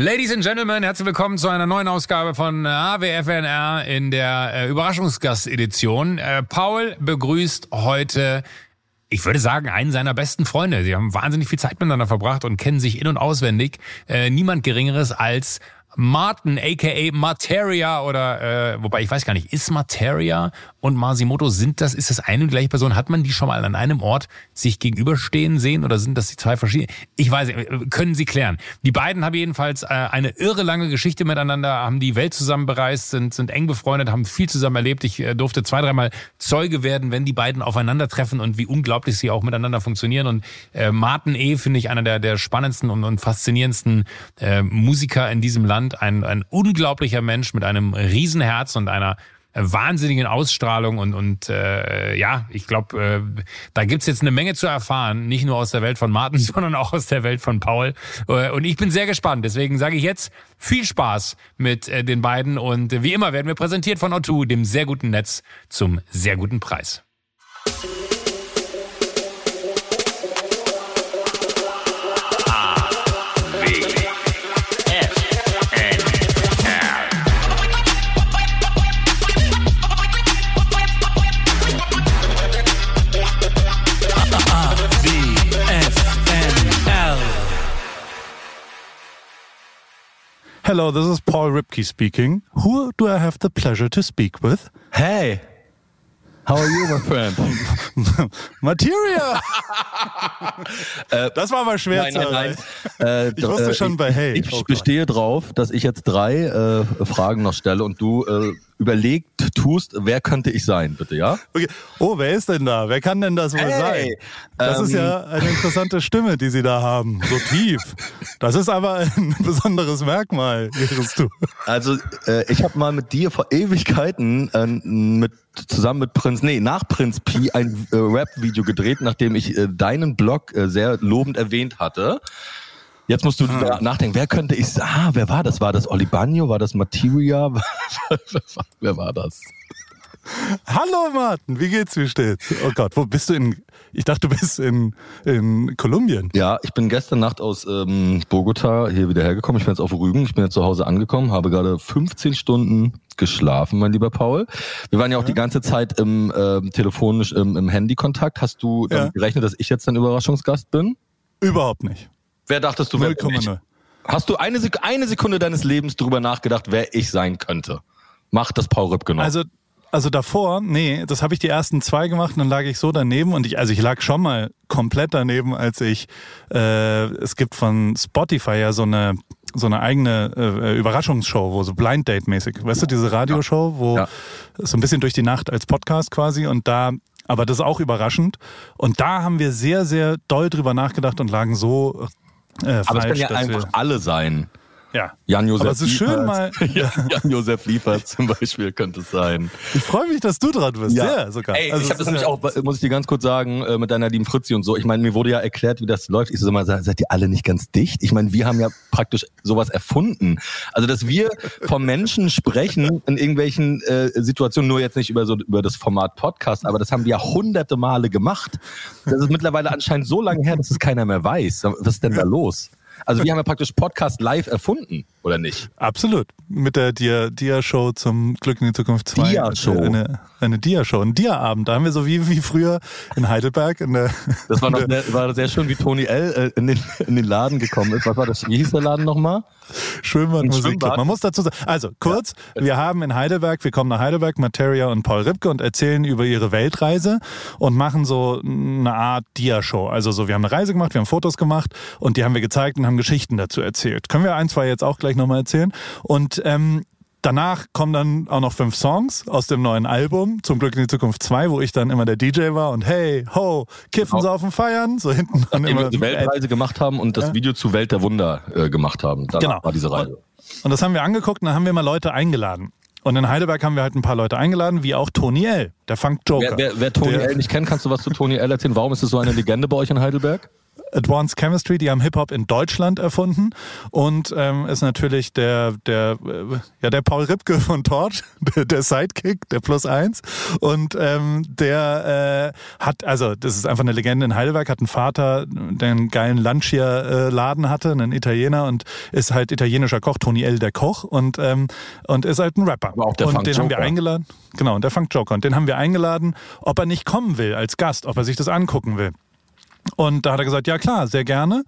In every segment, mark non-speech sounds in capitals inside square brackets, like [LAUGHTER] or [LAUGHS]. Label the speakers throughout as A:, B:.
A: Ladies and Gentlemen, herzlich willkommen zu einer neuen Ausgabe von AWFNR in der äh, Überraschungsgast-Edition. Äh, Paul begrüßt heute, ich würde sagen, einen seiner besten Freunde. Sie haben wahnsinnig viel Zeit miteinander verbracht und kennen sich in- und auswendig. Äh, niemand Geringeres als Martin, aka Materia oder äh, wobei ich weiß gar nicht, ist Materia und Masimoto sind das ist das eine und gleiche Person? Hat man die schon mal an einem Ort sich gegenüberstehen sehen oder sind das die zwei verschiedene? Ich weiß, nicht, können Sie klären. Die beiden haben jedenfalls äh, eine irre lange Geschichte miteinander, haben die Welt zusammen bereist, sind sind eng befreundet, haben viel zusammen erlebt. Ich äh, durfte zwei, dreimal Zeuge werden, wenn die beiden aufeinandertreffen und wie unglaublich sie auch miteinander funktionieren. Und äh, Martin E. finde ich einer der der spannendsten und, und faszinierendsten äh, Musiker in diesem Land ein, ein unglaublicher Mensch mit einem Riesenherz und einer wahnsinnigen Ausstrahlung und, und äh, ja, ich glaube, äh, da gibt's jetzt eine Menge zu erfahren, nicht nur aus der Welt von Martin, [LAUGHS] sondern auch aus der Welt von Paul. Äh, und ich bin sehr gespannt. Deswegen sage ich jetzt viel Spaß mit äh, den beiden und äh, wie immer werden wir präsentiert von O2, dem sehr guten Netz zum sehr guten Preis.
B: Hello, this is Paul Ripke speaking. Who do I have the pleasure to speak with?
C: Hey, how are you, my friend? [LAUGHS]
B: Materia! [LAUGHS]
C: Äh,
B: das war mal schwer
C: nein,
B: zu
C: nein, nein. Äh,
B: Ich wusste
C: äh,
B: schon bei Hey.
C: Ich
B: Oh
C: bestehe drauf, dass ich jetzt drei äh, Fragen noch stelle und du äh, überlegt tust, wer könnte ich sein, bitte, ja?
B: Okay. Oh, wer ist denn da? Wer kann denn das wohl
C: Hey,
B: sein? Das ist
C: ähm,
B: ja eine interessante Stimme, die Sie da haben. So tief. Das ist aber ein [LAUGHS] besonderes Merkmal, Ihres Du.
C: Also, äh, ich habe mal mit dir vor Ewigkeiten äh, mit zusammen mit Prinz, nee, nach Prinz Pi ein äh, Rap-Video gedreht, nachdem ich äh, deinen Blog äh, sehr lobend erwähnt hatte. Jetzt musst du
B: Ah.
C: nachdenken, wer könnte ich sein? Ah, wer war das? War das Oli Bagno? War das Materia? [LAUGHS] wer war das?
B: Hallo Martin, wie geht's, wie steht's? Oh Gott, wo bist du in, ich dachte, du bist in, in Kolumbien.
C: Ja, ich bin gestern Nacht aus ähm, Bogota hier wieder hergekommen. Ich bin jetzt auf Rügen. Ich bin jetzt zu Hause angekommen, habe gerade 15 Stunden geschlafen, mein lieber Paul. Wir waren ja auch die ganze Zeit im ähm, telefonisch im, im Handykontakt. Hast du
B: Ja.
C: gerechnet, dass ich jetzt dein Überraschungsgast bin?
B: Überhaupt nicht.
C: Wer dachtest du, wer bin ich?
B: 0,0.
C: Hast du eine, Sek eine Sekunde deines Lebens drüber nachgedacht, wer ich sein könnte? Macht das Paul Ripp genau.
B: Also, also davor, nee, das habe ich die ersten zwei gemacht und dann lag ich so daneben und ich, also ich lag schon mal komplett daneben, als ich, äh, es gibt von Spotify ja so eine so eine eigene äh, Überraschungsshow, wo so Blind Date mäßig, weißt du, diese Radioshow, wo
C: Ja.
B: so ein bisschen durch die Nacht als Podcast quasi und da, aber das ist auch überraschend und da haben wir sehr, sehr doll drüber nachgedacht und lagen so äh,
C: Aber es
B: falsch,
C: können ja einfach
B: wir,
C: alle sein.
B: Ja.
C: Jan-Josef
B: Aber es ist schön mal- [LAUGHS]
C: Ja, Jan-Josef Liefers zum Beispiel könnte es sein.
B: Ich freue mich, dass du dran bist, sehr sogar.
C: Ey,
B: Also
C: ich habe das nämlich
B: ja-
C: auch, muss ich dir ganz kurz sagen, äh, mit deiner lieben Fritzi und so. Ich meine, mir wurde ja erklärt, wie das läuft. Ich so mal, se- seid ihr alle nicht ganz dicht? Ich meine, wir haben ja praktisch sowas erfunden. Also, dass wir vom Menschen sprechen in irgendwelchen äh, Situationen, nur jetzt nicht über so über das Format Podcast, aber das haben wir ja hunderte Male gemacht. Das ist mittlerweile anscheinend so lange her, dass es keiner mehr weiß. Was ist denn da los? Also, wir haben ja praktisch Podcast live erfunden, oder nicht?
B: Absolut. Mit der Dia- Dia-Show zum Glück in die Zukunft 2.
C: Dia-Show.
B: Eine, eine Dia-Show, ein Dia-Abend. Da haben wir so wie, wie früher in Heidelberg in der.
C: Das war, noch sehr, war sehr schön, wie Tony L. äh, in den, in den Laden gekommen ist. Was war das? Wie hieß der Laden nochmal?
B: Schwimmbad Musikclub. Man muss dazu sagen, also kurz, wir haben in Heidelberg, wir kommen nach Heidelberg, Materia und Paul Ripke und erzählen über ihre Weltreise und machen so eine Art Dia-Show. Also so, wir haben eine Reise gemacht, wir haben Fotos gemacht und die haben wir gezeigt und haben Geschichten dazu erzählt. Können wir ein, zwei jetzt auch gleich nochmal erzählen. Und ähm, Danach kommen dann auch noch fünf Songs aus dem neuen Album, Zum Glück in die Zukunft 2, wo ich dann immer der DJ war und hey, ho, kiffen,
C: Genau.
B: saufen, feiern, so hinten dann
C: Nachdem wir
B: immer.
C: die Weltreise gemacht haben und das
B: Ja.
C: Video zu Welt der Wunder äh, gemacht haben. Danach
B: Genau.
C: war diese Reise.
B: Und das haben wir angeguckt und dann haben wir mal Leute eingeladen. Und in Heidelberg haben wir halt ein paar Leute eingeladen, wie auch Tony L., der Funk Joker.
C: Wer, wer, wer Tony
B: der,
C: L. nicht kennt, kannst du was zu Tony L. erzählen? Warum ist es so eine Legende bei euch in Heidelberg?
B: Advanced Chemistry, die haben Hip-Hop in Deutschland erfunden und ähm, ist natürlich der, der, äh, ja, der Paul Ripke von Torch, [LAUGHS] der, Sidekick, der Plus Eins und ähm, der äh, hat, also das ist einfach eine Legende in Heidelberg, hat einen Vater, der einen geilen Lunchier-Laden hatte, einen Italiener und ist halt italienischer Koch, Tony L. der Koch und, ähm, und ist halt ein Rapper.
C: Aber auch der
B: und den haben wir eingeladen, genau, und der Funk Joker und den haben wir eingeladen, ob er nicht kommen will als Gast, ob er sich das angucken will. Und da hat er gesagt, ja klar, sehr gerne.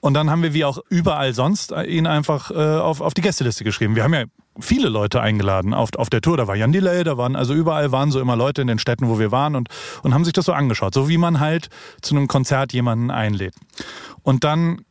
B: Und dann haben wir wie auch überall sonst ihn einfach äh, auf, auf die Gästeliste geschrieben. Wir haben ja viele Leute eingeladen auf, auf der Tour. Da war Jan Delay, da waren, also überall waren so immer Leute in den Städten, wo wir waren und, und haben sich das so angeschaut. So wie man halt zu einem Konzert jemanden einlädt. Und dann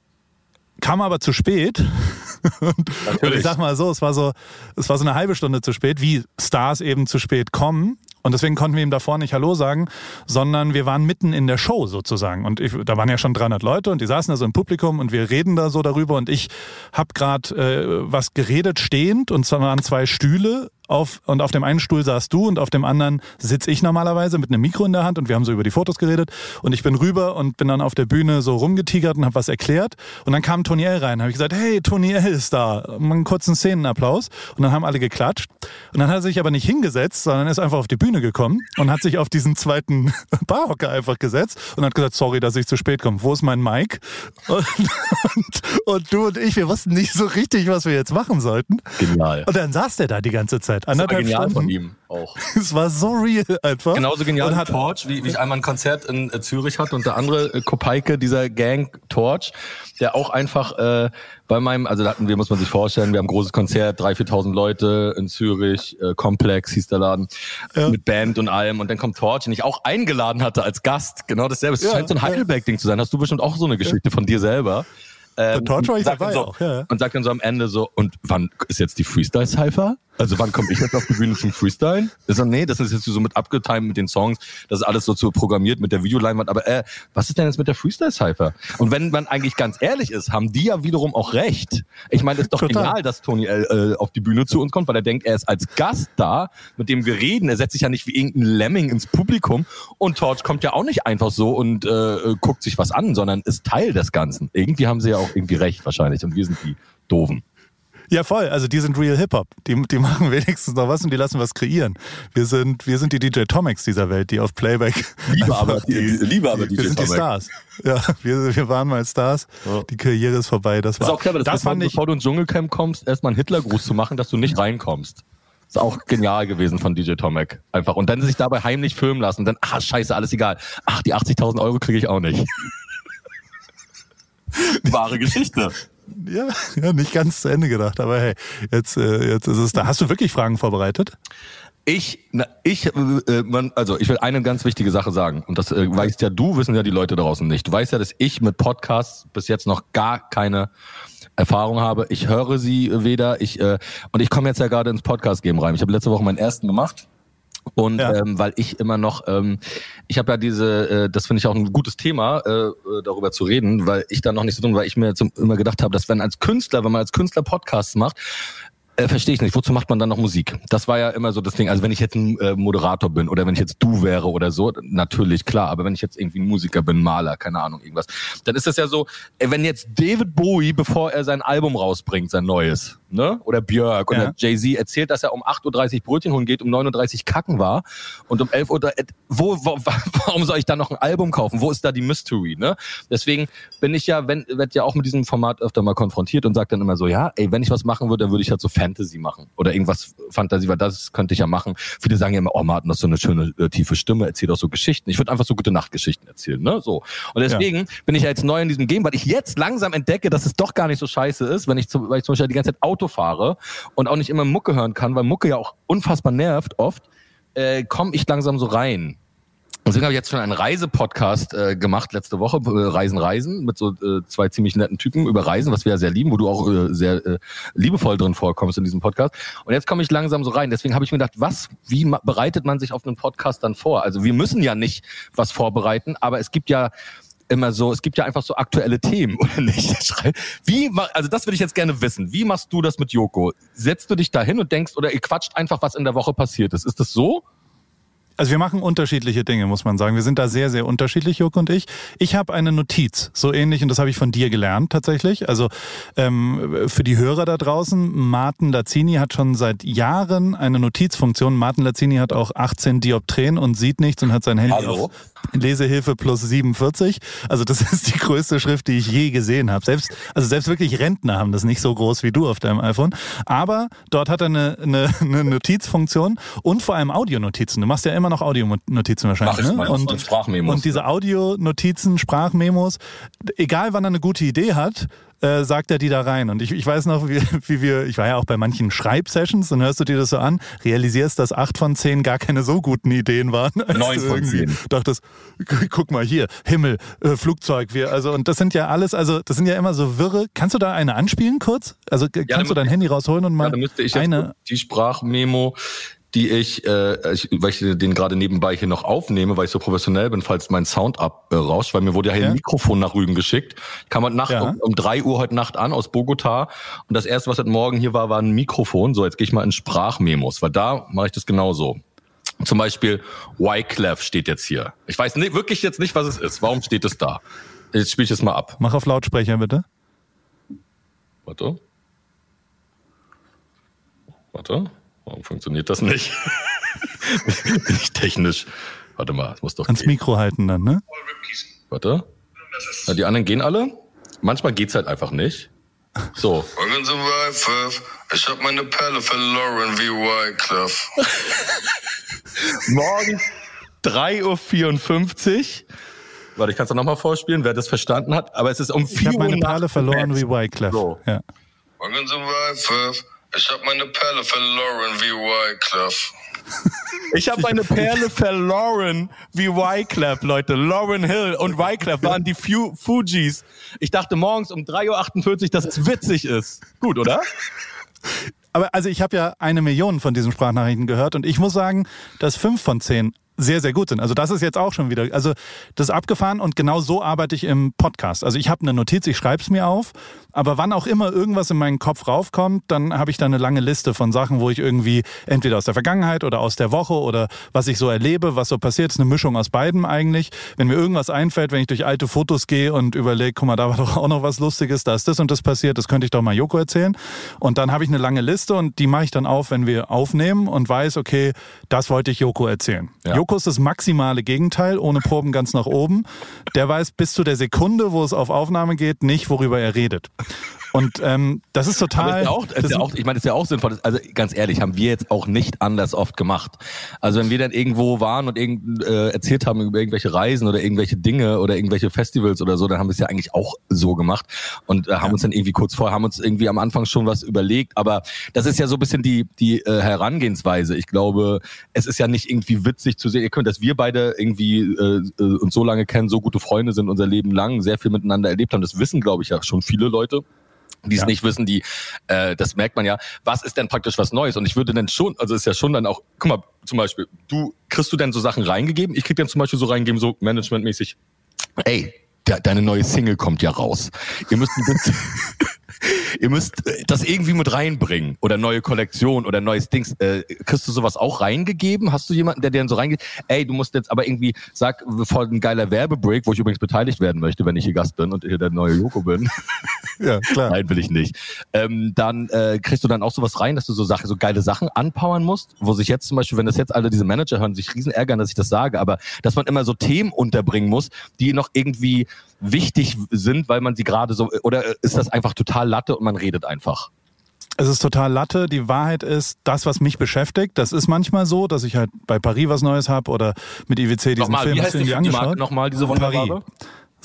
B: kam aber zu spät. [LAUGHS] und, ich sag mal so, es war so, es war so eine halbe Stunde zu spät, wie Stars eben zu spät kommen. Und deswegen konnten wir ihm davor nicht Hallo sagen, sondern wir waren mitten in der Show sozusagen. Und ich, da waren ja schon 300 Leute und die saßen da so im Publikum und wir reden da so darüber. Und ich habe gerade äh, was geredet stehend und zwar waren zwei Stühle auf, und auf dem einen Stuhl saß du und auf dem anderen sitz ich normalerweise mit einem Mikro in der Hand und wir haben so über die Fotos geredet und ich bin rüber und bin dann auf der Bühne so rumgetigert und habe was erklärt und dann kam Tony L rein, habe ich gesagt, hey, Tony L ist da, mal einen kurzen Szenenapplaus und dann haben alle geklatscht und dann hat er sich aber nicht hingesetzt, sondern ist einfach auf die Bühne gekommen und hat sich auf diesen zweiten [LAUGHS] Barhocker einfach gesetzt und hat gesagt, sorry, dass ich zu spät komme, wo ist mein Mic? [LAUGHS] Und, und, und du und ich, wir wussten nicht so richtig, was wir jetzt machen sollten.
C: Genial.
B: Und dann saß der da die ganze Zeit.
C: Das war
B: Anderthalb
C: genial
B: Stunden.
C: von ihm auch. [LAUGHS]
B: Es war so real einfach.
C: Genauso genial
B: Und hat,
C: Torch, wie, wie ich einmal ein Konzert in äh, Zürich hatte und der andere äh, Kopeike dieser Gang Torch, der auch einfach äh, bei meinem, also da hatten wir, muss man sich vorstellen, wir haben ein großes Konzert, 3.000, 4.000 Leute in Zürich, äh, Komplex hieß der Laden,
B: Ja.
C: mit Band und allem und dann kommt Torch, den ich auch eingeladen hatte als Gast, genau dasselbe. Es
B: Ja,
C: scheint so ein. Heidelberg-Ding zu sein, hast du bestimmt auch so eine Geschichte von dir selber. Ähm,
B: Torch war ich
C: sagt so,
B: auch, ja.
C: Und sagt dann so am Ende so, und wann ist jetzt die Freestyle-Cypher? Also wann komme ich jetzt auf die Bühne zum Freestyle? Das ist, nee, das ist jetzt so mit abgetimt mit den Songs, das ist alles so zu programmiert mit der Videoleinwand, aber äh, was ist denn jetzt mit der Freestyle-Cypher? Und wenn man eigentlich ganz ehrlich ist, haben die ja wiederum auch recht. Ich meine, es ist doch
B: Total.
C: genial, dass Tony L äh, auf die Bühne zu uns kommt, weil er denkt, er ist als Gast da, mit dem wir reden. Er setzt sich ja nicht wie irgendein Lemming ins Publikum und Torch kommt ja auch nicht einfach so und äh, äh, guckt sich was an, sondern ist Teil des Ganzen. Irgendwie haben sie ja auch irgendwie recht wahrscheinlich und wir sind die Doofen.
B: Ja, voll. Also die sind real Hip-Hop. Die, die machen [LAUGHS] wenigstens noch was und die lassen was kreieren. Wir sind, wir sind die DJ Tomics dieser Welt, die auf Playback.
C: Liebe aber, die, liebe aber
B: wir
C: DJ
B: sind die
C: Tomek.
B: Stars. Ja, wir, wir waren mal Stars.
C: Ja.
B: Die Karriere ist vorbei. Das
C: Das
B: war,
C: ist auch clever, dass
B: das
C: bevor,
B: fand ich.
C: bevor du ins Dschungelcamp kommst, erstmal einen Hitlergruß zu machen, dass du nicht reinkommst. Ist auch genial gewesen von DJ Tomek. Einfach. Und dann sich dabei heimlich filmen lassen. Und dann, ah, scheiße, alles egal. Ach, die 80.000 Euro kriege ich auch nicht. Wahre Geschichte.
B: Ja, [LAUGHS] ja, nicht ganz zu Ende gedacht, aber hey, jetzt, äh, jetzt ist es da. Hast du wirklich Fragen vorbereitet?
C: Ich, na, ich, äh, man, also ich will eine ganz wichtige Sache sagen. Und das äh, weißt ja du, wissen ja die Leute draußen nicht. Du weißt ja, dass ich mit Podcasts bis jetzt noch gar keine Erfahrung habe. Ich höre sie weder, ich, äh, und ich komme jetzt ja gerade ins Podcast-Game rein. Ich habe letzte Woche meinen ersten gemacht. Und
B: Ja.
C: ähm, weil ich immer noch, ähm, ich habe ja diese, äh, das finde ich auch ein gutes Thema, äh, äh, darüber zu reden, weil ich da noch nicht so drin, weil ich mir zum, immer gedacht habe, dass wenn als Künstler, wenn man als Künstler Podcasts macht, äh, verstehe ich nicht. Wozu macht man dann noch Musik? Das war ja immer so das Ding. Also wenn ich jetzt ein äh, Moderator bin oder wenn ich jetzt du wäre oder so, natürlich klar. Aber wenn ich jetzt irgendwie ein Musiker bin, Maler, keine Ahnung, irgendwas, dann ist das ja so, wenn jetzt David Bowie, bevor er sein Album rausbringt, sein neues, ne? Oder Björk
B: Ja.
C: oder Jay-Z erzählt, dass er um 8.30 Uhr Brötchen holen geht, um 9.30 Uhr kacken war und um 11 Uhr, äh, wo, wo, [LAUGHS] warum soll ich da noch ein Album kaufen? Wo ist da die Mystery, ne? Deswegen bin ich ja, wenn, werd ja auch mit diesem Format öfter mal konfrontiert und sag dann immer so, ja, ey, wenn ich was machen würde, dann würde ich halt so Fantasy machen oder irgendwas Fantasie, weil das könnte ich ja machen. Viele sagen ja immer, oh Martin, das ist so eine schöne äh, tiefe Stimme, erzähl doch so Geschichten. Ich würde einfach so gute Nachtgeschichten erzählen, ne? So. Und deswegen bin ich ja jetzt neu in diesem Game, weil ich jetzt langsam entdecke, dass es doch gar nicht so scheiße ist, wenn ich, zum, weil ich zum Beispiel die ganze Zeit Auto fahre und auch nicht immer Mucke hören kann, weil Mucke ja auch unfassbar nervt oft, äh, komme ich langsam so rein. Deswegen habe ich jetzt schon einen Reisepodcast äh, gemacht letzte Woche, äh, Reisen, Reisen, mit so äh, zwei ziemlich netten Typen über Reisen, was wir ja sehr lieben, wo du auch äh, sehr äh, liebevoll drin vorkommst in diesem Podcast. Und jetzt komme ich langsam so rein. Deswegen habe ich mir gedacht, was, wie bereitet man sich auf einen Podcast dann vor? Also wir müssen ja nicht was vorbereiten, aber es gibt ja immer so, es gibt ja einfach so aktuelle Themen, [LAUGHS] oder nicht? Wie, ma- also das würde ich jetzt gerne wissen. Wie machst du das mit Joko? Setzt du dich da hin und denkst, oder ihr quatscht einfach, was in der Woche passiert ist? Ist das so?
B: Also wir machen unterschiedliche Dinge, muss man sagen. Wir sind da sehr, sehr unterschiedlich, Jörg und ich. Ich habe eine Notiz, so ähnlich, und das habe ich von dir gelernt tatsächlich. Also ähm, für die Hörer da draußen, Martin Lazzini hat schon seit Jahren eine Notizfunktion. Martin Lazzini hat auch 18 Dioptrien und sieht nichts und hat sein Handy
C: Hallo?
B: auf Lesehilfe plus 47. Also das [LAUGHS] ist die größte Schrift, die ich je gesehen habe. Selbst, also selbst wirklich Rentner haben das nicht so groß wie du auf deinem iPhone. Aber dort hat er eine, eine, eine Notizfunktion und vor allem Audionotizen. Du machst ja immer noch Audionotizen wahrscheinlich.
C: Mach ich
B: ne? und,
C: und Sprachmemos.
B: und diese Audionotizen, Sprachmemos, egal wann er eine gute Idee hat, äh, sagt er die da rein. Und ich, ich weiß noch, wie, [LAUGHS] wie wir, ich war ja auch bei manchen Schreibsessions, dann hörst du dir das so an, realisierst, dass acht von zehn gar keine so guten Ideen waren. [LAUGHS] als
C: Neun von
B: irgendwie
C: zehn.
B: Dachtest, guck mal hier, Himmel, äh, Flugzeug, wir, also, und das sind ja alles, also, das sind ja immer so wirre. Kannst du da eine anspielen kurz? Also, kannst
C: dann
B: du dein Handy rausholen und mal
C: Ja, dann müsste ich
B: eine,
C: die Sprachmemo, die ich, äh, ich, weil ich den gerade nebenbei hier noch aufnehme, weil ich so professionell bin, falls mein Sound abrauscht, weil mir wurde ja hier
B: Ja.
C: ein Mikrofon nach Rügen geschickt. Ich kam heute Nacht
B: Ja.
C: um, um drei Uhr heute Nacht an aus Bogota und das erste, was heute Morgen hier war, war ein Mikrofon. So, jetzt gehe ich mal in Sprachmemos, weil da mache ich das genauso. Zum Beispiel Wyclef steht jetzt hier. Ich weiß nicht, wirklich jetzt nicht, was es ist. Warum steht es da? Jetzt spiele ich es mal ab.
B: mach auf Lautsprecher bitte.
C: Warte. Warte. Warum funktioniert das nicht? [LAUGHS] Bin ich technisch. Warte mal, es muss doch
B: Ans
C: gehen.
B: Mikro halten dann, ne?
C: Warte. Na, die anderen gehen alle. Manchmal geht's halt einfach nicht. So.
D: Wycliffe, ich hab meine Perle verloren wie Wycliffe.
C: Morgen 3.54 Uhr. Warte, ich kann es noch mal vorspielen, wer das verstanden hat. Aber es ist um
B: Ich
C: 4
B: habe
C: Uhr
B: meine
C: nachts
B: Perle verloren wie. Wyclef.
C: So.
B: Ja.
D: Wycliffe, ich hab meine Perle verloren wie Wycliffe.
C: Ich habe meine Perle [LAUGHS] verloren wie Wyclef, Leute. Lauren Hill und Wyclef waren die Fu Fujis. Ich dachte morgens um 3.48 Uhr, dass es witzig ist. Gut, oder?
B: Aber also ich habe ja eine Million von diesen Sprachnachrichten gehört und ich muss sagen, dass fünf von zehn sehr, sehr gut sind. Also das ist jetzt auch schon wieder, also das ist abgefahren und genau so arbeite ich im Podcast. Also ich habe eine Notiz, ich schreibe es mir auf, aber wann auch immer irgendwas in meinen Kopf raufkommt, dann habe ich da eine lange Liste von Sachen, wo ich irgendwie entweder aus der Vergangenheit oder aus der Woche oder was ich so erlebe, was so passiert, ist eine Mischung aus beidem eigentlich. Wenn mir irgendwas einfällt, wenn ich durch alte Fotos gehe und überlege, guck mal, da war [LAUGHS] doch auch noch was Lustiges, da ist das und das passiert, das könnte ich doch mal Joko erzählen. Und dann habe ich eine lange Liste und die mache ich dann auf, wenn wir aufnehmen und weiß, okay, das wollte ich Joko erzählen.
C: Ja.
B: Ist das maximale Gegenteil, ohne Proben ganz nach oben. Der weiß bis zu der Sekunde, wo es auf Aufnahme geht, nicht, worüber er redet. Und ähm, das ist total.
C: Aber ist ja auch, ist ja auch, ich meine, das ist ja auch sinnvoll. Also ganz ehrlich, haben wir jetzt auch nicht anders oft gemacht. Also wenn wir dann irgendwo waren und irgend, äh, erzählt haben über irgendwelche Reisen oder irgendwelche Dinge oder irgendwelche Festivals oder so, dann haben wir es ja eigentlich auch so gemacht und äh, haben uns dann irgendwie kurz vorher, haben uns irgendwie am Anfang schon was überlegt. Aber das ist ja so ein bisschen die, die äh, Herangehensweise. Ich glaube, es ist ja nicht irgendwie witzig zu sehen. Ihr könnt, dass wir beide irgendwie äh, äh, uns so lange kennen, so gute Freunde sind unser Leben lang, sehr viel miteinander erlebt haben. Das wissen, glaube ich, ja schon viele Leute die es
B: Ja.
C: nicht wissen, die, äh, das merkt man ja. Was ist denn praktisch was Neues? Und ich würde dann schon, also ist ja schon dann auch, guck mal, zum Beispiel, du kriegst du denn so Sachen reingegeben? Ich krieg dann zum Beispiel so reingegeben, so managementmäßig, ey, de deine neue Single kommt ja raus. Ihr müsst ein bisschen, [LAUGHS] ihr müsst äh, das irgendwie mit reinbringen oder neue Kollektion oder neues Dings. Äh, kriegst du sowas auch reingegeben? Hast du jemanden, der dir dann so reingeht? Ey, du musst jetzt aber irgendwie, sag, bevor ein geiler Werbebreak, wo ich übrigens beteiligt werden möchte, wenn ich hier Gast bin und hier der neue Joko bin. [LAUGHS]
B: ja, klar.
C: Nein, will ich nicht. Ähm, dann äh, kriegst du dann auch sowas rein, dass du so Sachen, so geile Sachen anpowern musst, wo sich jetzt zum Beispiel, wenn das jetzt alle diese Manager hören, sich riesen ärgern, dass ich das sage, aber dass man immer so Themen unterbringen muss, die noch irgendwie wichtig sind, weil man sie gerade so, oder ist das einfach total Latte und man redet einfach?
B: Es ist total Latte. Die Wahrheit ist, das, was mich beschäftigt, das ist manchmal so, dass ich halt bei Paris was Neues habe oder mit IWC diesen
C: Nochmal,
B: Film
C: wie heißt
B: du
C: die, die Marke
B: angeschaut.
C: nochmal, diese wunderbare?
B: Paris.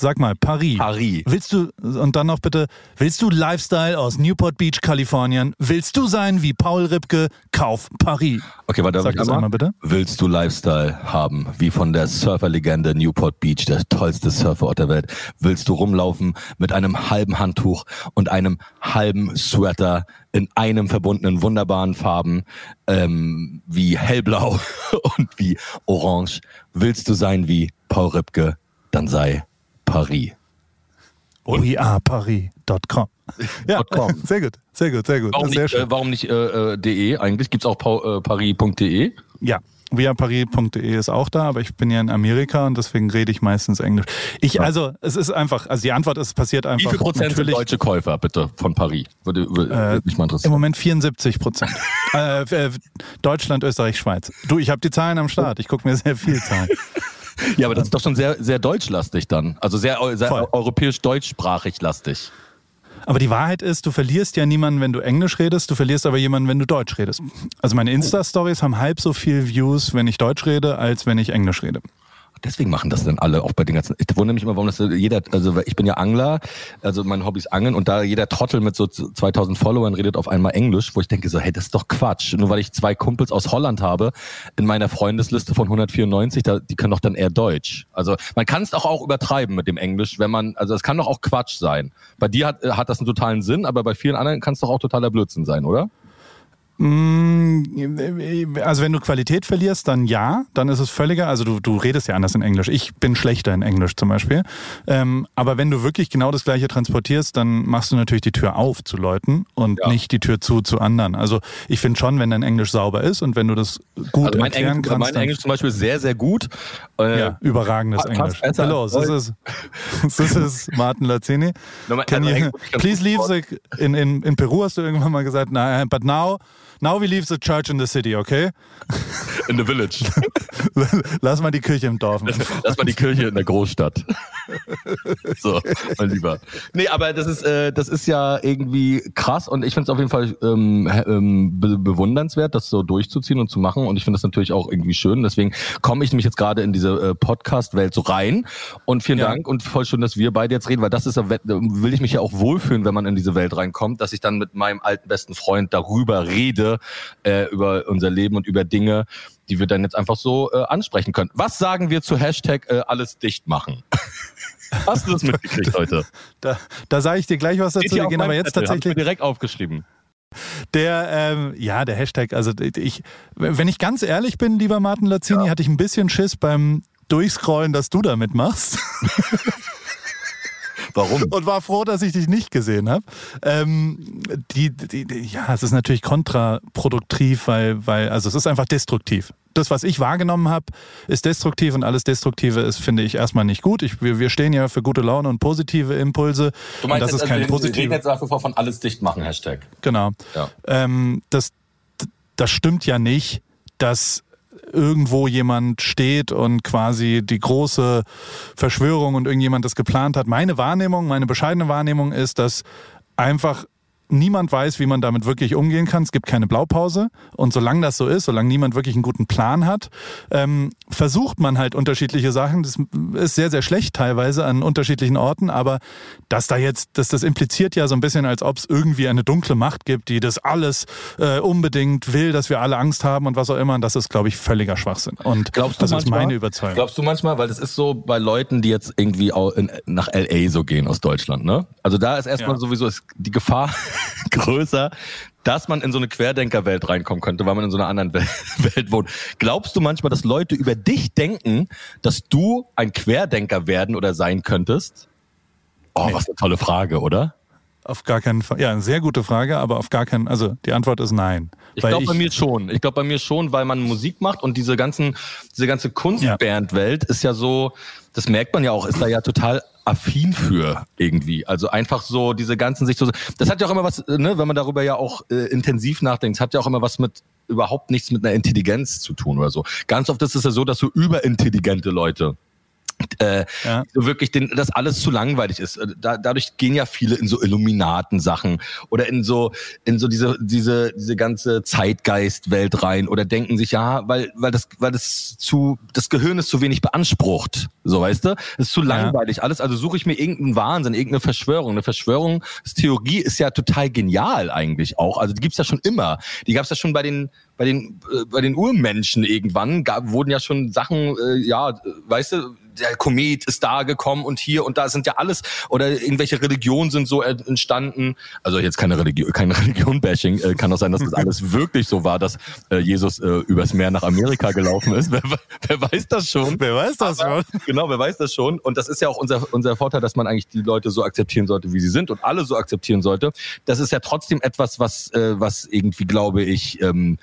B: Sag mal, Paris.
C: Paris.
B: Willst du, und dann noch bitte, willst du Lifestyle aus Newport Beach, Kalifornien? Willst du sein wie Paul Ripke? Kauf Paris.
C: Okay, warte,
B: Sag das einmal bitte.
C: Willst du Lifestyle haben, wie von der Surferlegende Newport Beach, der tollste Surferort der Welt? Willst du rumlaufen mit einem halben Handtuch und einem halben Sweater in einem verbundenen wunderbaren Farben ähm, wie hellblau [LAUGHS] und wie orange? Willst du sein wie Paul Ripke? Dann sei Paris.
B: weareparis.com. Ja, [LAUGHS] sehr gut, sehr gut, sehr gut.
C: Warum
B: sehr
C: nicht, äh, warum nicht äh, äh, de eigentlich? Gibt's auch pau- äh, paris.de?
B: Ja, viaparis.de ist auch da, aber ich bin ja in Amerika und deswegen rede ich meistens Englisch. Ich, also, es ist einfach, also die Antwort ist, es passiert einfach.
C: Wie viel Prozent sind deutsche Käufer, bitte, von Paris? Würde, würde,
B: Äh,
C: mich mal
B: Im
C: interessieren.
B: Moment 74 Prozent. [LAUGHS] äh, äh, Deutschland, Österreich, Schweiz. Du, ich habe die Zahlen am Start. Ich gucke mir sehr viel Zahlen. [LAUGHS]
C: Ja, aber das ist doch schon sehr, sehr deutschlastig dann. Also sehr, sehr europäisch-deutschsprachig lastig.
B: Aber die Wahrheit ist, du verlierst ja niemanden, wenn du Englisch redest, du verlierst aber jemanden, wenn du Deutsch redest. Also meine Insta-Stories haben halb so viel Views, wenn ich Deutsch rede, als wenn ich Englisch rede.
C: Deswegen machen das dann alle, auch bei den ganzen. Ich wundere mich immer, warum das jeder, also ich bin ja Angler, also mein Hobby ist Angeln und da jeder Trottel mit so 2000 Followern redet auf einmal Englisch, wo ich denke so, hey, das ist doch Quatsch. Nur weil ich zwei Kumpels aus Holland habe in meiner Freundesliste von 194, da, die können doch dann eher Deutsch. Also man kann es doch auch übertreiben mit dem Englisch, wenn man, also es kann doch auch Quatsch sein. Bei dir hat, hat das einen totalen Sinn, aber bei vielen anderen kann es doch auch totaler Blödsinn sein, oder?
B: Mm, Also wenn du Qualität verlierst, dann ja, dann ist es völliger. Also du, du redest ja anders in Englisch. Ich bin schlechter in Englisch zum Beispiel. Ähm, aber wenn du wirklich genau das Gleiche transportierst, dann machst du natürlich die Tür auf zu Leuten und
C: Ja.
B: nicht die Tür zu zu anderen. Also ich finde schon, wenn dein Englisch sauber ist und wenn du das gut
C: Also mein
B: erklären
C: Englisch,
B: kannst,
C: mein Englisch zum Beispiel ist sehr, sehr gut. Äh,
B: ja, überragendes Englisch. Hello,
C: als
B: this is, this is [LAUGHS] Martin Lazzini.
C: No,
B: you, please leave the, in, in, in Peru hast du irgendwann mal gesagt, nah, but now, now we leave the church in the city, okay?
C: in the village. [LAUGHS]
B: Lass mal die Kirche im Dorf.
C: Das [LAUGHS] war die Kirche in der Großstadt. [LAUGHS] so, mein Lieber. Nee, aber das ist, äh, das ist ja irgendwie krass und ich finde es auf jeden Fall ähm, ähm, be bewundernswert, das so durchzuziehen und zu machen. Und ich finde das natürlich auch irgendwie schön. Deswegen komme ich nämlich jetzt gerade in diese äh, Podcast-Welt so rein. Und vielen
B: Ja.
C: Dank und voll schön, dass wir beide jetzt reden, weil das ist, ja will ich mich ja auch wohlfühlen, wenn man in diese Welt reinkommt, dass ich dann mit meinem alten besten Freund darüber rede, äh, über unser Leben und über Dinge, die wir dann jetzt einfach so äh, ansprechen können. Was sagen wir zu Hashtag äh, alles dicht machen? [LAUGHS] Hast du das mitgekriegt heute?
B: Da, da sage ich dir gleich was dazu. Wir gehen aber jetzt
C: Zettel,
B: tatsächlich
C: direkt aufgeschrieben.
B: der, ähm, ja, der Hashtag. Also ich, wenn ich ganz ehrlich bin, lieber Martin Lazzini, hatte ich ein bisschen Schiss beim Durchscrollen, dass du damit machst. [LAUGHS]
C: Warum?
B: und war froh, dass ich dich nicht gesehen habe. Ähm, die, die, die, ja, es ist natürlich kontraproduktiv, weil, weil, also es ist einfach destruktiv. Das, was ich wahrgenommen habe, ist destruktiv und alles Destruktive ist, finde ich, erstmal nicht gut. Ich, wir, wir stehen ja für gute Laune und positive Impulse.
C: Du meinst,
B: das
C: jetzt,
B: ist kein
C: also, wir reden jetzt nach wie vor von alles dicht machen, Hashtag.
B: Genau.
C: Ja.
B: Ähm, das, das stimmt ja nicht, dass irgendwo jemand steht und quasi die große Verschwörung und irgendjemand das geplant hat. Meine Wahrnehmung, meine bescheidene Wahrnehmung ist, dass einfach niemand weiß, wie man damit wirklich umgehen kann. Es gibt keine Blaupause. Und solange das so ist, solange niemand wirklich einen guten Plan hat, ähm, versucht man halt unterschiedliche Sachen. Das ist sehr, sehr schlecht teilweise an unterschiedlichen Orten, aber dass da jetzt, dass das impliziert ja so ein bisschen, als ob es irgendwie eine dunkle Macht gibt, die das alles äh, unbedingt will, dass wir alle Angst haben und was auch immer. Und das ist, glaube ich, völliger Schwachsinn. Und
C: Glaubst du
B: das ist
C: manchmal?
B: meine Überzeugung.
C: Glaubst du manchmal, weil das ist so bei Leuten, die jetzt irgendwie auch in, nach LA so gehen aus Deutschland, ne? Also da ist erstmal
B: Ja.
C: sowieso ist die Gefahr [LAUGHS] größer, dass man in so eine Querdenkerwelt reinkommen könnte, weil man in so einer anderen Wel- [LAUGHS] Welt wohnt. Glaubst du manchmal, dass Leute über dich denken, dass du ein Querdenker werden oder sein könntest? Oh,
B: Nee.
C: was eine tolle Frage, oder?
B: Auf gar keinen Fall. Ja, eine sehr gute Frage, aber auf gar keinen, also die Antwort ist nein.
C: Ich glaube bei mir schon. Ich glaube bei mir schon, weil man Musik macht und diese ganzen, diese ganze Kunstbandwelt ist ja so, das merkt man ja auch, ist da ja total affin für irgendwie. Also einfach so diese ganzen sich das hat ja auch immer was, ne, wenn man darüber ja auch äh, intensiv nachdenkt, hat ja auch immer was mit überhaupt nichts mit einer Intelligenz zu tun oder so. Ganz oft ist es ja so, dass so überintelligente Leute äh,
B: Ja.
C: so wirklich den, das alles zu langweilig ist. Äh, Da, dadurch gehen ja viele in so Illuminaten-Sachen oder in so in so diese diese diese ganze Zeitgeist-Welt rein oder denken sich ja, weil weil das weil das zu das Gehirn ist zu wenig beansprucht, so weißt du, es ist zu langweilig alles. Also suche ich mir irgendeinen Wahnsinn, irgendeine Verschwörung. Eine Verschwörungstheorie ist ja total genial eigentlich auch. Also die gibt's ja schon immer. Die gab's ja schon bei den bei den äh, bei den Urmenschen irgendwann gab, wurden ja schon Sachen äh, ja weißt du der Komet ist da gekommen und hier und da sind ja alles oder irgendwelche Religionen sind so ent- entstanden. Also jetzt keine Religion, keine [LAUGHS] Religion-Bashing. Äh, kann auch sein, dass das alles wirklich so war, dass äh, Jesus äh, übers Meer nach Amerika gelaufen ist. [LAUGHS] Wer, wer weiß das schon?
B: Wer weiß das schon? [LAUGHS]
C: Genau, wer weiß das schon. Und das ist ja auch unser, unser Vorteil, dass man eigentlich die Leute so akzeptieren sollte, wie sie sind und alle so akzeptieren sollte. Das ist ja trotzdem etwas, was, äh, was irgendwie, glaube ich, ähm,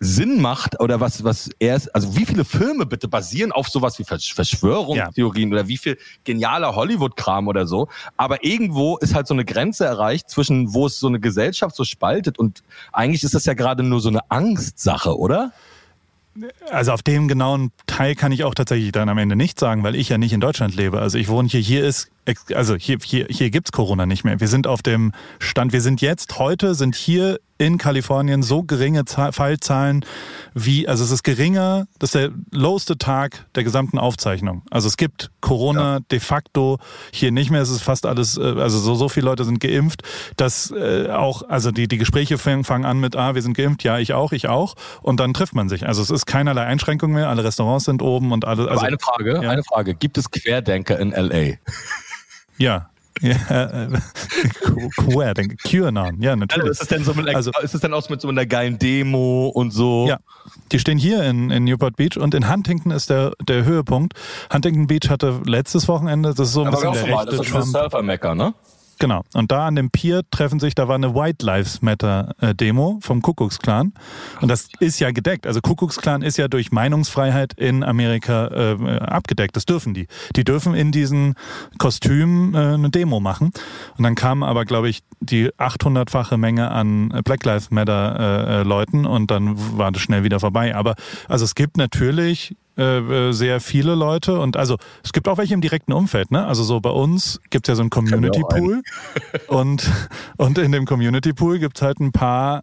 C: Sinn macht oder was, was er ist, also wie viele Filme bitte basieren auf sowas wie Versch- Verschwörungstheorien oder wie viel genialer Hollywood-Kram oder so. Aber irgendwo ist halt so eine Grenze erreicht zwischen, wo es so eine Gesellschaft so spaltet und eigentlich ist das ja gerade nur so eine Angstsache, oder?
B: Also auf dem genauen Teil kann ich auch tatsächlich dann am Ende nicht sagen, weil ich ja nicht in Deutschland lebe. Also ich wohne hier, hier ist, also hier, hier, hier gibt's Corona nicht mehr. Wir sind auf dem Stand, wir sind jetzt, heute sind hier in Kalifornien so geringe Zahl, Fallzahlen wie, also es ist geringer, das ist der lowste Tag der gesamten Aufzeichnung. Also es gibt Corona de facto hier nicht mehr. Es ist fast alles, äh, also so, so viele Leute sind geimpft, dass äh, auch, also die, die Gespräche fangen, an mit, ah, wir sind geimpft, ja, ich auch, ich auch. Und dann trifft man sich. Also es ist keinerlei Einschränkung mehr, alle Restaurants sind oben und alle.
C: Aber
B: Also,
C: eine Frage,
B: ja.
C: eine Frage. Gibt es Querdenker in L.A.?
B: Ja. [LAUGHS] Ja, äh, denke QAnon, ja, natürlich.
C: Also ist es denn so mit,
B: Also-
C: ist es denn auch mit so einer geilen Demo und so?
B: Ja, die stehen hier in, in Newport Beach und in Huntington ist der, der Höhepunkt. Huntington Beach hatte letztes Wochenende, das ist so ein
C: Aber
B: bisschen
C: auch
B: der
C: mal, das ist
B: Trump.
C: Surfer-Mecker, ne?
B: Genau. Und da an dem Pier treffen sich, da war eine White Lives Matter äh, Demo vom Kuckucksklan. Und das ist ja gedeckt. Also Kuckucksklan ist ja durch Meinungsfreiheit in Amerika äh, abgedeckt. Das dürfen die. Die dürfen in diesen Kostümen äh, eine Demo machen. Und dann kam aber, glaube ich, die 800-fache Menge an Black Lives Matter äh, äh, Leuten und dann war das schnell wieder vorbei. Aber also es gibt natürlich äh, äh, sehr viele Leute und also es gibt auch welche im direkten Umfeld, ne? Also so bei uns gibt's ja so einen Community. Pool und, und in dem Community Pool gibt's halt ein paar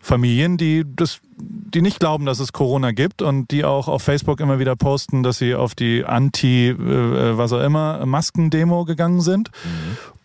B: Familien, die das, die nicht glauben, dass es Corona gibt und die auch auf Facebook immer wieder posten, dass sie auf die Anti, äh, was auch immer, Maskendemo gegangen sind.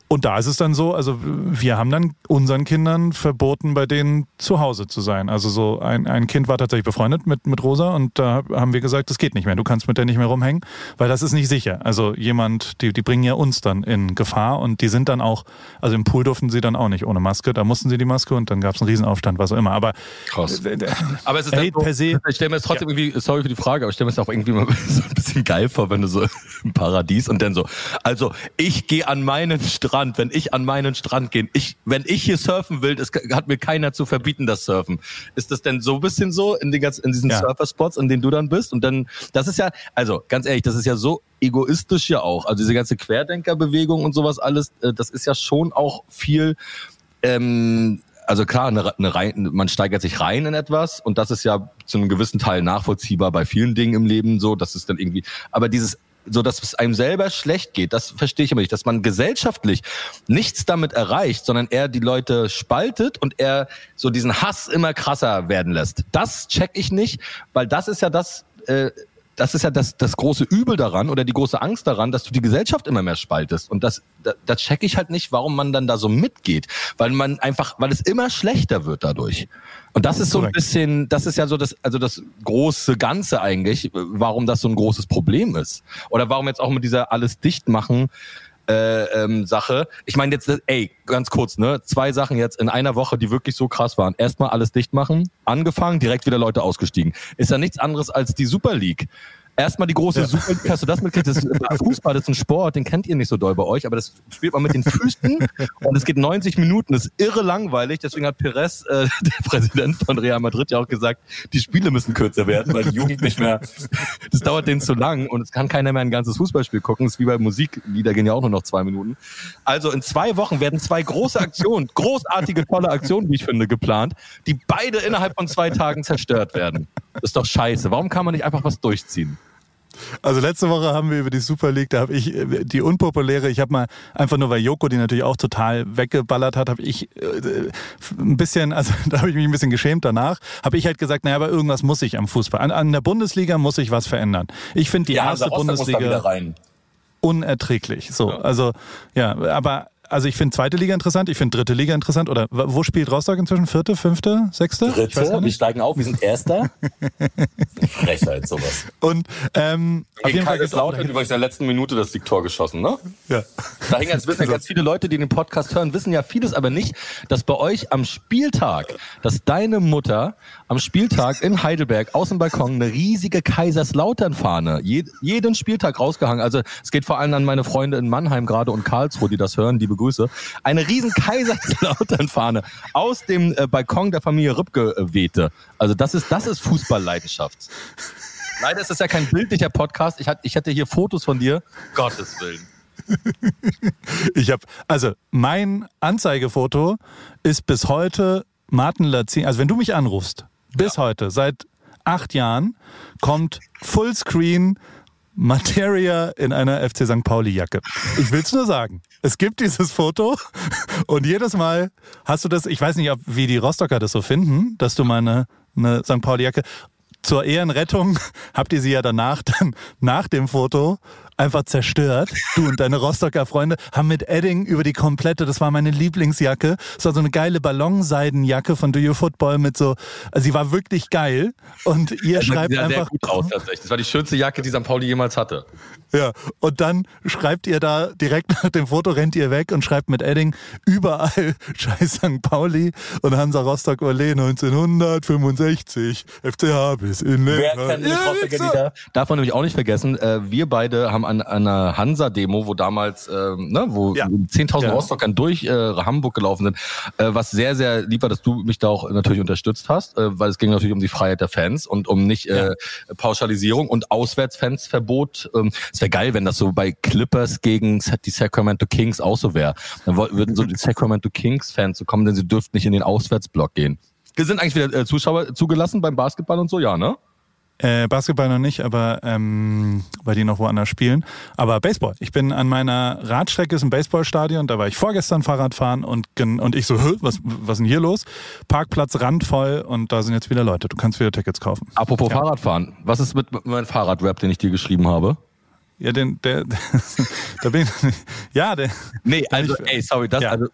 B: Und da ist es dann so, also wir haben dann unseren Kindern verboten, bei denen zu Hause zu sein. Also so ein, ein Kind war tatsächlich befreundet mit, mit Rosa und da haben wir gesagt, das geht nicht mehr. Du kannst mit der nicht mehr rumhängen, weil das ist nicht sicher. Also jemand, die, die bringen ja uns dann in Gefahr und die sind dann auch, also im Pool durften sie dann auch nicht ohne Maske. Da mussten sie die Maske und dann gab es einen Riesenaufstand, was auch immer. Aber
C: Krass.
B: äh,
C: Aber es ist dann so,
B: per se.
C: Ich stelle mir es trotzdem irgendwie, sorry für die Frage, aber ich stelle mir es auch irgendwie mal [LAUGHS] so ein bisschen geil vor, wenn du so im Paradies und dann so, also ich gehe an meinen Strand, wenn ich an meinen Strand gehe, ich, wenn ich hier surfen will, das hat mir keiner zu verbieten, das Surfen. Ist das denn so ein bisschen so in, den ganzen, in diesen
B: Ja.
C: Surferspots, in denen du dann bist? Und dann, das ist ja, also ganz ehrlich, das ist ja so egoistisch ja auch. Also diese ganze Querdenkerbewegung und sowas alles, äh, das ist ja schon auch viel ähm, also klar, eine, eine rein, man steigert sich rein in etwas und das ist ja zu einem gewissen Teil nachvollziehbar bei vielen Dingen im Leben so, dass es dann irgendwie, aber dieses so dass es einem selber schlecht geht, das verstehe ich immer nicht, dass man gesellschaftlich nichts damit erreicht, sondern er die Leute spaltet und er so diesen Hass immer krasser werden lässt. Das check ich nicht, weil das ist ja das, äh, das ist ja das, das große Übel daran oder die große Angst daran, dass du die Gesellschaft immer mehr spaltest. Und das, da, da check ich halt nicht, warum man dann da so mitgeht. Weil man einfach, weil es immer schlechter wird dadurch. Und das ist so ein bisschen, das ist ja so das, also das große Ganze eigentlich, warum das so ein großes Problem ist. Oder warum jetzt auch mit dieser alles dicht machen, äh, ähm, Sache. Ich meine jetzt, ey, ganz kurz, ne? Zwei Sachen jetzt in einer Woche, die wirklich so krass waren. Erstmal alles dicht machen, angefangen, direkt wieder Leute ausgestiegen. Ist ja nichts anderes als die Super League. Erstmal die große Super League, hast du das mitgekriegt? Das ist, Fußball das ist ein Sport, den kennt ihr nicht so doll bei euch, aber das spielt man mit den Füßen und es geht 90 Minuten, das ist irre langweilig. Deswegen hat Perez, äh, [LAUGHS] der Präsident von Real Madrid, ja auch gesagt, die Spiele müssen kürzer werden, weil die Jugend nicht mehr, das dauert denen zu lang und es kann keiner mehr ein ganzes Fußballspiel gucken. Das ist wie bei Musik, Lieder gehen ja auch nur noch zwei Minuten. Also in zwei Wochen werden zwei große Aktionen, großartige, tolle Aktionen, wie ich finde, geplant, die beide innerhalb von zwei Tagen zerstört werden. Das ist doch scheiße. Warum kann man nicht einfach was durchziehen?
B: Also letzte Woche haben wir über die Super League, da habe ich äh, die unpopuläre, ich habe mal einfach nur, weil Joko die natürlich auch total weggeballert hat, habe ich äh, ein bisschen, also [LAUGHS] da habe ich mich ein bisschen geschämt danach, habe ich halt gesagt, naja, aber irgendwas muss ich am Fußball. An, an der Bundesliga muss ich was verändern. Ich finde die erste Bundesliga
C: rein.
B: unerträglich. So, also ja, aber also ich finde zweite Liga interessant, ich finde dritte Liga interessant. Oder wo spielt Rostock inzwischen? Vierte, fünfte, sechste?
C: Dritte, wir steigen auf, wir sind Erster. [LAUGHS] Frechheit, sowas.
B: Und ähm, auf jeden Fall
C: Kaiserslautern übrigens in der letzten Minute das Siegtor geschossen, ne?
B: ja.
C: Da hängen jetzt wissen ja ganz viele Leute, die den Podcast hören, wissen ja vieles, aber nicht, dass bei euch am Spieltag, dass deine Mutter am Spieltag in Heidelberg aus dem Balkon eine riesige Kaiserslautern-Fahne je, jeden Spieltag rausgehangen. Also es geht vor allem an meine Freunde in Mannheim gerade und Karlsruhe, die das hören. Liebe Grüße, eine riesen Kaiserslautern-Fahne aus dem äh, Balkon der Familie Rübke äh, wehte. Also das ist, das ist Fußballleidenschaft. Leider ist das ja kein bildlicher Podcast. Ich, hat, ich hätte hier Fotos von dir. Gottes Willen.
B: Ich habe, also mein Anzeigefoto ist bis heute Martin Lazin. Also wenn du mich anrufst, bis heute, seit acht Jahren, kommt Fullscreen Materia in einer FC St. Pauli Jacke. Ich will's nur sagen. Es gibt dieses Foto und jedes Mal hast du das, ich weiß nicht, wie die Rostocker das so finden, dass du meine eine St. Pauli Jacke zur Ehrenrettung habt ihr sie ja danach dann nach dem Foto einfach zerstört. Du und deine Rostocker Freunde haben mit Edding über die komplette, das war meine Lieblingsjacke. Es war so eine geile Ballonseidenjacke von Do You Football mit so, also sie war wirklich geil. Und ihr schreibt
C: sah sehr
B: einfach.
C: gut aus tatsächlich. Das war die schönste Jacke, die St. Pauli jemals hatte.
B: Ja, und dann schreibt ihr da direkt nach dem Foto rennt ihr weg und schreibt mit Edding überall [LAUGHS] Scheiß St. Pauli und Hansa Rostock Ole 1965 FCH bis in
C: Wer kennt die Rostocker Lieder? Darf man nämlich auch nicht vergessen, äh, wir beide haben an, an einer Hansa-Demo, wo damals, ähm, ne, wo
B: Ja.
C: 10.000
B: Ja.
C: Rostockern durch äh, Hamburg gelaufen sind, äh, was sehr, sehr lieb war, dass du mich da auch natürlich unterstützt hast, äh, weil es ging natürlich um die Freiheit der Fans und um nicht äh, Pauschalisierung und Auswärtsfansverbot. Ähm, es wäre geil, wenn das so bei Clippers gegen die Sacramento Kings auch so wäre. Dann würden so die [LAUGHS] Sacramento Kings-Fans so kommen, denn sie dürften nicht in den Auswärtsblock gehen. Sind eigentlich wieder äh, Zuschauer zugelassen beim Basketball und so, ja, ne?
B: Äh, Basketball noch nicht, aber ähm, weil die noch woanders spielen. Aber Baseball. Ich bin an meiner Radstrecke, ist ein Baseballstadion, da war ich vorgestern Fahrradfahren und, und ich so, "Hä, was, was ist denn hier los? Parkplatz randvoll und da sind jetzt wieder Leute. Du kannst wieder Tickets kaufen.
C: Apropos Fahrradfahren, was ist mit meinem Fahrradrap, den ich dir geschrieben habe?
B: Ja, den, der, [LAUGHS] da bin ich, ja, der,
C: Nee, [LAUGHS] also, ey, sorry, das,
B: Ja.
C: also,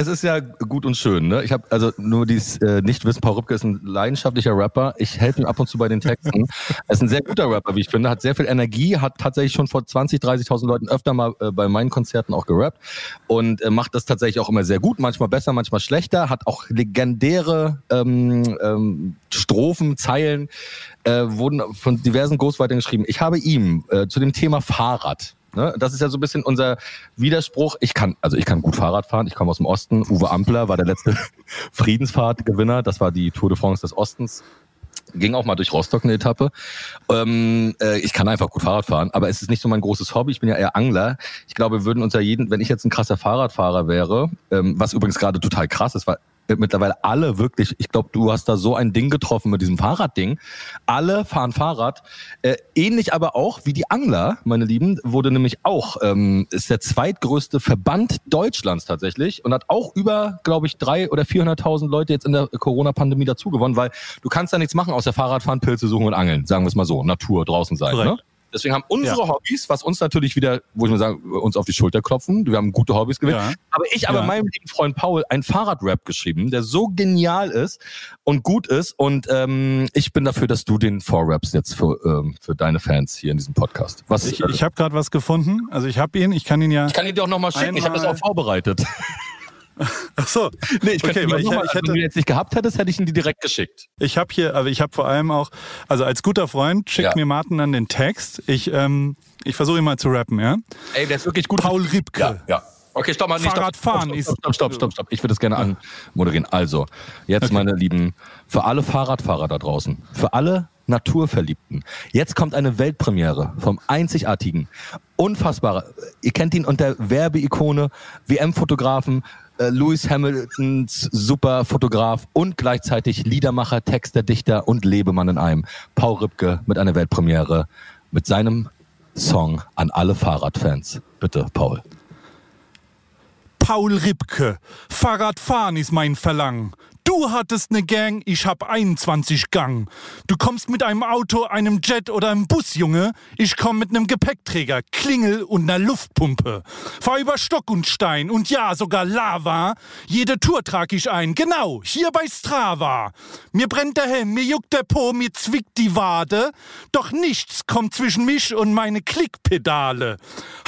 C: es ist ja gut und schön, ne? Ich habe also nur dies äh, nicht wissen, Paul Rübke ist ein leidenschaftlicher Rapper. Ich helfe ihm ab und zu bei den Texten. [LAUGHS] er ist ein sehr guter Rapper, wie ich finde, hat sehr viel Energie, hat tatsächlich schon vor 20, 30.000 Leuten öfter mal äh, bei meinen Konzerten auch gerappt und äh, macht das tatsächlich auch immer sehr gut, manchmal besser, manchmal schlechter, hat auch legendäre ähm, ähm, Strophen, Zeilen, äh, wurden von diversen Ghostwritern geschrieben. Ich habe ihm äh, zu dem Thema Fahrrad Ne? Das ist ja so ein bisschen unser Widerspruch. Ich kann, also ich kann gut Fahrrad fahren. Ich komme aus dem Osten. Uwe Ampler war der letzte [LAUGHS] Friedensfahrtgewinner. Das war die Tour de France des Ostens. Ging auch mal durch Rostock eine Etappe. Ähm, äh, ich kann einfach gut Fahrrad fahren, aber es ist nicht so mein großes Hobby. Ich bin ja eher Angler. Ich glaube, wir würden uns ja jeden, wenn ich jetzt ein krasser Fahrradfahrer wäre, ähm, was übrigens gerade total krass ist, weil mittlerweile alle wirklich, ich glaube, du hast da so ein Ding getroffen mit diesem Fahrradding. Alle fahren Fahrrad. Äh, ähnlich aber auch wie die Angler, meine Lieben, wurde nämlich auch, ähm, ist der zweitgrößte Verband Deutschlands tatsächlich und hat auch über, glaube ich, drei oder 400.000 Leute jetzt in der Corona-Pandemie dazugewonnen, weil du kannst da nichts machen außer Fahrradfahren, Pilze suchen und angeln, sagen wir es mal so, Natur draußen sein. Ne? Deswegen haben unsere Hobbys, was uns natürlich wieder, wo ich mal sagen, uns auf die Schulter klopfen. Wir haben gute Hobbys gewählt.
B: Ja.
C: Aber ich aber
B: Ja.
C: meinem lieben Freund Paul ein Fahrradrap geschrieben, der so genial ist und gut ist. Und ähm, ich bin dafür, dass du den vorraps jetzt für, ähm, für deine Fans hier in diesem Podcast. Was
B: ich, ich habe gerade was gefunden. Also ich habe ihn, ich kann ihn ja.
C: ich kann ihn dir auch nochmal schicken. Ich habe das auch vorbereitet.
B: Ach so.
C: nee, ich
B: Okay, weil ich-
C: mal,
B: ich
C: also, wenn
B: hätte-
C: du ihn jetzt nicht gehabt hättest, hätte ich ihn dir direkt geschickt.
B: Ich habe hier, aber ich habe vor allem auch, also als guter Freund schickt
C: Ja.
B: mir Martin dann den Text. Ich, ähm, ich versuche ihn mal zu rappen, ja.
C: Ey, der ist wirklich gut.
B: Paul Ripke.
C: Ja, ja. Okay, stopp mal. Nee, stopp,
B: Fahrradfahren
C: stopp,
B: ist-
C: stopp, stopp, stopp, stopp, stopp. Ich würde das gerne anmoderieren. Also, jetzt meine Lieben, für alle Fahrradfahrer da draußen, für alle Naturverliebten, jetzt kommt eine Weltpremiere vom einzigartigen, unfassbaren, ihr kennt ihn unter Werbeikone, WM-Fotografen, äh, Lewis Hamiltons Superfotograf und gleichzeitig Liedermacher, Texter, Dichter und Lebemann in einem. Paul Ripke mit einer Weltpremiere, mit seinem Song an alle Fahrradfans. Bitte, Paul.
B: Paul Ripke. Fahrradfahren ist mein Verlangen. Du hattest ne Gang, ich hab 21 Gang. Du kommst mit einem Auto, einem Jet oder einem Bus, Junge. Ich komm mit nem Gepäckträger, Klingel und ner Luftpumpe. Fahr über Stock und Stein und ja, sogar Lava. Jede Tour trag ich ein, genau, hier bei Strava. Mir brennt der Helm, mir juckt der Po, mir zwickt die Wade. Doch nichts kommt zwischen mich und meine Klickpedale.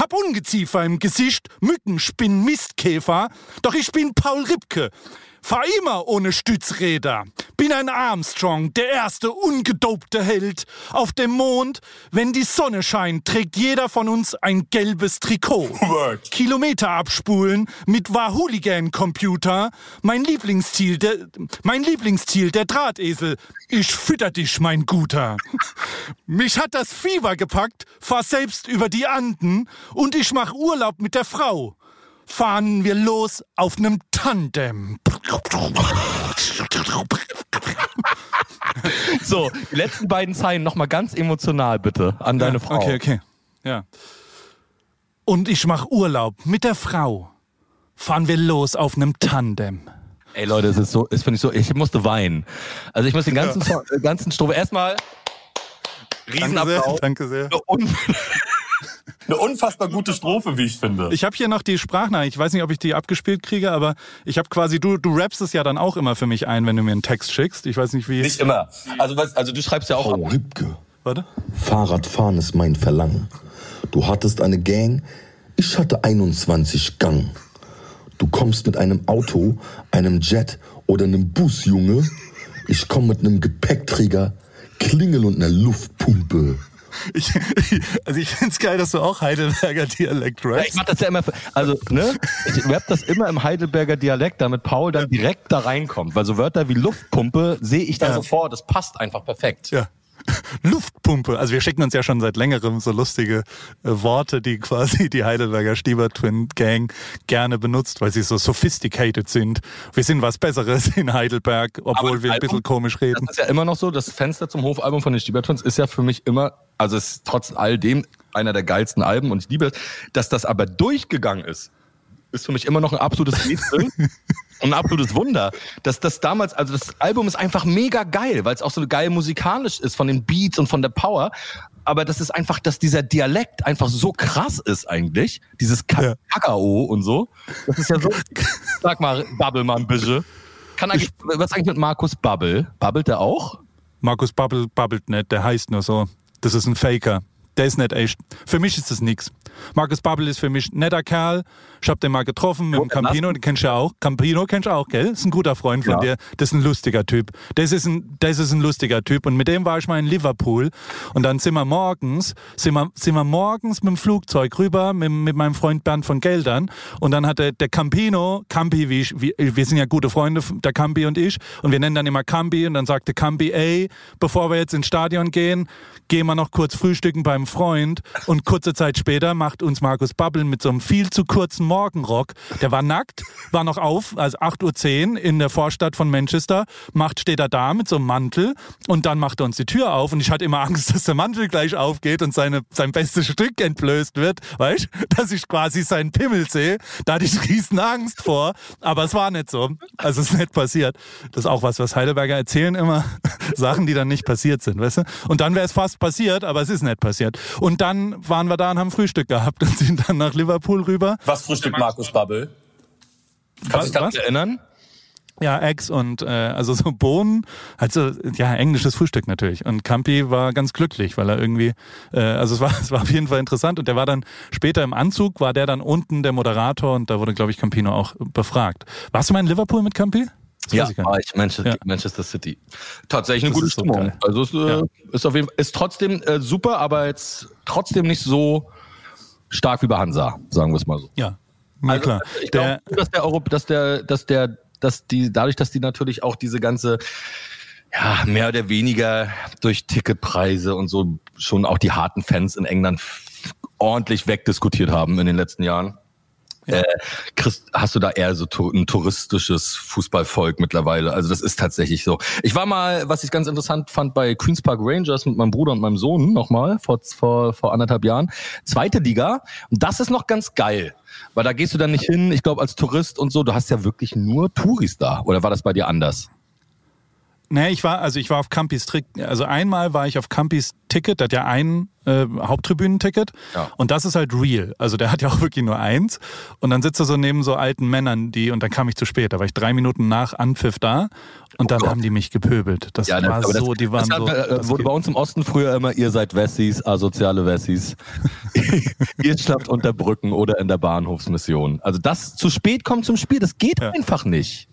B: Hab Ungeziefer im Gesicht, Mücken, Spinnen, Mistkäfer. Doch ich bin Paul Ripke. Fahr immer ohne Stützräder. bin ein Armstrong, der erste ungedopte Held. Auf dem Mond, wenn die Sonne scheint, trägt jeder von uns ein gelbes Trikot.
D: Word.
B: Kilometer abspulen mit War-Hooligan-Computer. Mein Lieblingsziel, der, mein Lieblingsziel, der Drahtesel. Ich fütter dich, mein Guter. Mich hat das Fieber gepackt, fahr selbst über die Anden und ich mach Urlaub mit der Frau. Fahren wir los auf nem Tandem.
C: So, die letzten beiden Zeilen nochmal ganz emotional bitte an deine Frau.
B: Okay, okay. Ja. Und ich mach Urlaub mit der Frau. Fahren wir los auf nem Tandem.
C: Ey Leute, es ist so, es finde ich so, ich musste weinen. Also ich muss den ganzen, Song, äh, ganzen Strophe erstmal Riesenapplaus.
B: danke sehr.
C: Und
E: Eine unfassbar gute Strophe, wie ich finde.
B: Ich habe hier noch die Sprachnachricht. Ich weiß nicht, ob ich die abgespielt kriege, aber ich habe quasi, du, du rappst es ja dann auch immer für mich ein, wenn du mir einen Text schickst. Ich weiß nicht, wie.
E: Nicht immer. Also, was, also du schreibst ja auch.
F: Frau Rübke,
B: Warte.
F: Fahrradfahren ist mein Verlangen. Du hattest eine Gang, ich hatte 21 Gang. Du kommst mit einem Auto, einem Jet oder einem Bus, Junge. Ich komm mit einem Gepäckträger, Klingel und einer Luftpumpe.
B: Ich, [LAUGHS] also ich find's geil, dass du auch Heidelberger Dialekt
C: Ja,
B: rappst.
C: ich mach das ja immer, also, ne? Ich rap das immer im Heidelberger Dialekt, damit Paul dann direkt da reinkommt. Weil so Wörter wie Luftpumpe sehe ich da
B: Ja.
C: sofort, das passt einfach perfekt.
B: Ja. [LAUGHS] Luftpumpe. Also wir schicken uns ja schon seit längerem so lustige äh, Worte, die quasi die Heidelberger Stieber Twin Gang gerne benutzt, weil sie so sophisticated sind. Wir sind was Besseres in Heidelberg, obwohl wir ein
C: Album-
B: bisschen komisch reden.
C: Das ist ja immer noch so, das Fenster zum Hofalbum von den Stiebertons ist ja für mich immer, also es ist trotz all dem einer der geilsten Alben und ich liebe es, dass das aber durchgegangen ist, ist für mich immer noch ein absolutes [LAUGHS] Rätsel und ein absolutes Wunder, dass das damals, also das Album ist einfach mega geil, weil es auch so geil musikalisch ist von den Beats und von der Power, aber das ist einfach, dass dieser Dialekt einfach so krass ist eigentlich, dieses Ka
B: Ja.
C: Kakao und so, das ist ja so, sag mal, Bubble mal ein bisschen. Kann eigentlich, was eigentlich mit Markus Bubble? Bubbelt der auch?
B: Markus Bubble babbelt nicht, der heißt nur so. Das ist ein Faker. Der ist nicht echt. Für mich ist das nix. Markus Bubble ist für mich ein netter Kerl. Ich hab den mal getroffen mit dem Campino, den kennst du ja auch. Campino kennst du auch, gell? Ist ein guter Freund von
C: Ja.
B: dir. Das ist ein lustiger Typ. Das ist ein, das ist ein lustiger Typ. Und mit dem war ich mal in Liverpool. Und dann sind wir morgens, sind wir, sind wir morgens mit dem Flugzeug rüber, mit, mit meinem Freund Bernd von Geldern. Und dann hat der, der Campino, Campi, wie ich, wie, wir sind ja gute Freunde, der Campi und ich. Und wir nennen dann immer Campi. Und dann sagte Campi, ey, bevor wir jetzt ins Stadion gehen, gehen wir noch kurz frühstücken beim Freund. Und kurze Zeit später macht uns Markus Bubble mit so einem viel zu kurzen Morgenrock. Der war nackt, war noch auf, also 8.10 Uhr in der Vorstadt von Manchester. Macht, steht er da mit so einem Mantel und dann macht er uns die Tür auf. Und ich hatte immer Angst, [LAUGHS] dass der Mantel gleich aufgeht und seine, sein bestes Stück entblößt wird. Weißt dass ich quasi seinen Pimmel sehe. Da hatte ich riesen Angst vor. Aber es war nicht so. Also es ist nicht passiert. Das ist auch was, was Heidelberger erzählen immer. [LAUGHS] Sachen, die dann nicht passiert sind, weißt du? Und dann wäre es fast passiert, aber es ist nicht passiert. Und dann waren wir da und haben Frühstück gehabt und [LAUGHS] sind dann nach Liverpool rüber.
E: Was frühstückt Markus Bubble?
C: Kannst du dich daran erinnern?
B: Ja, Eggs und äh, also so Bohnen, also ja, englisches Frühstück natürlich. Und Campi war ganz glücklich, weil er irgendwie, äh, also es war, [LAUGHS] es war auf jeden Fall interessant. Und der war dann später im Anzug, war der dann unten der Moderator und da wurde, glaube ich, Campino auch befragt. Warst du mal in Liverpool mit Campi? Das
C: Ja,
B: ich
C: war ich Manchester,
B: Ja.
C: Manchester City. Tatsächlich eine
B: Das
C: gute
B: ist so
C: Stimmung.
B: geil.
C: also es, äh,
B: Ja.
C: ist auf jeden Fall, ist trotzdem äh, super, aber jetzt trotzdem nicht so stark wie bei Hansa, sagen wir es mal so.
B: Ja, na
C: Also,
B: klar.
C: Ich
B: Der,
C: glaube, dass der Europ, dass der, dass der, dass die, dadurch, dass die natürlich auch diese ganze, ja, mehr oder weniger durch Ticketpreise und so schon auch die harten Fans in England ordentlich wegdiskutiert haben in den letzten Jahren. Äh, Chris, hast du da eher so ein touristisches Fußballvolk mittlerweile? Also das ist tatsächlich so. Ich war mal, was ich ganz interessant fand, bei Queens Park Rangers mit meinem Bruder und meinem Sohn nochmal vor, vor, vor anderthalb Jahren. Zweite Liga. Und das ist noch ganz geil. Weil da gehst du dann nicht hin, ich glaube, als Tourist und so. Du hast ja wirklich nur Touris da. Oder war das bei dir anders?
B: Nee, ich war, also ich war auf Campis Trick, also einmal war ich auf Campis Ticket, der hat ja ein äh, Haupttribünenticket
C: Ja.
B: und das ist halt real. Also der hat ja auch wirklich nur eins und dann sitzt er so neben so alten Männern, die, und dann kam ich zu spät, da war ich drei Minuten nach Anpfiff da und dann
C: Oh Gott.
B: haben die mich gepöbelt. Das
C: das-
B: war
C: das-
B: so, die waren
C: das
B: so.
C: hat, äh,
B: das
C: wurde
B: geht-
C: bei uns im Osten früher immer, ihr seid Wessis, asoziale Wessis. [LAUGHS] ihr schlaft unter Brücken oder in der Bahnhofsmission. Also das zu spät kommt zum Spiel, das geht
B: Ja.
C: einfach nicht.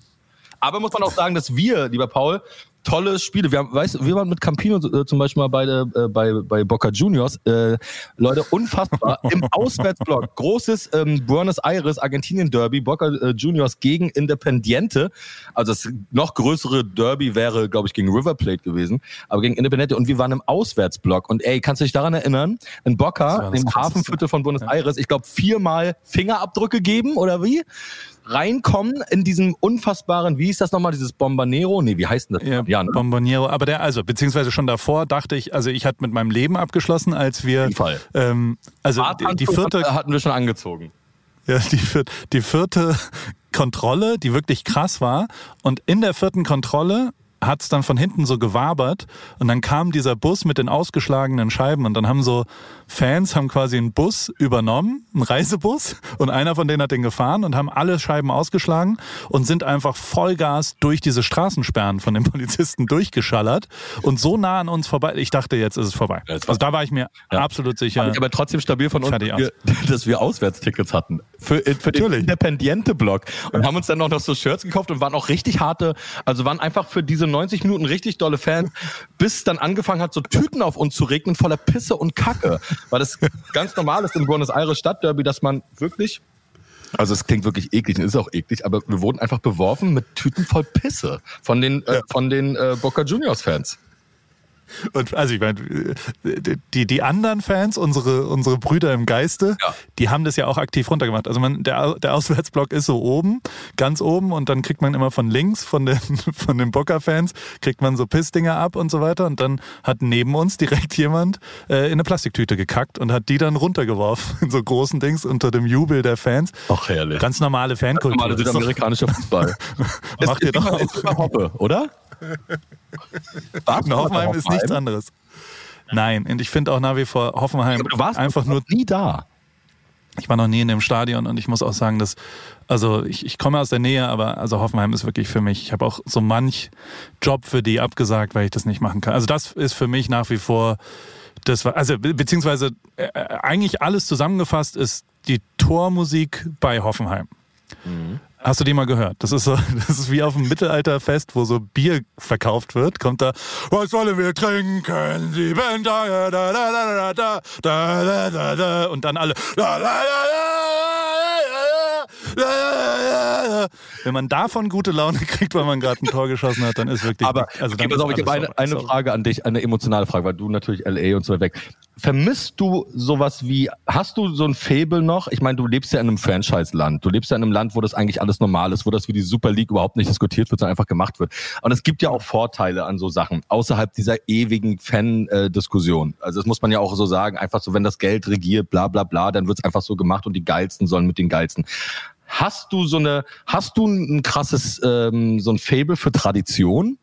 C: Aber muss man auch sagen, dass wir, lieber Paul, tolle Spiele. Wir haben, weißt, wir waren mit Campino äh, zum Beispiel mal bei, äh, bei, bei Boca Juniors. Äh, Leute, unfassbar. [LAUGHS] Im Auswärtsblock. Großes ähm, Buenos Aires Argentinien Derby. Boca äh, Juniors gegen Independiente. Also das noch größere Derby wäre, glaube ich, gegen River Plate gewesen. Aber gegen Independiente. Und wir waren im Auswärtsblock. Und ey, kannst du dich daran erinnern? In Boca, im. Hafenviertel von Buenos Aires, ich glaube, viermal Fingerabdrücke geben oder wie? Reinkommen in diesem unfassbaren, wie hieß das nochmal, dieses Bombanero? Nee, wie heißt denn das?
B: Ja,
C: ja ne?
B: Bomboniero. Aber der, also, beziehungsweise schon davor dachte ich, also ich hatte mit meinem Leben abgeschlossen, als wir,
C: jeden Fall.
B: ähm, also die, die vierte,
C: hatten wir schon angezogen.
B: ja, die, vier- die vierte Kontrolle, die wirklich krass war. Und in der vierten Kontrolle hat es dann von hinten so gewabert und dann kam dieser Bus mit den ausgeschlagenen Scheiben und dann haben so Fans haben quasi einen Bus übernommen, einen Reisebus und einer von denen hat den gefahren und haben alle Scheiben ausgeschlagen und sind einfach Vollgas durch diese Straßensperren von den [LAUGHS] Polizisten durchgeschallert und so nah an uns vorbei. Ich dachte, jetzt ist es vorbei. Also da war ich mir
C: Ja.
B: absolut sicher.
C: Aber trotzdem stabil von uns, dass wir, [LAUGHS] dass wir Auswärtstickets hatten. Für, für den
B: Natürlich.
C: Independiente-Block. Und haben uns dann noch, noch so Shirts gekauft und waren auch richtig harte, also waren einfach für diese 90 Minuten richtig dolle Fans, bis dann angefangen hat, so Tüten auf uns zu regnen voller Pisse und Kacke. Weil das ganz normal ist im Buenos Aires Stadtderby, dass man wirklich also es klingt wirklich eklig und ist auch eklig, aber wir wurden einfach beworfen mit Tüten voll Pisse von den äh, von den äh, Boca Juniors Fans.
B: Und also ich meine, die, die anderen Fans, unsere, unsere Brüder im Geiste,
C: Ja.
B: die haben das ja auch aktiv runtergemacht. Also man, der, der Auswärtsblock ist so oben, ganz oben und dann kriegt man immer von links, von den, [LAUGHS] von den Bocker-Fans, kriegt man so Pissdinger ab und so weiter. Und dann hat neben uns direkt jemand äh, in eine Plastiktüte gekackt und hat die dann runtergeworfen in so großen Dings unter dem Jubel der Fans.
C: Ach herrlich.
B: Ganz normale Fankultur.
C: normale [LAUGHS]
B: Das ist doch-
C: südamerikanischer Fußball.
B: Macht ihr doch auch.
C: Hoppe, oder? [LAUGHS] Warst mal
B: Hoffenheim ist nichts anderes. Nein, und ich finde auch nach wie vor Hoffenheim
C: du warst
B: einfach nur
C: nie da.
B: Ich war noch nie in dem Stadion und ich muss auch sagen, dass, also ich, ich komme aus der Nähe, aber also Hoffenheim ist wirklich für mich, ich habe auch so manch Job für die abgesagt, weil ich das nicht machen kann. Also das ist für mich nach wie vor, das war, also be beziehungsweise äh, eigentlich alles zusammengefasst ist die Tormusik bei Hoffenheim. Hast du die mal gehört? Das ist so, das ist wie auf dem Mittelalterfest, wo so Bier verkauft wird. Kommt da, was sollen wir trinken? Sieben Tage, da, da, da, da, da, da, da, da, da, und dann alle, da, da, da, da, da, da, da. Wenn man davon gute Laune kriegt, weil man gerade ein Tor geschossen hat, dann ist wirklich,
C: Aber
B: also
C: okay, pass auf, ich habe eine, eine. Frage an dich, eine emotionale Frage, weil du natürlich LA und so weg. Vermisst du sowas wie, hast du so ein Faible noch? Ich meine, du lebst ja in einem Franchise-Land. Du lebst ja in einem Land, wo das eigentlich alles normal ist, wo das wie die Super League überhaupt nicht diskutiert wird, sondern einfach gemacht wird. Und es gibt ja auch Vorteile an so Sachen, außerhalb dieser ewigen Fan-Diskussion. Also das muss man ja auch so sagen, einfach so, wenn das Geld regiert, bla bla bla, dann wird's einfach so gemacht und die Geilsten sollen mit den Geilsten. Hast du so eine, hast du ein krasses, ähm, so ein Fable für Tradition?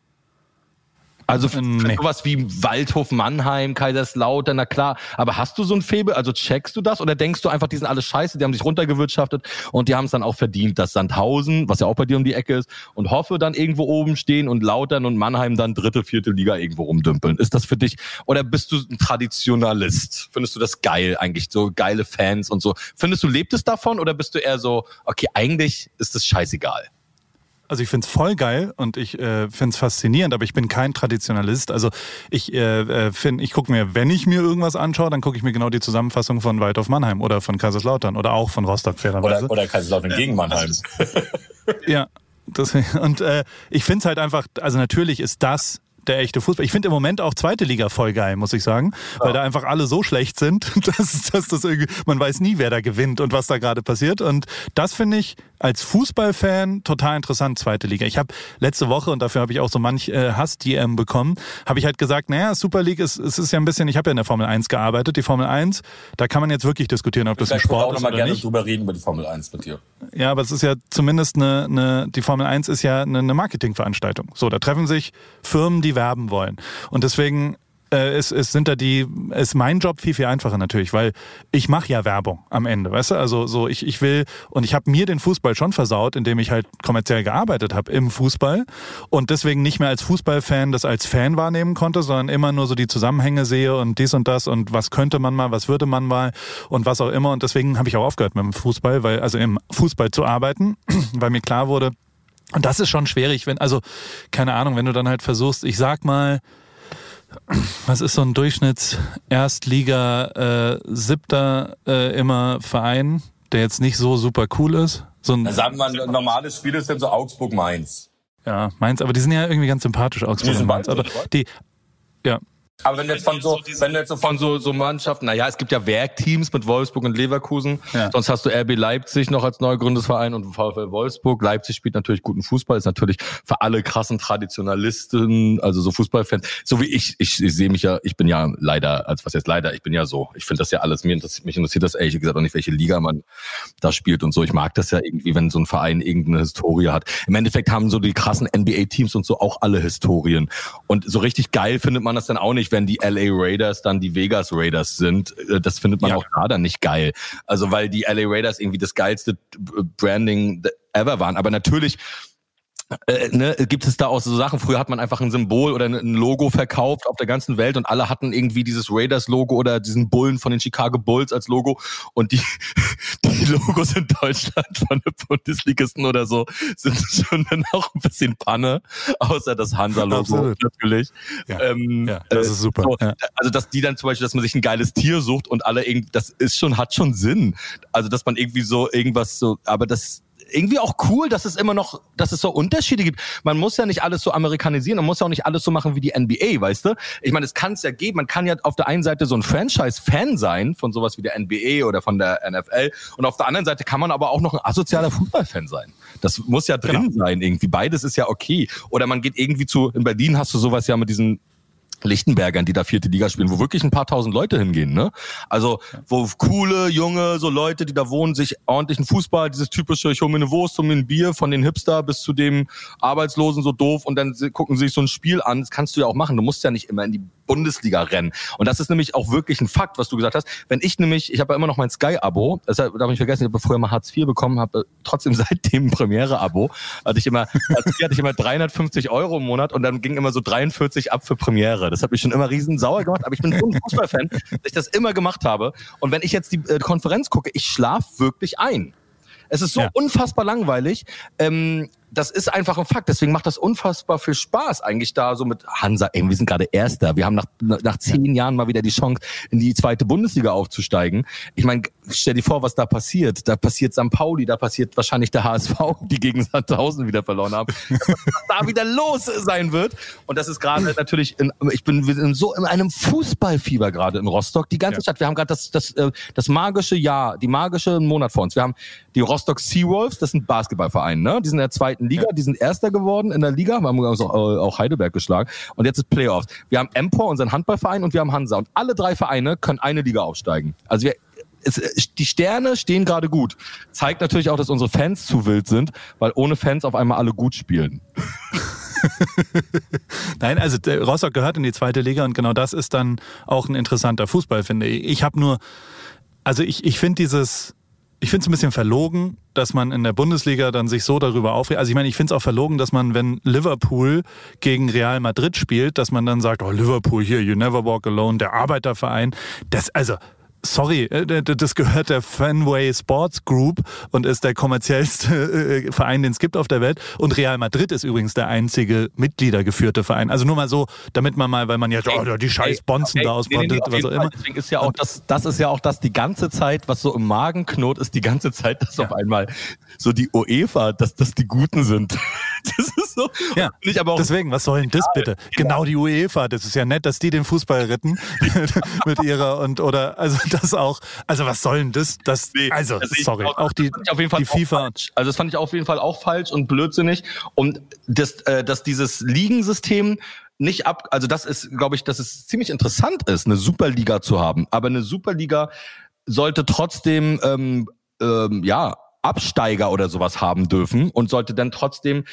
C: Also für,
B: Nee.
C: sowas wie Waldhof Mannheim, Kaiserslautern, na klar. Aber hast du so ein Faible? Also checkst du das oder denkst du einfach, die sind alle scheiße, die haben sich runtergewirtschaftet und die haben es dann auch verdient, dass Sandhausen, was ja auch bei dir um die Ecke ist, und Hoffe dann irgendwo oben stehen und Lautern und Mannheim dann dritte, vierte Liga irgendwo rumdümpeln. Ist das für dich, oder bist du ein Traditionalist? Findest du das geil eigentlich, so geile Fans und so? Findest du, lebt es davon oder bist du eher so, okay, eigentlich ist es scheißegal?
B: Also ich find's voll geil und ich äh, find's faszinierend, aber ich bin kein Traditionalist. Also ich äh, äh, finde, ich gucke mir, wenn ich mir irgendwas anschaue, dann gucke ich mir genau die Zusammenfassung von Waldorf Mannheim oder von Kaiserslautern oder auch von Rostock fairerweise.
E: Oder, oder Kaiserslautern gegen Mannheim.
B: Ja, das, [LAUGHS] und äh, ich finde es halt einfach, also natürlich ist das der echte Fußball. Ich finde im Moment auch zweite Liga voll geil, muss ich sagen, weil da einfach alle so schlecht sind, [LAUGHS] dass, dass das irgendwie, man weiß nie, wer da gewinnt und was da gerade passiert. Und das finde ich als Fußballfan total interessant, zweite Liga. Ich habe letzte Woche, und dafür habe ich auch so manch äh, Hass-DM bekommen, habe ich halt gesagt, naja, Super League ist, es ist ja ein bisschen, ich habe ja in der Formel 1 gearbeitet. Die Formel 1, da kann man jetzt wirklich diskutieren, ob das ein
E: Ich würde auch
B: Sport ist
E: noch mal
B: oder
E: gerne
B: nicht.
E: drüber reden über die Formel 1 mit dir.
B: Ja, aber es ist ja zumindest eine, eine die Formel 1 ist ja eine, eine Marketingveranstaltung. So, da treffen sich Firmen, die werben wollen. Und deswegen äh, es, es sind da die, ist mein Job viel, viel einfacher natürlich, weil ich mache ja Werbung am Ende, weißt du? Also so, ich, ich will, und ich habe mir den Fußball schon versaut, indem ich halt kommerziell gearbeitet habe im Fußball und deswegen nicht mehr als Fußballfan das als Fan wahrnehmen konnte, sondern immer nur so die Zusammenhänge sehe und dies und das und was könnte man mal, was würde man mal und was auch immer. Und deswegen habe ich auch aufgehört mit dem Fußball, weil, also im Fußball zu arbeiten, [CLEARS THROAT] weil mir klar wurde, Und das ist schon schwierig, wenn, also, keine Ahnung, wenn du dann halt versuchst, ich sag mal, was ist so ein Durchschnitts-Erstliga, äh, siebter äh, immer Verein, der jetzt nicht so super cool ist? So ein,
E: Sagen wir mal, ein normales Spiel ist dann so Augsburg-Mainz.
B: ja, Mainz, aber die sind ja irgendwie ganz sympathisch, Augsburg
E: Die sind
B: und Mainz. Aber die, ja,
E: Aber wenn du jetzt von so, wenn du jetzt so von
C: so, so Mannschaften, naja, es gibt ja Werkteams mit Wolfsburg und Leverkusen.
B: Ja.
C: Sonst hast du RB Leipzig noch als neu gegründetes Verein und VfL Wolfsburg. Leipzig spielt natürlich guten Fußball, ist natürlich für alle krassen Traditionalisten, also so Fußballfans, so wie ich, ich, ich sehe mich ja, ich bin ja leider, als was jetzt leider, ich bin ja so. Ich finde das ja alles, mir interessiert, mich interessiert das ehrlich gesagt auch nicht, welche Liga man da spielt und so. Ich mag das ja irgendwie, wenn so ein Verein irgendeine Historie hat. Im Endeffekt haben so die krassen NBA-Teams und so auch alle Historien. Und so richtig geil findet man das dann auch nicht, wenn die LA Raiders dann die Vegas Raiders sind. Äh, Das findet man
B: Ja.
C: auch da dann nicht geil. Also weil die LA Raiders irgendwie das geilste Branding ever waren. Aber natürlich äh, ne, gibt es da auch so Sachen. Früher hat man einfach ein Symbol oder ein Logo verkauft auf der ganzen Welt und alle hatten irgendwie dieses Raiders-Logo oder diesen Bullen von den Chicago Bulls als Logo. Und die, [LAUGHS] die Logos in Deutschland von den Bundesligisten oder so sind [LAUGHS] schon dann auch ein bisschen Panne, außer das Hansa-Logo natürlich.
B: Ja.
C: Ähm,
B: Ja, das
C: äh,
B: ist super.
C: So,
B: Ja.
C: Also dass die dann zum Beispiel, dass man sich ein geiles Tier sucht und alle irgendwie, das ist schon, hat schon Sinn. Also dass man irgendwie so irgendwas so, aber das irgendwie auch cool, dass es immer noch, dass es so Unterschiede gibt. Man muss ja nicht alles so amerikanisieren, man muss ja auch nicht alles so machen wie die NBA, weißt du? Ich meine, es kann es ja geben. Man kann ja auf der einen Seite so ein Franchise-Fan sein von sowas wie der NBA oder von der NFL und auf der anderen Seite kann man aber auch noch ein asozialer Fußballfan sein. Das muss ja drin sein irgendwie. Beides ist ja okay. Oder man geht irgendwie zu, in Berlin hast du sowas ja mit diesen Lichtenbergern, die da vierte Liga spielen, wo wirklich ein paar tausend Leute hingehen, ne? Also, wo coole, junge, so Leute, die da wohnen, sich ordentlichen Fußball, dieses typische, ich hole mir eine Wurst, hole mir ein Bier, von den Hipster bis zu dem Arbeitslosen so doof und dann gucken sie sich so ein Spiel an. Das kannst du ja auch machen. Du musst ja nicht immer in die Bundesliga rennen. Und das ist nämlich auch wirklich ein Fakt, was du gesagt hast. Wenn ich nämlich, ich habe ja immer noch mein Sky-Abo, das darf ich vergessen, ich habe früher mal Hartz IV bekommen, habe trotzdem [LAUGHS] seitdem ein Premiere-Abo. Hatte ich immer, Hartz IV hatte ich immer 350 Euro im Monat und dann ging immer so 43 ab für Premiere. Das hat mich schon immer riesen sauer gemacht, aber ich bin so ein Fußballfan, [LAUGHS] dass ich das immer gemacht habe. Und wenn ich jetzt die äh, Konferenz gucke, ich schlaf wirklich ein. Es ist so
B: Ja.
C: unfassbar langweilig. Ähm, das ist einfach ein Fakt. Deswegen macht das unfassbar viel Spaß, eigentlich da so mit Hansa. Ey, wir sind gerade Erster. Wir haben nach, nach zehn Jahren mal wieder die Chance, in die zweite Bundesliga aufzusteigen. Ich meine, stell dir vor, was da passiert. Da passiert St. Pauli, da passiert wahrscheinlich der HSV, [LAUGHS] die gegen Sandhausen wieder verloren haben. was da wieder los sein wird. Und das ist gerade natürlich, in, ich bin wir sind so in einem Fußballfieber gerade in Rostock. Die ganze
B: Ja.
C: Stadt. Wir haben gerade das, das, äh, das magische Jahr, die magische Monat vor uns. Wir haben die Rostock Seawolves, das sind Basketballverein, ne? Die sind in der zweiten Liga, die sind Erster geworden in der Liga, wir haben uns auch, äh, auch Heidelberg geschlagen. Und jetzt ist Playoffs. Wir haben Empor, unseren Handballverein, und wir haben Hansa. Und alle drei Vereine können eine Liga aufsteigen. Also wir, es, die Sterne stehen gerade gut. Zeigt natürlich auch, dass unsere Fans zu wild sind, weil ohne Fans auf einmal alle gut spielen. [LAUGHS]
B: Nein, also Rostock gehört in die zweite Liga und genau das ist dann auch ein interessanter Fußball, finde ich. Ich habe nur, also ich, ich finde dieses, ich finde es ein bisschen verlogen, dass man in der Bundesliga dann sich so darüber aufregt. Also ich meine, ich finde es auch verlogen, dass man, wenn Liverpool gegen Real Madrid spielt, dass man dann sagt, oh Liverpool hier, you never walk alone, der Arbeiterverein. Das, also sorry, äh, das gehört der Fenway Sports Group und ist der kommerziellste äh, Verein, den es gibt auf der Welt. Und Real Madrid ist übrigens der einzige Mitgliedergeführte Verein. Also nur mal so, damit man mal, weil man ja, oh, die scheiß Bonzen da aus
C: nee, nee,
B: Madrid,
C: auf
B: was auch immer.
C: Deswegen ist ja auch das, das ist ja auch das die ganze Zeit, was so im Magen knurrt, ist die ganze Zeit, dass auf einmal so die UEFA, dass das die Guten sind. [LAUGHS] Das ist so.
B: Ja,
C: ich aber auch
B: Deswegen, was soll denn das bitte? Genau die UEFA, das ist ja nett, dass die den Fußball retten [LAUGHS] mit ihrer und oder also das auch. Also was soll denn das? Das
C: Nee,
B: also
C: ich
B: sorry,
C: auch-
B: auch die
C: das fand ich auf jeden Fall
B: die FIFA.
C: Also das fand ich auf jeden Fall auch falsch und blödsinnig. Und das, äh, dass dieses Ligensystem nicht ab, also das ist, glaube ich, dass es ziemlich interessant ist, eine Superliga zu haben. Aber eine Superliga sollte trotzdem, ähm, ähm, ja, Absteiger oder sowas haben dürfen und sollte dann trotzdem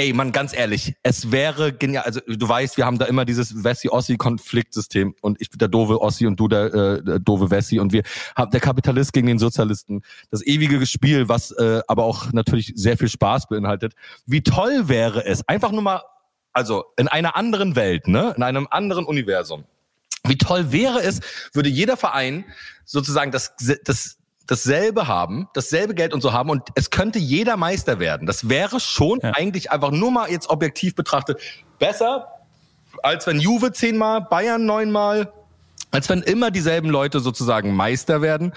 C: Ey, man, ganz ehrlich, es wäre genial. Also du weißt, wir haben da immer dieses Wessi-Ossi-Konfliktsystem und ich bin der doofe Ossi und du der, äh, der doofe Wessi und wir haben der Kapitalist gegen den Sozialisten. Das ewige Spiel, was äh, aber auch natürlich sehr viel Spaß beinhaltet. Wie toll wäre es, einfach nur mal, also in einer anderen Welt, ne, in einem anderen Universum. Wie toll wäre es, würde jeder Verein sozusagen das, das dasselbe haben, dasselbe Geld und so haben und es könnte jeder Meister werden. Das wäre schon
B: Ja.
C: eigentlich einfach nur mal jetzt objektiv betrachtet besser, als wenn Juve zehnmal, Bayern neunmal, als wenn immer dieselben Leute sozusagen Meister werden.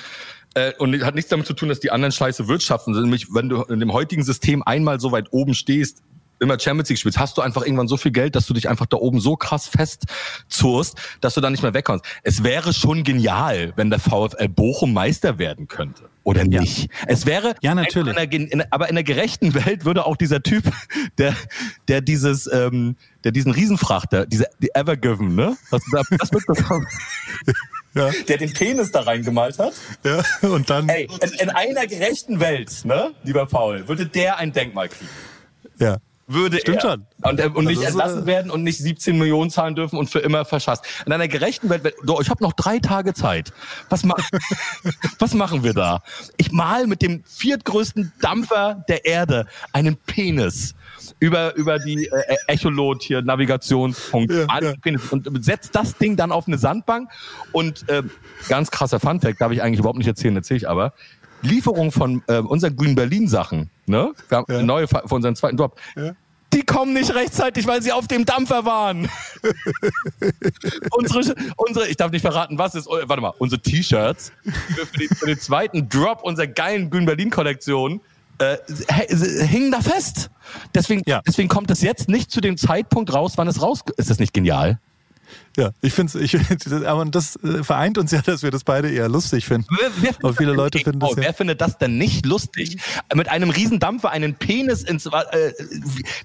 C: Äh, und hat nichts damit zu tun, dass die anderen scheiße wirtschaften. Nämlich, wenn du in dem heutigen System einmal so weit oben stehst, immer Champions League spielst, hast du einfach irgendwann so viel Geld, dass du dich einfach da oben so krass festzurst, dass du da nicht mehr wegkommst. Es wäre schon genial, wenn der VfL Bochum Meister werden könnte. Oder nicht? Es wäre,
B: Ja, natürlich.
C: In einer, in, aber in einer gerechten Welt würde auch dieser Typ, [LAUGHS] der, der dieses, ähm, der diesen Riesenfrachter, diese, die Evergiven, ne? Hast du da das mitbekommen? [LAUGHS] Der den Penis da reingemalt hat?
B: Ja, und dann,
C: Ey, in, in einer gerechten Welt, ne, lieber Paul, würde der ein Denkmal kriegen.
B: ja.
C: Würde
B: Stimmt
C: er.
B: schon.
C: Und, äh, und nicht
B: ist,
C: entlassen
B: äh,
C: werden und nicht 17 Millionen zahlen dürfen und für immer verschasst. In einer gerechten Welt, doch, ich habe noch drei Tage Zeit. Was, ma [LAUGHS] was machen wir da? Ich mal mit dem viertgrößten Dampfer der Erde einen Penis über, über die äh, Echolot hier, Navigationspunkt,
B: Ja,
C: an-
B: ja.
C: Und setzt das Ding dann auf eine Sandbank und äh, ganz krasser Funfact, darf ich eigentlich überhaupt nicht erzählen, erzähle ich aber. Lieferung von äh, unseren Green Berlin Sachen, ne? Wir haben eine neue von unserem zweiten Drop. Die kommen nicht rechtzeitig, weil sie auf dem Dampfer waren. [LAUGHS] unsere, unsere, ich darf nicht verraten, was ist, warte mal, unsere T-Shirts für, für, den- für den zweiten Drop unserer geilen Green Berlin Kollektion äh, hingen da fest. Deswegen,
B: Ja.
C: deswegen kommt es jetzt nicht zu dem Zeitpunkt raus, wann es raus. Ist das nicht genial?
B: Ja, ich finde es, ich, aber das äh, vereint uns ja, dass wir das beide eher lustig finden.
C: Wer, wer
B: viele
C: das
B: Leute
C: denn-
B: finden das
C: oh,
B: ja-
C: Wer findet das denn nicht lustig? Mit einem Riesendampfer einen Penis ins äh,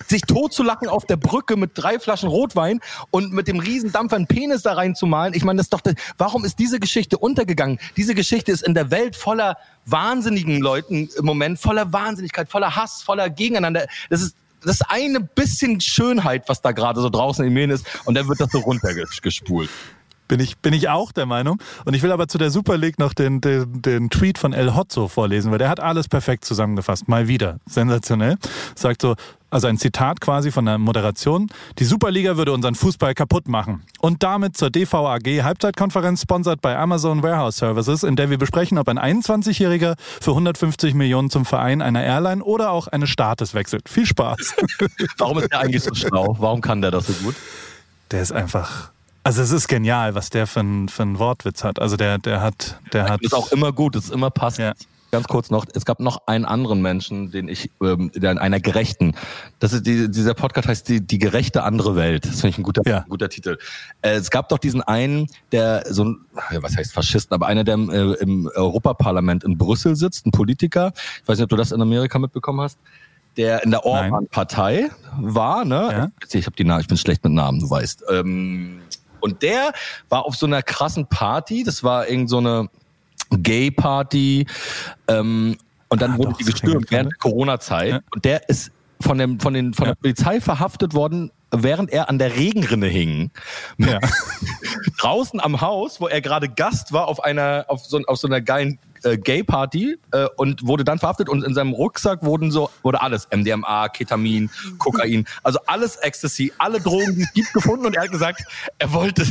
C: sich totzulachen auf der Brücke mit drei Flaschen Rotwein und mit dem Riesendampfer einen Penis da reinzumalen. Ich meine, das ist doch. Warum ist diese Geschichte untergegangen? Diese Geschichte ist in der Welt voller wahnsinnigen Leuten im Moment, voller Wahnsinnigkeit, voller Hass, voller Gegeneinander. Das ist das eine bisschen Schönheit, was da gerade so draußen im Medien ist, und dann wird das so runtergespult.
B: Bin ich, bin ich auch der Meinung. Und ich will aber zu der Super League noch den, den, den Tweet von El Hotzo vorlesen, weil der hat alles perfekt zusammengefasst. Mal wieder. Sensationell. Sagt so, also ein Zitat quasi von der Moderation. Die Superliga würde unseren Fußball kaputt machen. Und damit zur DVAG Halbzeitkonferenz, sponsert bei Amazon Warehouse Services, in der wir besprechen, ob ein 21-Jähriger für 150 Millionen zum Verein einer Airline oder auch eines Staates wechselt. Viel Spaß. [LAUGHS]
C: Warum ist der eigentlich so schlau? Warum kann der das so gut?
B: Der ist einfach. Also es ist genial, was der für einen für einen Wortwitz hat. Also der, der hat, der hat.
C: ist auch immer gut, ist immer passend.
B: Ja.
C: Ganz kurz noch, es gab noch einen anderen Menschen, den ich, ähm, der in einer gerechten, das ist die, dieser Podcast heißt die, die gerechte andere Welt. Das finde ich ein guter,
B: Ja.
C: guter Titel. Äh, es gab doch diesen einen, der so ein, was heißt Faschisten, aber einer, der im, äh, im Europaparlament in Brüssel sitzt, ein Politiker. Ich weiß nicht, ob du das in Amerika mitbekommen hast. Der in der. Orban-Partei war, ne?
B: Ja.
C: Ich habe die Namen, ich bin schlecht mit Namen, du weißt. Ähm, und der war auf so einer krassen Party, das war irgend so eine Gay-Party, ähm, und dann
B: Ah,
C: wurde
B: doch,
C: die gestürmt während
B: gerade.
C: der Corona-Zeit.
B: Ja.
C: Und der ist von, dem, von, den, von
B: Ja.
C: der Polizei verhaftet worden, während er an der Regenrinne hing.
B: Ja. [LAUGHS]
C: Draußen am Haus, wo er gerade Gast war auf einer, auf so, auf so einer geilen äh, Gay-Party äh, und wurde dann verhaftet und in seinem Rucksack wurden so, wurde alles, MDMA, Ketamin, Kokain, also alles Ecstasy, alle Drogen, die es gibt, gefunden und er hat gesagt, er wollte,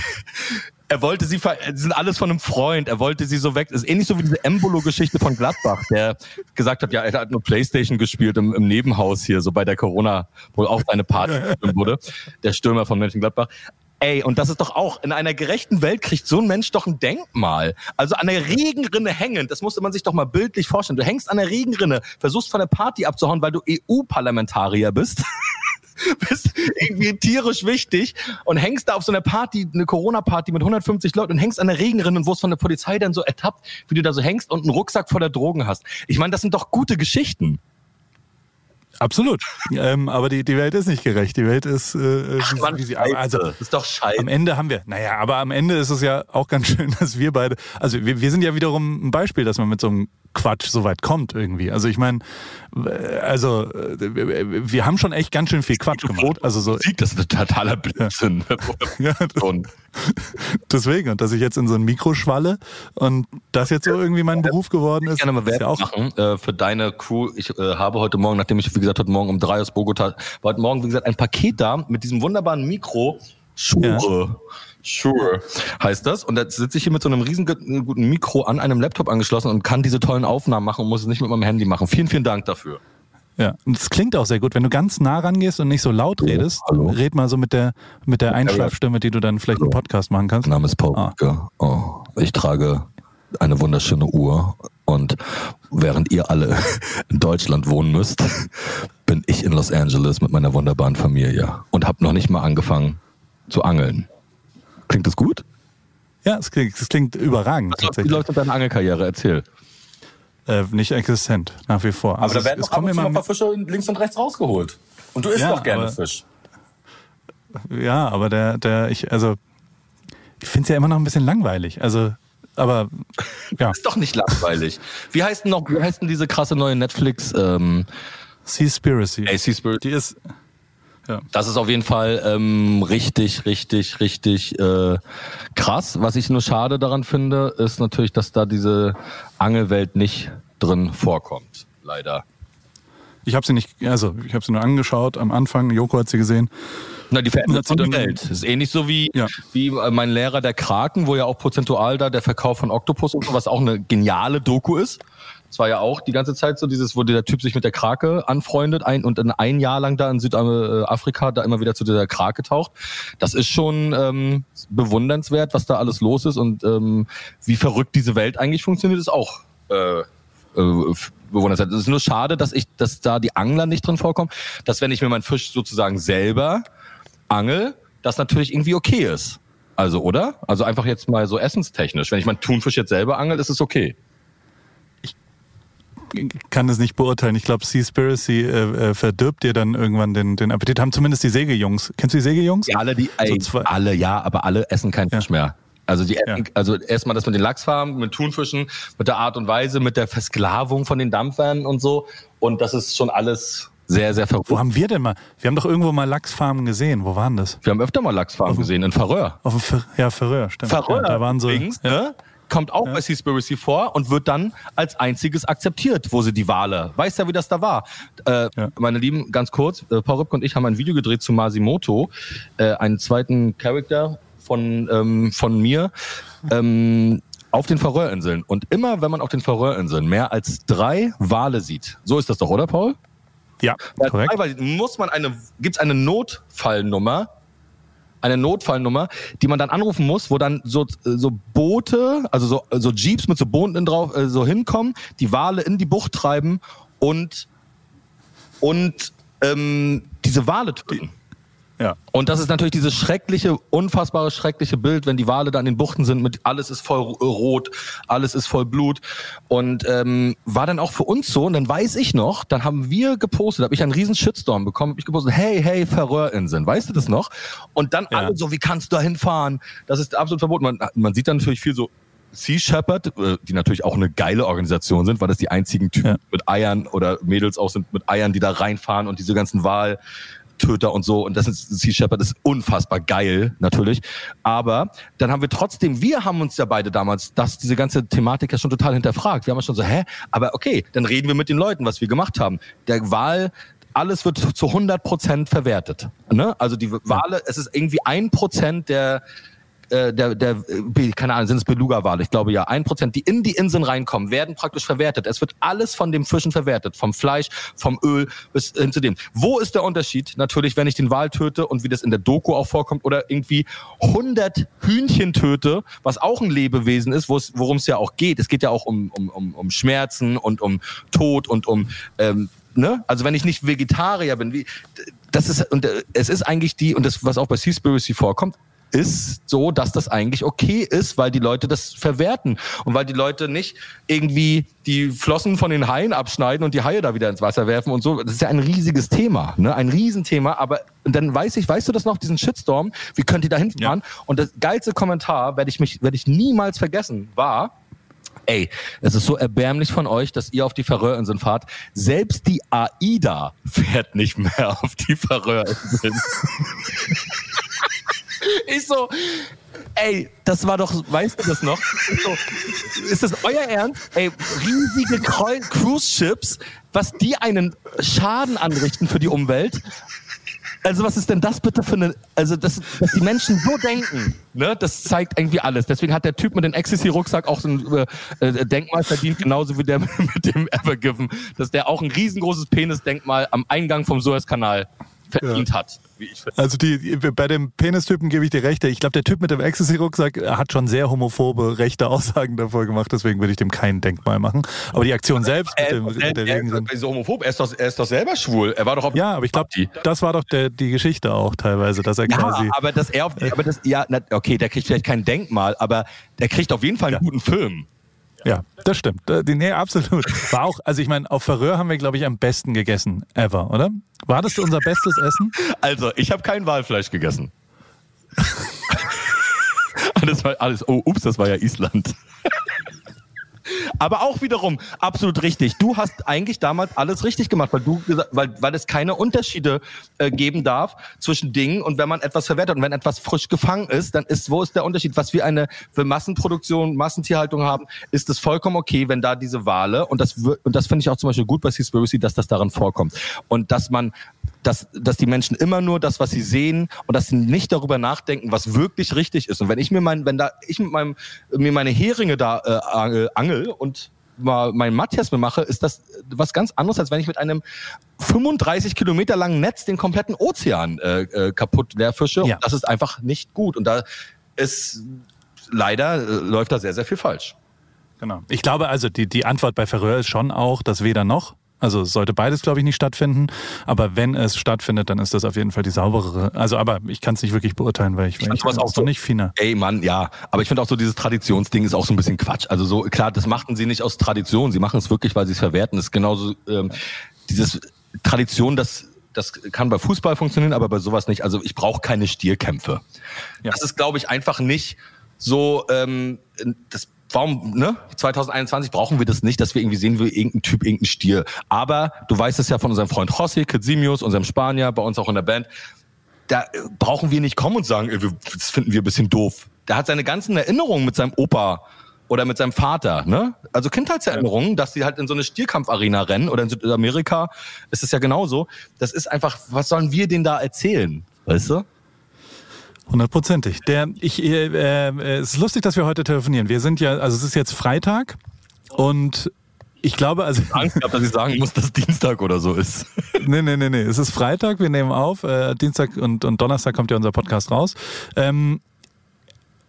C: er wollte sie, ver die sind alles von einem Freund, er wollte sie so weg. Das ist ähnlich so wie diese Embolo-Geschichte von Gladbach, der gesagt hat, ja, er hat nur Playstation gespielt im, im Nebenhaus hier, so bei der Corona, wo auch seine Party [LAUGHS] wurde, der Stürmer von Mönchengladbach. Ey, und das ist doch auch, in einer gerechten Welt kriegt so ein Mensch doch ein Denkmal. Also an der Regenrinne hängend, das musste man sich doch mal bildlich vorstellen. Du hängst an der Regenrinne, versuchst von der Party abzuhauen, weil du EU-Parlamentarier bist. [LAUGHS] [LAUGHS] bist irgendwie tierisch wichtig und hängst da auf so einer Party, eine Corona-Party mit 150 Leuten und hängst an der Regenrinne und wirst von der Polizei dann so ertappt, wie du da so hängst und einen Rucksack voller Drogen hast. Ich meine, das sind doch gute Geschichten.
B: Absolut. ähm, aber die, die Welt ist nicht gerecht. Die Welt ist, äh, wie,
C: Mann,
B: wie sie,
C: Scheiße.
B: also
C: das ist doch scheiße.
B: am Ende haben wir, naja, aber am Ende ist es ja auch ganz [LAUGHS] schön, dass wir beide, also wir, wir sind ja wiederum ein Beispiel, dass man mit so einem Quatsch so weit kommt irgendwie. Also ich meine, äh, also wir haben schon echt ganz schön viel Quatsch gemacht. Also so,
C: Musik, das ist ein totaler Blödsinn. [LAUGHS]
B: ja, [LAUGHS] deswegen. Und dass ich jetzt in so ein Mikro schwalle und das jetzt so irgendwie mein Beruf geworden ist,
C: gerne mal
B: ja
C: Werbung
B: auch
C: machen äh, für deine Crew. Ich äh, habe heute Morgen, nachdem ich, wie gesagt, heute Morgen um drei aus Bogota, war heute Morgen, wie gesagt, ein Paket da mit diesem wunderbaren Mikro. Shure. Sure. Heißt das? Und da sitze ich hier mit so einem riesen guten Mikro an einem Laptop angeschlossen und kann diese tollen Aufnahmen machen und muss es nicht mit meinem Handy machen. Vielen, vielen Dank dafür.
B: Ja, und es klingt auch sehr gut, wenn du ganz nah rangehst und nicht so laut redest.
C: hallo.
B: Red mal so mit der mit der Einschlafstimme, die du dann vielleicht im Podcast machen kannst.
C: Mein Name ist Paul.
B: Ah.
C: Oh, ich trage eine wunderschöne Uhr und während ihr alle [LAUGHS] in Deutschland wohnen müsst, bin ich in Los Angeles mit meiner wunderbaren Familie und habe noch nicht mal angefangen zu angeln. Klingt das gut?
B: Ja, es klingt, es klingt überragend
C: Wie
B: tatsächlich.
C: läuft deine Angelkarriere? Erzähl.
B: Äh, nicht existent, nach wie vor.
E: Aber
B: Also
E: da
B: es-
E: werden
B: es
E: ab
B: kommen immer
E: noch ein paar Fische links und rechts rausgeholt. Und du isst
B: Ja,
E: doch gerne
B: aber-
E: Fisch.
B: Ja, aber der, der, ich, also, ich finde es ja immer noch ein bisschen langweilig. Also, aber, [LAUGHS] ja,
C: Ist doch nicht langweilig. Wie heißt denn noch, wie heißt denn diese krasse neue Netflix, ähm,
B: Seaspiracy.
C: AC Spirit?
B: Die ist,
C: Das ist auf jeden Fall ähm, richtig, richtig, richtig äh, krass. Was ich nur schade daran finde, ist natürlich, dass da diese Angelwelt nicht drin vorkommt. Leider.
B: ich habe sie nicht, also, ich habe sie nur angeschaut am Anfang. Joko hat sie gesehen.
C: Na, die verändert
B: sie
C: die Welt. Das ist ähnlich so wie,
B: Ja.
C: wie äh, mein Lehrer der Kraken, wo ja auch prozentual da der Verkauf von Oktopus und so, was auch eine geniale Doku ist. Das war ja auch die ganze Zeit so dieses, wo der Typ sich mit der Krake anfreundet ein, und dann ein Jahr lang da in Südafrika da immer wieder zu dieser Krake taucht. Das ist schon ähm, bewundernswert, was da alles los ist und ähm, wie verrückt diese Welt eigentlich funktioniert, ist auch äh, äh, bewundernswert. Es ist nur schade, dass ich, dass da die Angler nicht drin vorkommen, dass wenn ich mir meinen Fisch sozusagen selber angel, das natürlich irgendwie okay ist. Also, oder? Also einfach jetzt mal so essenstechnisch. Wenn ich meinen Thunfisch jetzt selber angel, ist es okay.
B: Kann es nicht beurteilen. Ich glaube, Seaspiracy äh, äh, verdirbt dir dann irgendwann den, den Appetit. Haben zumindest die Sägejungs. Kennst du die Sägejungs?
C: Ja, alle, die, ey,
B: zwei-
C: alle, ja, aber alle essen keinen
B: Ja.
C: Fisch mehr. Also die essen,
B: Ja.
C: also erstmal das mit den Lachsfarmen, mit Thunfischen, mit der Art und Weise, mit der Versklavung von den Dampfern und so. Und das ist schon alles sehr, sehr verrückt.
B: Wo haben wir denn mal? Wir haben doch irgendwo mal Lachsfarmen gesehen. Wo waren das?
C: Wir haben öfter mal Lachsfarmen gesehen in Färöer.
B: Auf dem ja, Färöer, stimmt.
C: Färöer
B: ja, da waren so.
C: übrigens,
B: ja.
C: ne? Kommt auch bei Seaspiracy vor und wird dann als einziges akzeptiert, wo sie die Wale. Weißt ja, wie das da war. Äh,
B: Ja.
C: Meine Lieben, ganz kurz, äh, Paul Rübke und ich haben ein Video gedreht zu Masimoto, äh, einen zweiten Charakter von, ähm, von mir. Ähm, auf den Färöerinseln. Und immer, wenn man auf den Färöerinseln mehr als drei Wale sieht, so ist das doch, oder Paul?
B: Ja, korrekt.
C: muss man eine, gibt's eine Notfallnummer, eine Notfallnummer, die man dann anrufen muss, wo dann so, so Boote, also so, so Jeeps mit so Booten drauf, äh, so hinkommen, die Wale in die Bucht treiben und, und ähm, diese Wale töten.
B: Ja.
C: Und das ist natürlich dieses schreckliche, unfassbare, schreckliche Bild, wenn die Wale dann in Buchten sind, mit alles ist voll rot, alles ist voll Blut. Und ähm, war dann auch für uns so, und dann weiß ich noch, dann haben wir gepostet, habe ich einen riesen Shitstorm bekommen, hab ich gepostet, hey, hey, Färöerinseln, weißt du das noch? Und dann
B: Ja.
C: alle so, wie kannst du da hinfahren? Das ist absolut verboten. Man, man sieht dann natürlich viel so Sea Shepherd, äh, die natürlich auch eine geile Organisation sind, weil das die einzigen Typen
B: Ja.
C: mit Eiern oder Mädels auch sind mit Eiern, die da reinfahren und diese ganzen Wahltöter und so. Und das ist Sea Shepherd ist unfassbar geil, natürlich. Aber dann haben wir trotzdem, wir haben uns ja beide damals, das, diese ganze Thematik ja schon total hinterfragt. Wir haben schon so, hä? Aber okay, dann reden wir mit den Leuten, was wir gemacht haben. Der Wahl, alles wird zu 100 Prozent verwertet. Ne? Also die Wale, es ist irgendwie ein Prozent der äh, der, der, äh, keine Ahnung, sind es Beluga-Wale? Ich glaube ja. Ein Prozent, die in die Inseln reinkommen, werden praktisch verwertet. Es wird alles von dem Fischen verwertet. Vom Fleisch, vom Öl bis hin zu dem. Wo ist der Unterschied? Natürlich, wenn ich den Wal töte und wie das in der Doku auch vorkommt oder irgendwie 100 Hühnchen töte, was auch ein Lebewesen ist, worum es ja auch geht. Es geht ja auch um, um, um, um Schmerzen und um Tod und um, ähm, ne? Also wenn ich nicht Vegetarier bin, wie, das ist, und äh, es ist eigentlich die, und das, was auch bei Seaspiracy vorkommt, ist so, dass das eigentlich okay ist, weil die Leute das verwerten und weil die Leute nicht irgendwie die Flossen von den Haien abschneiden und die Haie da wieder ins Wasser werfen und so. Das ist ja ein riesiges Thema, ne? Ein Riesenthema. Aber dann weiß ich, weißt du das noch, diesen Shitstorm? Wie könnt ihr da hinfahren? Und das geilste Kommentar werde ich mich, werde ich niemals vergessen, war, Ey, es ist so erbärmlich von euch, dass ihr auf die Färöerinseln fahrt. Selbst die AIDA fährt nicht mehr [LAUGHS] auf die Färöerinseln. [LAUGHS] ich so, ey, das war doch, weißt du das noch? So, ist das euer Ernst? Ey, riesige Kreu- Cruise Ships, was die einen Schaden anrichten für die Umwelt. Also was ist denn das bitte für eine, also das, dass die Menschen so denken, ne, das zeigt irgendwie alles. Deswegen hat der Typ mit dem Ecstasy-Rucksack auch so ein äh, äh, Denkmal verdient, genauso wie der [LAUGHS] mit dem Evergiven, dass der auch ein riesengroßes Penisdenkmal am Eingang vom Suezkanal verdient hat. Wie ich finde.
B: Also die, bei dem Penistypen gebe ich dir recht. Ich glaube, der Typ mit dem Ecstasy-Rucksack hat schon sehr homophobe, rechte Aussagen davor gemacht. Deswegen würde ich dem kein Denkmal machen. Aber die Aktion selbst mit, dem, mit der
C: er, er ist homophob, er ist, doch, er ist doch selber schwul. Er war doch auf
B: Ja, aber ich glaube, das war doch der, die Geschichte auch teilweise, dass er
C: Ja,
B: quasi.
C: aber dass er auf, aber das, ja, okay, der kriegt vielleicht kein Denkmal, aber der kriegt auf jeden Fall einen guten Film.
B: Ja, das stimmt. Äh, Nee, absolut. War auch, also ich meine, auf Färöer haben wir, glaube ich, am besten gegessen ever, oder? War das unser bestes Essen?
C: Also, ich habe kein Walfleisch gegessen. [LAUGHS] das war alles, oh, ups, das war ja Island. Aber auch wiederum absolut richtig. Du hast eigentlich damals alles richtig gemacht, weil du weil, weil es keine Unterschiede äh, geben darf zwischen Dingen und wenn man etwas verwertet und wenn etwas frisch gefangen ist, dann ist wo ist der Unterschied? Was wir eine für Massenproduktion, Massentierhaltung haben, ist es vollkommen okay, wenn da diese Wale und das und das finde ich auch zum Beispiel gut bei Seaspiracy, dass das darin vorkommt und dass man dass, dass die Menschen immer nur das, was sie sehen und dass sie nicht darüber nachdenken, was wirklich richtig ist. Und wenn ich mir mein, wenn da ich mit meinem mir meine Heringe da äh, angel- angel und mal meinen Matthias mir mache, ist das was ganz anderes, als wenn ich mit einem 35 Kilometer langen Netz den kompletten Ozean äh, äh, kaputt leer fische.
B: Ja.
C: Und das ist einfach nicht gut. Und da ist leider äh, läuft da sehr, sehr viel falsch.
B: Genau. Ich glaube also, die, die Antwort bei Färöer ist schon auch das Weder noch. Also es sollte beides, glaube ich, nicht stattfinden. Aber wenn es stattfindet, dann ist das auf jeden Fall die sauberere. Also, aber ich kann es nicht wirklich beurteilen, weil ich, ich
C: sowas
B: bin
C: auch so-
B: nicht finer.
C: Ey, Mann, ja. Aber ich finde auch so dieses Traditionsding ist auch so ein bisschen Quatsch. Also so, klar, das machten sie nicht aus Tradition. Sie machen es wirklich, weil sie es verwerten. Das ist genauso, ähm, dieses Tradition, das, das kann bei Fußball funktionieren, aber bei sowas nicht. Also ich brauche keine Stierkämpfe.
B: Ja.
C: Das ist, glaube ich, einfach nicht so, ähm, das Warum, ne? 2021 brauchen wir das nicht, dass wir irgendwie sehen, wie irgendein Typ, irgendein Stier. Aber du weißt es ja von unserem Freund José Kitsimius, unserem Spanier, bei uns auch in der Band da äh, brauchen wir nicht kommen und sagen, das finden wir ein bisschen doof. Der hat seine ganzen Erinnerungen mit seinem Opa oder mit seinem Vater, ne? Also Kindheitserinnerungen, dass sie halt in so eine Stierkampfarena rennen oder in Südamerika ist es ja genauso. Das ist einfach, was sollen wir denen da erzählen? Weißt du?
B: Hundertprozentig. Der, ich, äh, äh, es ist lustig, dass wir heute telefonieren. Wir sind ja, also es ist jetzt Freitag und ich glaube, also
C: Angst gehabt, dass ich sagen muss, dass Dienstag oder so ist. [LAUGHS]
B: nee, nee, nee, nee. Es ist Freitag, wir nehmen auf. Äh, Dienstag und, und Donnerstag kommt ja unser Podcast raus. Ähm,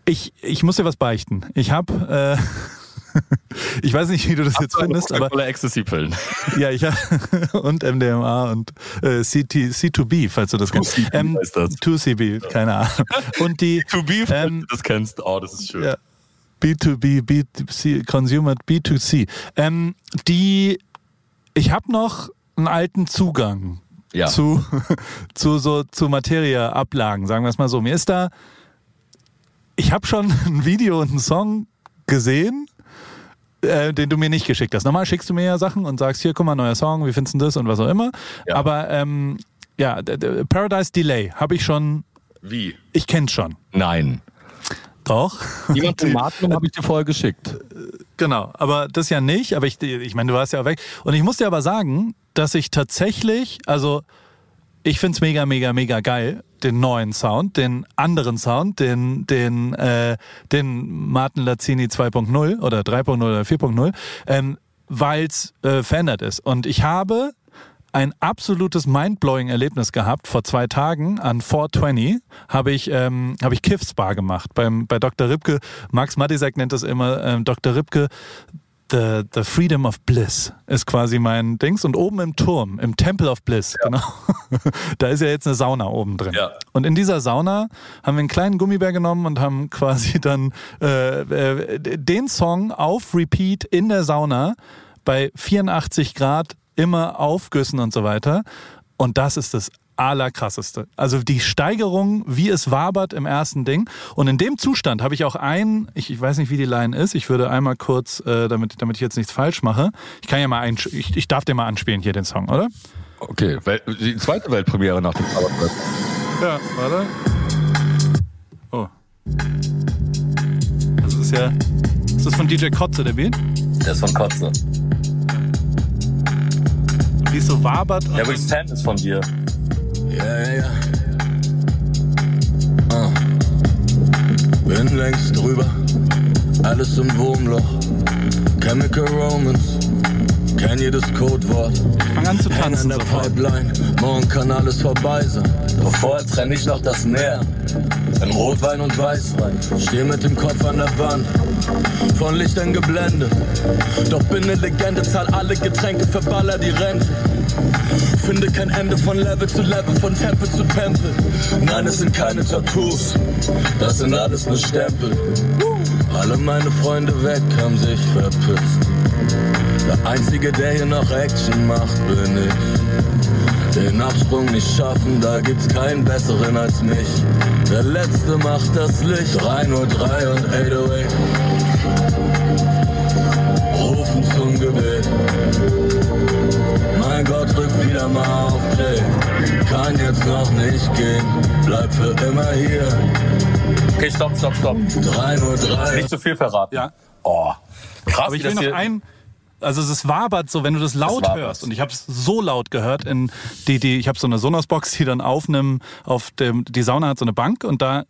B: ich, ich muss dir was beichten. Ich habe, äh, [LAUGHS] [LAUGHS] ich weiß nicht, wie du das jetzt findest, aber
C: Coca-Cola Ecstasy-Pillen. [LAUGHS]
B: ja, ich hab, [LAUGHS] und MDMA und äh, CT, C2B, falls du das kennst.
C: 2CB heißt das.
B: 2CB, keine Ahnung. Und die
C: To be, falls
B: Ähm,
C: du das kennst. Oh, das ist schön.
B: ja, B2B, B2C, Consumer, B2C. Ähm, die, ich habe noch einen alten Zugang
C: Ja.
B: zu, zu so zu Materieablagen, sagen wir es mal so. Mir ist da, ich habe schon ein Video und einen Song gesehen, äh, den du mir nicht geschickt hast. Normal schickst du mir ja Sachen und sagst, hier, guck mal, neuer Song, wie findest du das und was auch immer.
C: Ja.
B: Aber ähm, ja, Paradise Delay habe ich schon,
C: Wie?
B: ich kenn's schon.
C: Nein.
B: Doch.
C: Jemand zum Atmen habe ich dir vorher geschickt.
B: Genau, aber das ja nicht. Aber ich, ich meine, du warst ja auch weg. Und ich muss dir aber sagen, dass ich tatsächlich, also ich find's mega, mega, mega geil, den neuen Sound, den anderen Sound, den, den, äh, den Martin Lazzini 2.0 oder 3.0 oder 4.0, ähm, weil's äh, verändert ist. Und ich habe ein absolutes mindblowing Erlebnis gehabt. Vor zwei Tagen an 420 habe ich, ähm, habe ich Kiff Spa gemacht beim, bei Dr. Ripke. Max Matisek nennt das immer ähm, Dr. Ripke. The, the Freedom of Bliss ist quasi mein Dings. Und oben im Turm, im Temple of Bliss, genau, [LAUGHS] da ist ja jetzt eine Sauna oben drin.
C: Ja.
B: Und in dieser Sauna haben wir einen kleinen Gummibär genommen und haben [LAUGHS] quasi dann äh, äh, den Song auf Repeat in der Sauna bei 84 Grad immer Aufgüssen und so weiter. Und das ist das allerkrasseste. Also die Steigerung, wie es wabert im ersten Ding. Und in dem Zustand habe ich auch ein, ich, ich weiß nicht, wie die Line ist, ich würde einmal kurz, äh, damit, damit ich jetzt nichts falsch mache, ich kann ja mal ein, ich, ich darf den mal anspielen hier, den Song, oder?
C: Okay, die zweite Weltpremiere nach dem Zauberfest.
B: Ja, warte. Oh. Das ist ja, ist das von DJ Kotze, der Beat?
E: Der ist von Kotze.
B: Wie es so wabert. und-
E: Der Week's 10 ist von dir.
G: Ja, ja, ja. Ah.
H: Bin längst drüber, alles im Wurmloch. Chemical Romance, kenn jedes Codewort.
B: Fang an zu
H: Häng
B: tanzen an
H: der
B: sofort.
H: Pipeline, morgen kann alles vorbei sein. Doch vorher trenn ich noch das Meer. In Rotwein und Weißwein, steh mit dem Kopf an der Wand, von Lichtern geblendet. Doch bin ne Legende, zahl alle Getränke, verballer die Rente. Finde kein Ende von Level zu Level, von Tempel zu Tempel. Nein, es sind keine Tattoos, das sind alles nur Stempel. Alle meine Freunde weg, haben sich verpisst. Der Einzige, der hier noch Action macht, bin ich. Den Absprung nicht schaffen, da gibt's keinen besseren als mich. Der Letzte macht das Licht, 303 und 808. Rufen zum Gebet. Gott, drück wieder mal auf Play. Kann jetzt noch nicht gehen, bleib für immer hier.
I: Okay, stopp, stopp, stopp.
H: 303.
I: Nicht zu viel verraten.
B: Ja.
I: Oh, krass,
B: Aber ich will
I: das
B: noch
I: hier...
B: ein. Also es wabert so, wenn du das laut
I: wabert.
B: hörst. Und ich habe es so laut gehört. In die, die, ich habe so eine Sonos-Box, die dann auf einem, auf dem, die Sauna hat so eine Bank und da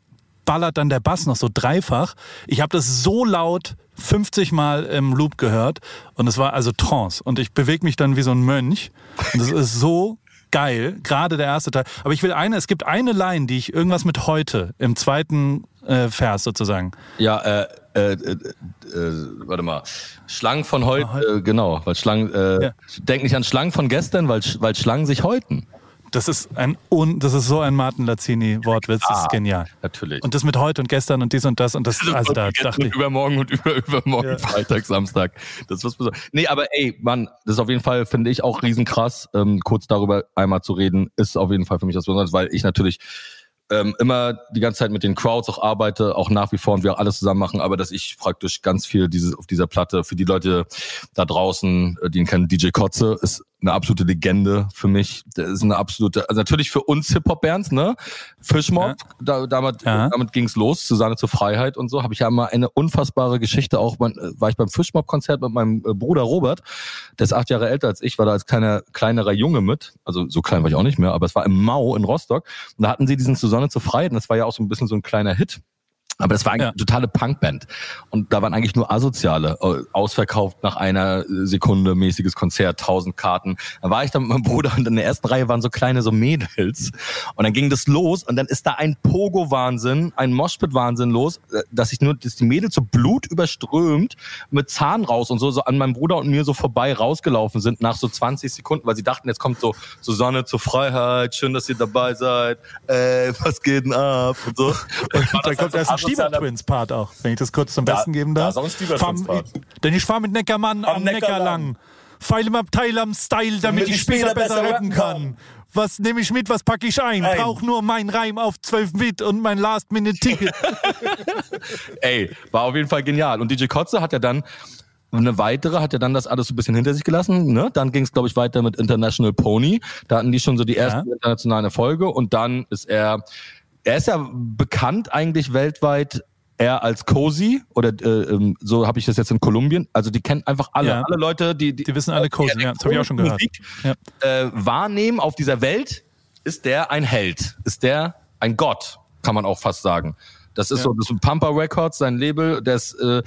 B: ballert dann der Bass noch so dreifach. Ich habe das so laut 50 Mal im Loop gehört und es war also Trance. Und ich bewege mich dann wie so ein Mönch. Und das ist so geil, gerade der erste Teil. Aber ich will eine, es gibt eine Line, die ich irgendwas mit heute im zweiten äh, Vers sozusagen.
C: Ja, äh, äh, äh, äh, warte mal. Schlangen von heute, äh, genau, weil Schlangen, äh,
B: Ja.
C: denk nicht an Schlangen von gestern, weil, weil Schlangen sich häuten.
B: Das ist ein un, das ist so ein Martin Lazzini Wortwitz, das ist genial.
C: Natürlich.
B: Und das mit heute und gestern und dies und das und das, also da
C: Jetzt
B: dachte ich,
C: übermorgen und über, übermorgen,
B: Ja.
C: Freitag, Samstag. Das ist was Besonderes. Nee, aber ey, Mann, das ist auf jeden Fall, finde ich, auch riesenkrass, ähm, kurz darüber einmal zu reden, ist auf jeden Fall für mich was Besonderes, weil ich natürlich ähm, immer die ganze Zeit mit den Crowds auch arbeite, auch nach wie vor und wir auch alles zusammen machen, aber dass ich praktisch ganz viel dieses, auf dieser Platte für die Leute da draußen, äh, die ihn kennen, DJ Kotze, ist eine absolute Legende für mich. Der ist eine absolute, also natürlich für uns Hip-Hop-Bands, ne? Fischmob, da, damit,
B: Ja.
C: damit ging's los, Susanne zur Freiheit und so. Habe ich ja mal eine unfassbare Geschichte, auch mein, äh, war ich beim Fischmob-Konzert mit meinem äh, Bruder Robert, der ist acht Jahre älter als ich, war da als kleiner, kleinerer Junge mit. Also so klein war ich auch nicht mehr, aber es war im Mau in Rostock. Und da hatten sie diesen Susanne zur Freiheit und das war ja auch so ein bisschen so ein kleiner Hit. Aber das war eigentlich
B: Ja.
C: eine totale Punkband. Und da waren eigentlich nur Asoziale. äh, Ausverkauft nach einer Sekunde, mäßiges Konzert, tausend Karten. Da war ich dann mit meinem Bruder und in der ersten Reihe waren so kleine so Mädels. Und dann ging das los und dann ist da ein Pogo-Wahnsinn, ein Moshpit-Wahnsinn los, äh, dass ich nur, dass die Mädels so Blut überströmt mit Zahn raus und so, so an meinem Bruder und mir so vorbei rausgelaufen sind nach so 20 Sekunden, weil sie dachten, jetzt kommt so Susanne zur Freiheit, schön, dass ihr dabei seid, äh, was geht denn ab und so. [LAUGHS]
B: da kommt erst ein Stieber Twins Part auch, wenn ich das kurz zum
I: Da-
B: Besten geben
I: da
B: darf.
I: auch ein Stieber Twins Part.
B: Denn ich fahre mit Neckermann am,
I: Am
B: Neckar lang.
I: lang.
B: Feil im Abteil am Style, damit ich später besser rappen kann. Was nehme ich mit, was packe ich ein?
I: Ein.
B: Brauch nur mein Reim auf 12 Bit und mein Last-Minute-Ticket. [LAUGHS]
C: Ey, war auf jeden Fall genial. Und DJ Kotze hat ja dann eine weitere, hat ja dann das alles so ein bisschen hinter sich gelassen. Ne? Dann ging es, glaube ich, weiter mit International Pony. Da hatten die schon so die ersten internationalen Erfolge. Und dann ist er, er ist ja bekannt eigentlich weltweit eher als Cozy oder äh, ähm, so habe ich das jetzt in Kolumbien. Also die kennen einfach alle,
B: Ja.
C: alle Leute, die
B: Die wissen alle Cozy, ja, das habe ich auch schon gehört.
C: Musik,
B: Ja.
C: äh, wahrnehmen auf dieser Welt, ist der ein Held, ist der ein Gott, kann man auch fast sagen. Das ist
B: Ja.
C: so, das ist Pampa Records, sein Label, der ist, äh,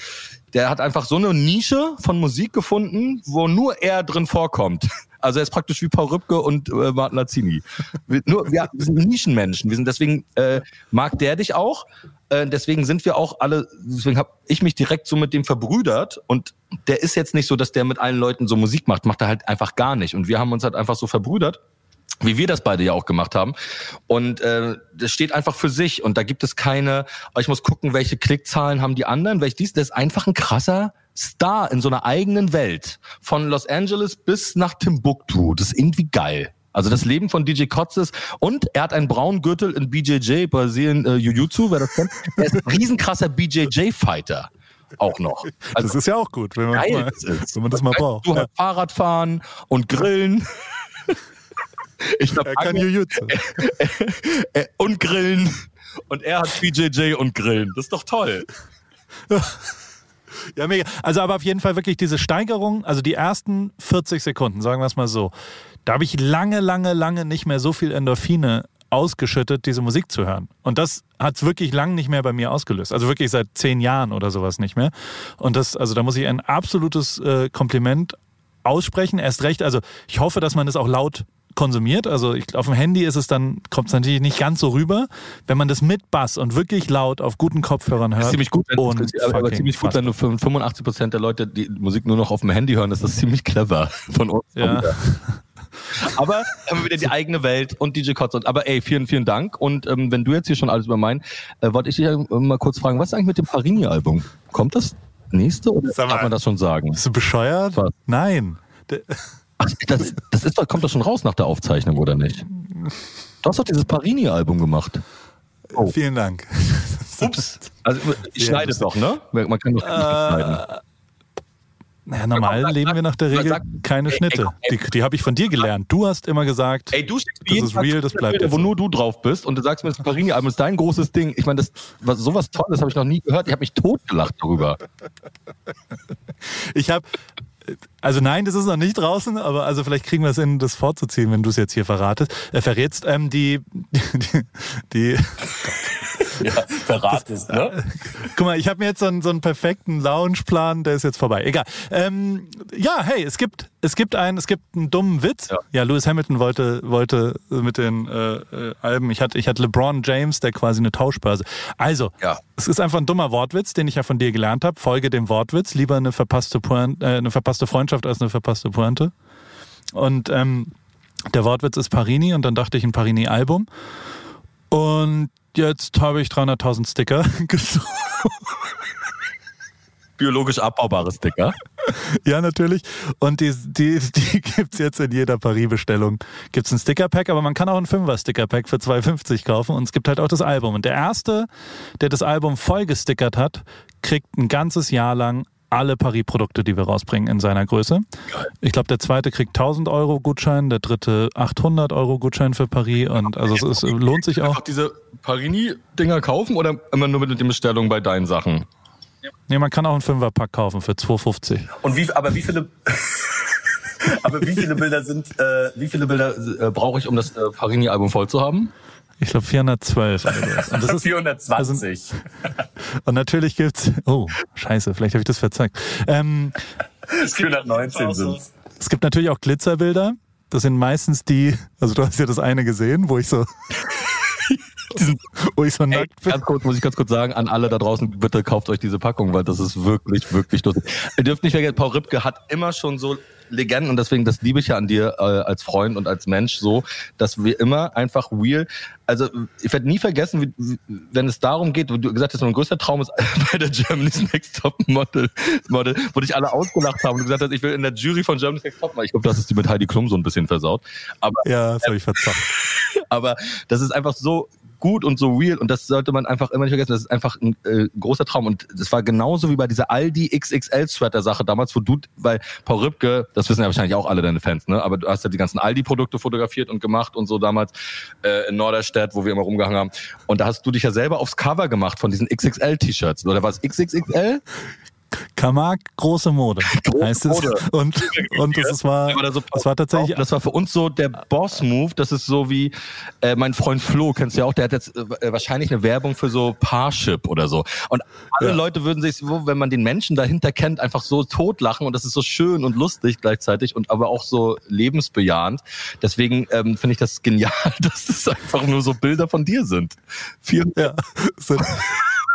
C: der hat einfach so eine Nische von Musik gefunden, wo nur er drin vorkommt. [LAUGHS] Also er ist praktisch wie Paul Rübke und äh, Martin Lazzini. Wir, nur, wir, sind Nischenmenschen. Wir sind deswegen äh, mag der dich auch. Äh, deswegen sind wir auch alle. Deswegen habe ich mich direkt so mit dem verbrüdert. Und der ist jetzt nicht so, dass der mit allen Leuten so Musik macht. Macht er halt einfach gar nicht. Und wir haben uns halt einfach so verbrüdert wie wir das beide ja auch gemacht haben. Und äh, das steht einfach für sich. Und da gibt es keine, oh, ich muss gucken, welche Klickzahlen haben die anderen, welche dies. Das ist einfach ein krasser Star in so einer eigenen Welt. Von Los Angeles bis nach Timbuktu. Das ist irgendwie geil. Also das Leben von DJ Kotzes und er hat einen braunen Gürtel in BJJ, Brasilien äh, Jiu-Jitsu, wer das kennt. Er ist ein riesenkrasser BJJ-Fighter. Auch noch. Also
B: Das ist ja auch gut, wenn man,
C: geil
B: mal,
C: das ist.
B: wenn man das mal braucht.
C: Du
B: Ja.
C: halt Fahrrad fahren und grillen. Ich glaub,
B: Er kann Jujutsu. [LAUGHS]
C: und grillen. Und er hat BJJ und grillen. Das ist doch toll. [LAUGHS]
B: Ja, mega. Also aber auf jeden Fall wirklich diese Steigerung, also die ersten 40 Sekunden, sagen wir es mal so, da habe ich lange, lange, lange nicht mehr so viel Endorphine ausgeschüttet, diese Musik zu hören. Und das hat es wirklich lang nicht mehr bei mir ausgelöst. Also wirklich seit zehn Jahren oder sowas nicht mehr. Und das, also da muss ich ein absolutes äh, Kompliment aussprechen. Erst recht, also ich hoffe, dass man das auch laut konsumiert. Also ich, auf dem Handy ist es dann, kommt es natürlich nicht ganz so rüber. Wenn man das mit Bass und wirklich laut auf guten Kopfhörern hört.
C: Das ist ziemlich gut, wenn,
B: und
C: aber
B: fucking
C: ziemlich gut, wenn du für 85 Prozent der Leute die Musik nur noch auf dem Handy hören, ist das ziemlich clever von uns.
B: Ja. [LAUGHS]
C: Aber haben wir wieder die eigene Welt und DJ Kotz. Und, aber ey, vielen, vielen Dank. Und ähm, wenn du jetzt hier schon alles über mein, äh, wollte ich dich ja mal kurz fragen, was ist eigentlich mit dem Parini-Album? Kommt das nächste oder
B: mal.
C: darf man das schon sagen?
B: Bist du bescheuert?
C: Was?
B: Nein.
C: Ach, das, das ist doch, kommt doch schon raus nach der Aufzeichnung, oder nicht? Du hast doch dieses Parini-Album gemacht. Oh.
B: Vielen Dank. [LAUGHS]
C: Ups. Also ich
B: Ja,
C: schneide es doch, ne? Man kann doch schneiden.
B: Naja, normal
C: Sag-
B: leben wir nach der Regel
C: sag-
B: keine
C: ey,
B: Schnitte.
C: ey,
B: Die, die habe ich von dir gelernt. Du hast immer gesagt,
C: Ey, du
B: Das ist real, das bleibt
C: Bilder, wo nur du drauf bist und du sagst mir, das Parini-Album ist dein großes Ding. Ich meine, das was sowas Tolles habe ich noch nie gehört. Ich habe mich totgelacht darüber.
B: ich habe, also nein, das ist noch nicht draußen, aber also vielleicht kriegen wir es hin, das vorzuziehen, wenn du es jetzt hier verratest, äh, verrätst. Ähm, die, [LAUGHS] die, die, [LAUGHS]
E: Ja, verrat es, ne? [LAUGHS]
B: guck mal, ich habe mir jetzt so einen, so einen perfekten Loungeplan, der ist jetzt vorbei. Egal. Ähm, ja, hey, es gibt, es gibt einen, es gibt einen dummen Witz.
C: Ja.
B: Ja, Lewis Hamilton wollte, wollte mit den äh, äh, Alben, ich hatte, ich hatte LeBron James, der quasi eine Tauschbörse. Also,
C: Ja.
B: es ist einfach ein dummer Wortwitz, den ich ja von dir gelernt habe. Folge dem Wortwitz. Lieber eine verpasste, Pointe, äh, eine verpasste Freundschaft als eine verpasste Pointe. Und ähm, der Wortwitz ist Parini und dann dachte ich ein Parini-Album. Und jetzt habe ich 300.000 Sticker [LAUGHS] gesucht.
C: Biologisch abbaubare Sticker.
B: Ja, natürlich. Und die, die, die gibt's jetzt in jeder Paris-Bestellung. Gibt's ein Sticker-Pack, aber man kann auch ein Fünfer-Sticker-Pack für 2,50 kaufen. Und es gibt halt auch das Album. Und der Erste, der das Album voll gestickert hat, kriegt ein ganzes Jahr lang alle Paris-Produkte, die wir rausbringen in seiner Größe. Ich glaube, der zweite kriegt 1000 Euro Gutschein, der dritte 800 Euro Gutschein für Paris. Und also es ist, lohnt sich auch.
C: Einfach diese Parini-Dinger kaufen oder immer nur mit den Bestellungen bei deinen Sachen?
B: Nee, man kann auch einen Fünfer-Pack kaufen für 2,50.
E: Und wie, aber wie viele, [LAUGHS] aber wie viele Bilder sind, äh, wie viele Bilder,
C: Äh, Brauche ich, um das äh, Parini-Album voll zu haben?
B: Ich glaube 412 oder sowas. Und das ist
E: 420.
B: Und natürlich gibt's. Oh, scheiße, vielleicht habe ich das verzeigt. Ähm,
E: 419 sind's.
B: es gibt natürlich auch Glitzerbilder. Das sind meistens die, also du hast ja das eine gesehen, wo ich so, [LAUGHS] wo ich so
C: Ey,
B: nackt bin.
C: ganz kurz, muss ich ganz kurz sagen, an alle da draußen, bitte kauft euch diese Packung, weil das ist wirklich, wirklich lustig. Ihr dürft nicht vergessen, Paul Ripke hat immer schon so Legenden und deswegen, das liebe ich ja an dir äh, als Freund und als Mensch so, dass wir immer einfach real, also ich werde nie vergessen, wie, wenn es darum geht, wo du gesagt hast, mein größter Traum ist [LAUGHS] bei der Germany's Next Top Model, Model wo dich alle ausgelacht haben und gesagt hast, ich will in der Jury von Germany's Next Top Model. Ich glaube, das ist die mit Heidi Klum so ein bisschen versaut. Aber
B: Ja, das habe ich verzockt. [LAUGHS]
C: aber das ist einfach so gut und so real und das sollte man einfach immer nicht vergessen. Das ist einfach ein äh, großer Traum und das war genauso wie bei dieser Aldi XXL Sweater Sache damals, wo du, weil Paul Ripke, das wissen ja wahrscheinlich auch alle deine Fans, ne? Aber du hast ja die ganzen Aldi Produkte fotografiert und gemacht und so damals äh, in Norderstedt, wo wir immer rumgehangen haben. Und da hast du dich ja selber aufs Cover gemacht von diesen XXL T-Shirts oder was XXXL?
B: Kamag, große Mode. [LAUGHS] heißt es.
C: Mode.
B: Und, und das ist war, das war tatsächlich,
C: Das war für uns so der Boss-Move. Das ist so wie äh, mein Freund Flo, kennst du ja auch, der hat jetzt äh, wahrscheinlich eine Werbung für so Parship oder so. Und alle
B: Ja.
C: Leute würden sich, so, wenn man den Menschen dahinter kennt, einfach so totlachen und das ist so schön und lustig gleichzeitig und aber auch so lebensbejahend. Deswegen ähm, finde ich das genial, [LAUGHS] dass das einfach nur so Bilder von dir sind. Vielen
B: ja, sind,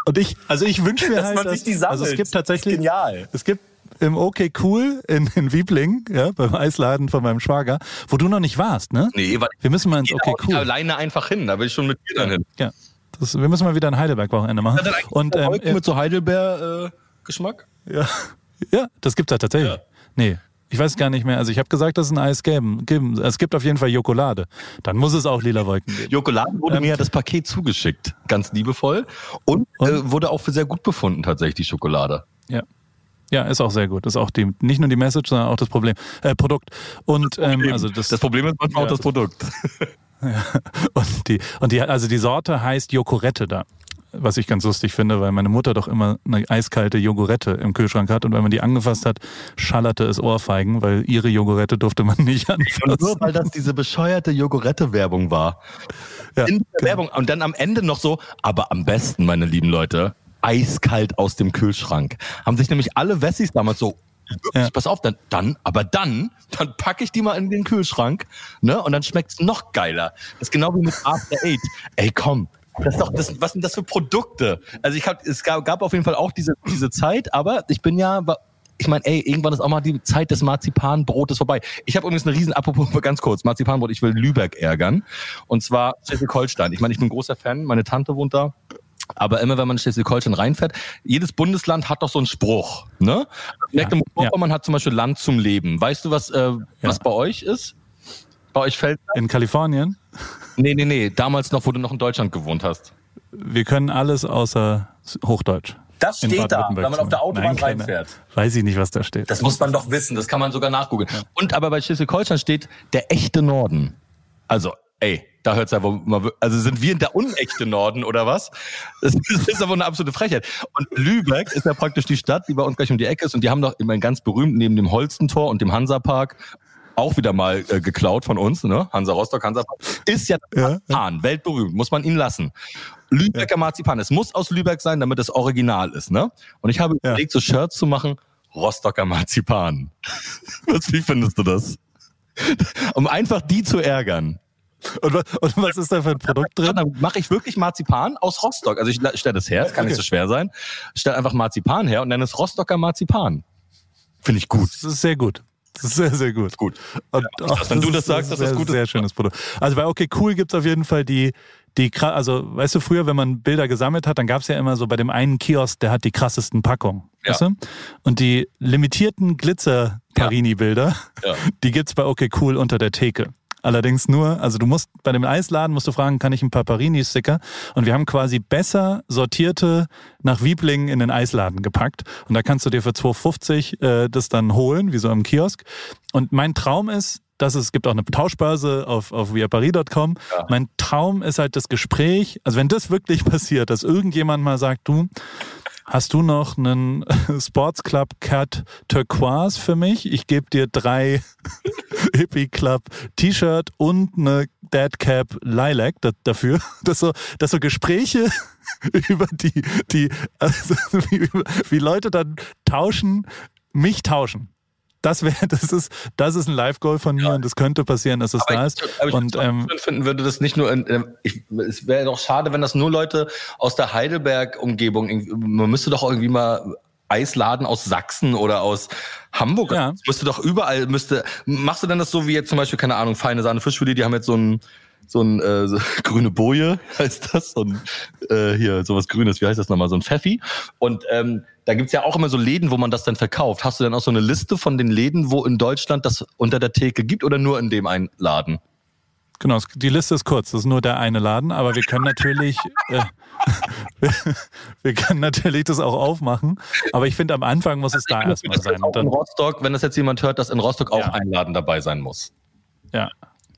B: und ich, also ich wünsche mir [LAUGHS]
E: Dass
B: halt,
E: man
B: dass,
E: sich die sammelt.
B: also es gibt tatsächlich,
E: genial.
B: Es gibt im OK Cool in, in Wiebling, ja, beim Eisladen von meinem Schwager, wo du noch nicht warst, ne?
C: Nee, weil
B: Wir müssen mal ins
C: ich
B: OK Cool.
C: alleine einfach hin. Da will ich schon mit dir dann hin.
B: Ja. Das, wir müssen mal wieder ein Heidelberg-Wochenende machen.
C: Eigentlich
B: Und ähm,
C: mit so Heidelbeer-Geschmack?
B: ja, ja, das gibt's ja tatsächlich. Nee, ich weiß gar nicht mehr. Also ich habe gesagt, dass es ein Eis geben, geben. Es gibt auf jeden Fall Jokolade. Dann muss es auch lila Wolken geben.
C: Jokolade wurde
B: Ähm,
C: mir ja das Paket zugeschickt, ganz liebevoll. Und,
B: Und?
C: Äh, wurde auch für sehr gut befunden, tatsächlich, die Schokolade.
B: Ja. Ja, ist auch sehr gut. Ist auch die, nicht nur die Message, sondern auch das Problem, äh, Produkt. Und ähm, also das,
C: das Problem ist manchmal
B: Ja.
C: auch das Produkt. [LAUGHS]
B: und die, und die, also die Sorte heißt Jokorette da. Was ich ganz lustig finde, weil meine Mutter doch immer eine eiskalte Jogurette im Kühlschrank hat und wenn man die angefasst hat, schallerte es Ohrfeigen, weil ihre Jogurette durfte man nicht
C: Und nur
B: anfassen.
C: weil das diese bescheuerte Jogurette-Werbung war.
B: Ja,
C: In der Werbung. Und dann am Ende noch so, aber am besten, meine lieben Leute, eiskalt aus dem Kühlschrank. Haben sich nämlich alle Wessis damals so, wirklich,
B: Ja.
C: pass auf, dann, dann, aber dann, dann packe ich die mal in den Kühlschrank, ne? Und dann schmeckt's noch geiler. Das ist genau wie mit After Eight. Ey, komm. Das ist doch, das, was sind das für Produkte? Also ich hab, es gab, gab auf jeden Fall auch diese, diese Zeit, aber ich bin ja, ich meine, ey, irgendwann ist auch mal die Zeit des Marzipanbrotes vorbei. Ich habe übrigens eine riesen, apropos [LAUGHS] ganz kurz, Marzipanbrot, ich will Lübeck ärgern. Und zwar Schleswig-Holstein. Ich meine, ich bin ein großer Fan, meine Tante wohnt da. Aber immer wenn man in Schleswig-Holstein reinfährt, jedes Bundesland hat doch so einen Spruch. Ne? Mecklenburg-Vorpommern hat zum Beispiel Land zum Leben. Weißt du, was, äh, was bei euch ist? Bei euch fällt.
B: In Kalifornien,
C: Nee, nee, nee. Damals noch, wo du noch in Deutschland gewohnt hast.
B: wir können alles außer Hochdeutsch.
E: Das
B: In
E: steht da, wenn man auf der Autobahn
B: Nein, keine-
E: reinfährt.
B: Weiß ich nicht, was da steht.
E: Das muss man doch wissen.
C: Das kann man sogar nachgoogeln. Und aber bei Schleswig-Holstein steht der echte Norden. Also, ey, da hört's ja wohl mal, wir- also sind wir der unechte Norden oder was? Das [LAUGHS] ist, das ist aber eine absolute Frechheit. Und Lübeck ist ja praktisch die Stadt, die bei uns gleich um die Ecke ist und die haben doch immer ganz berühmt neben dem Holstentor und dem Hansapark auch wieder mal äh, geklaut von uns, ne? Hansa Rostock, Hansapark. Ist ja,
B: Ja,
C: Marzipan, weltberühmt, muss man ihn lassen. Lübecker Marzipan, es muss aus Lübeck sein, damit es original ist, ne? Und ich habe
B: Ja.
C: überlegt, so Shirts zu machen, Rostocker Marzipan. [LAUGHS] Was, wie findest du das? [LAUGHS] Um einfach die zu ärgern.
B: Und, und was ist da für ein Produkt drin?
C: Dann mache ich wirklich Marzipan aus Rostock. Also ich stelle das her, das kann nicht so schwer sein. Stell einfach Marzipan her und nenne es Rostocker Marzipan. Finde ich gut.
B: Das ist sehr gut. Ist [LAUGHS] sehr, sehr gut.
C: Gut.
B: Und,
C: Ja, wenn du das
B: ist-
C: sagst, das
B: sehr,
C: gut ist.
B: Sehr schönes Produkt. Also bei OK Cool gibt's auf jeden Fall die, die, also weißt du, früher, wenn man Bilder gesammelt hat, dann gab's ja immer so bei dem einen Kiosk, der hat die krassesten Packungen.
C: Ja.
B: Weißt du? Und die limitierten Glitzer-Parini-Bilder,
C: Ja. [LAUGHS]
B: die gibt's bei OK Cool unter der Theke. Allerdings nur, also du musst bei dem Eisladen musst du fragen, kann ich ein paar Parini-Sticker? Und wir haben quasi besser sortierte nach Wieblingen in den Eisladen gepackt. Und da kannst du dir für 2,50 äh, das dann holen, wie so im Kiosk. Und mein Traum ist, dass es gibt auch eine Tauschbörse auf, auf viaparis.com. Mein Traum ist halt das Gespräch. Also wenn das wirklich [LAUGHS] passiert, dass irgendjemand mal sagt, du, Hast du noch einen [LAUGHS] Sports Club Cat Turquoise für mich? Ich gebe dir drei [LAUGHS] Hippie Club T-Shirt und eine Dad Cap Lilac da, dafür. [LAUGHS] Dass so, dass so Gespräche über die, die also wie, wie Leute dann tauschen, mich tauschen. Das wäre, [LAUGHS] das ist, das ist ein Live-Goal von mir und das könnte passieren, dass es
C: Aber
B: da
C: ich,
B: ist.
C: aber ich
B: Und ähm,
C: schön finden würde das nicht nur in, äh, ich, es wäre doch schade, wenn das nur Leute aus der Heidelberg-Umgebung, man müsste doch irgendwie mal Eisladen aus Sachsen oder aus Hamburg,
B: Ja.
C: Es müsste doch überall, müsste, machst du denn das so wie jetzt zum Beispiel, keine Ahnung, feine Sahne Fischfilet, die haben jetzt so ein, so ein äh, so, [LAUGHS] grüne Boje heißt das, so ein, äh, hier sowas Grünes, wie heißt das nochmal, so ein Pfeffi. Und ähm, da gibt's ja auch immer so Läden, wo man das dann verkauft. Hast du denn auch so eine Liste von den Läden, wo in Deutschland das unter der Theke gibt oder nur in dem einen Laden?
B: Genau, die Liste ist kurz, das ist nur der eine Laden, aber wir können natürlich, äh, wir, [LAUGHS] wir können natürlich das auch aufmachen, aber ich finde, am Anfang muss es da erstmal sein.
C: Auch in Rostock, wenn das jetzt jemand hört, dass in Rostock auch
B: Ja.
C: ein Laden dabei sein muss.
B: ja,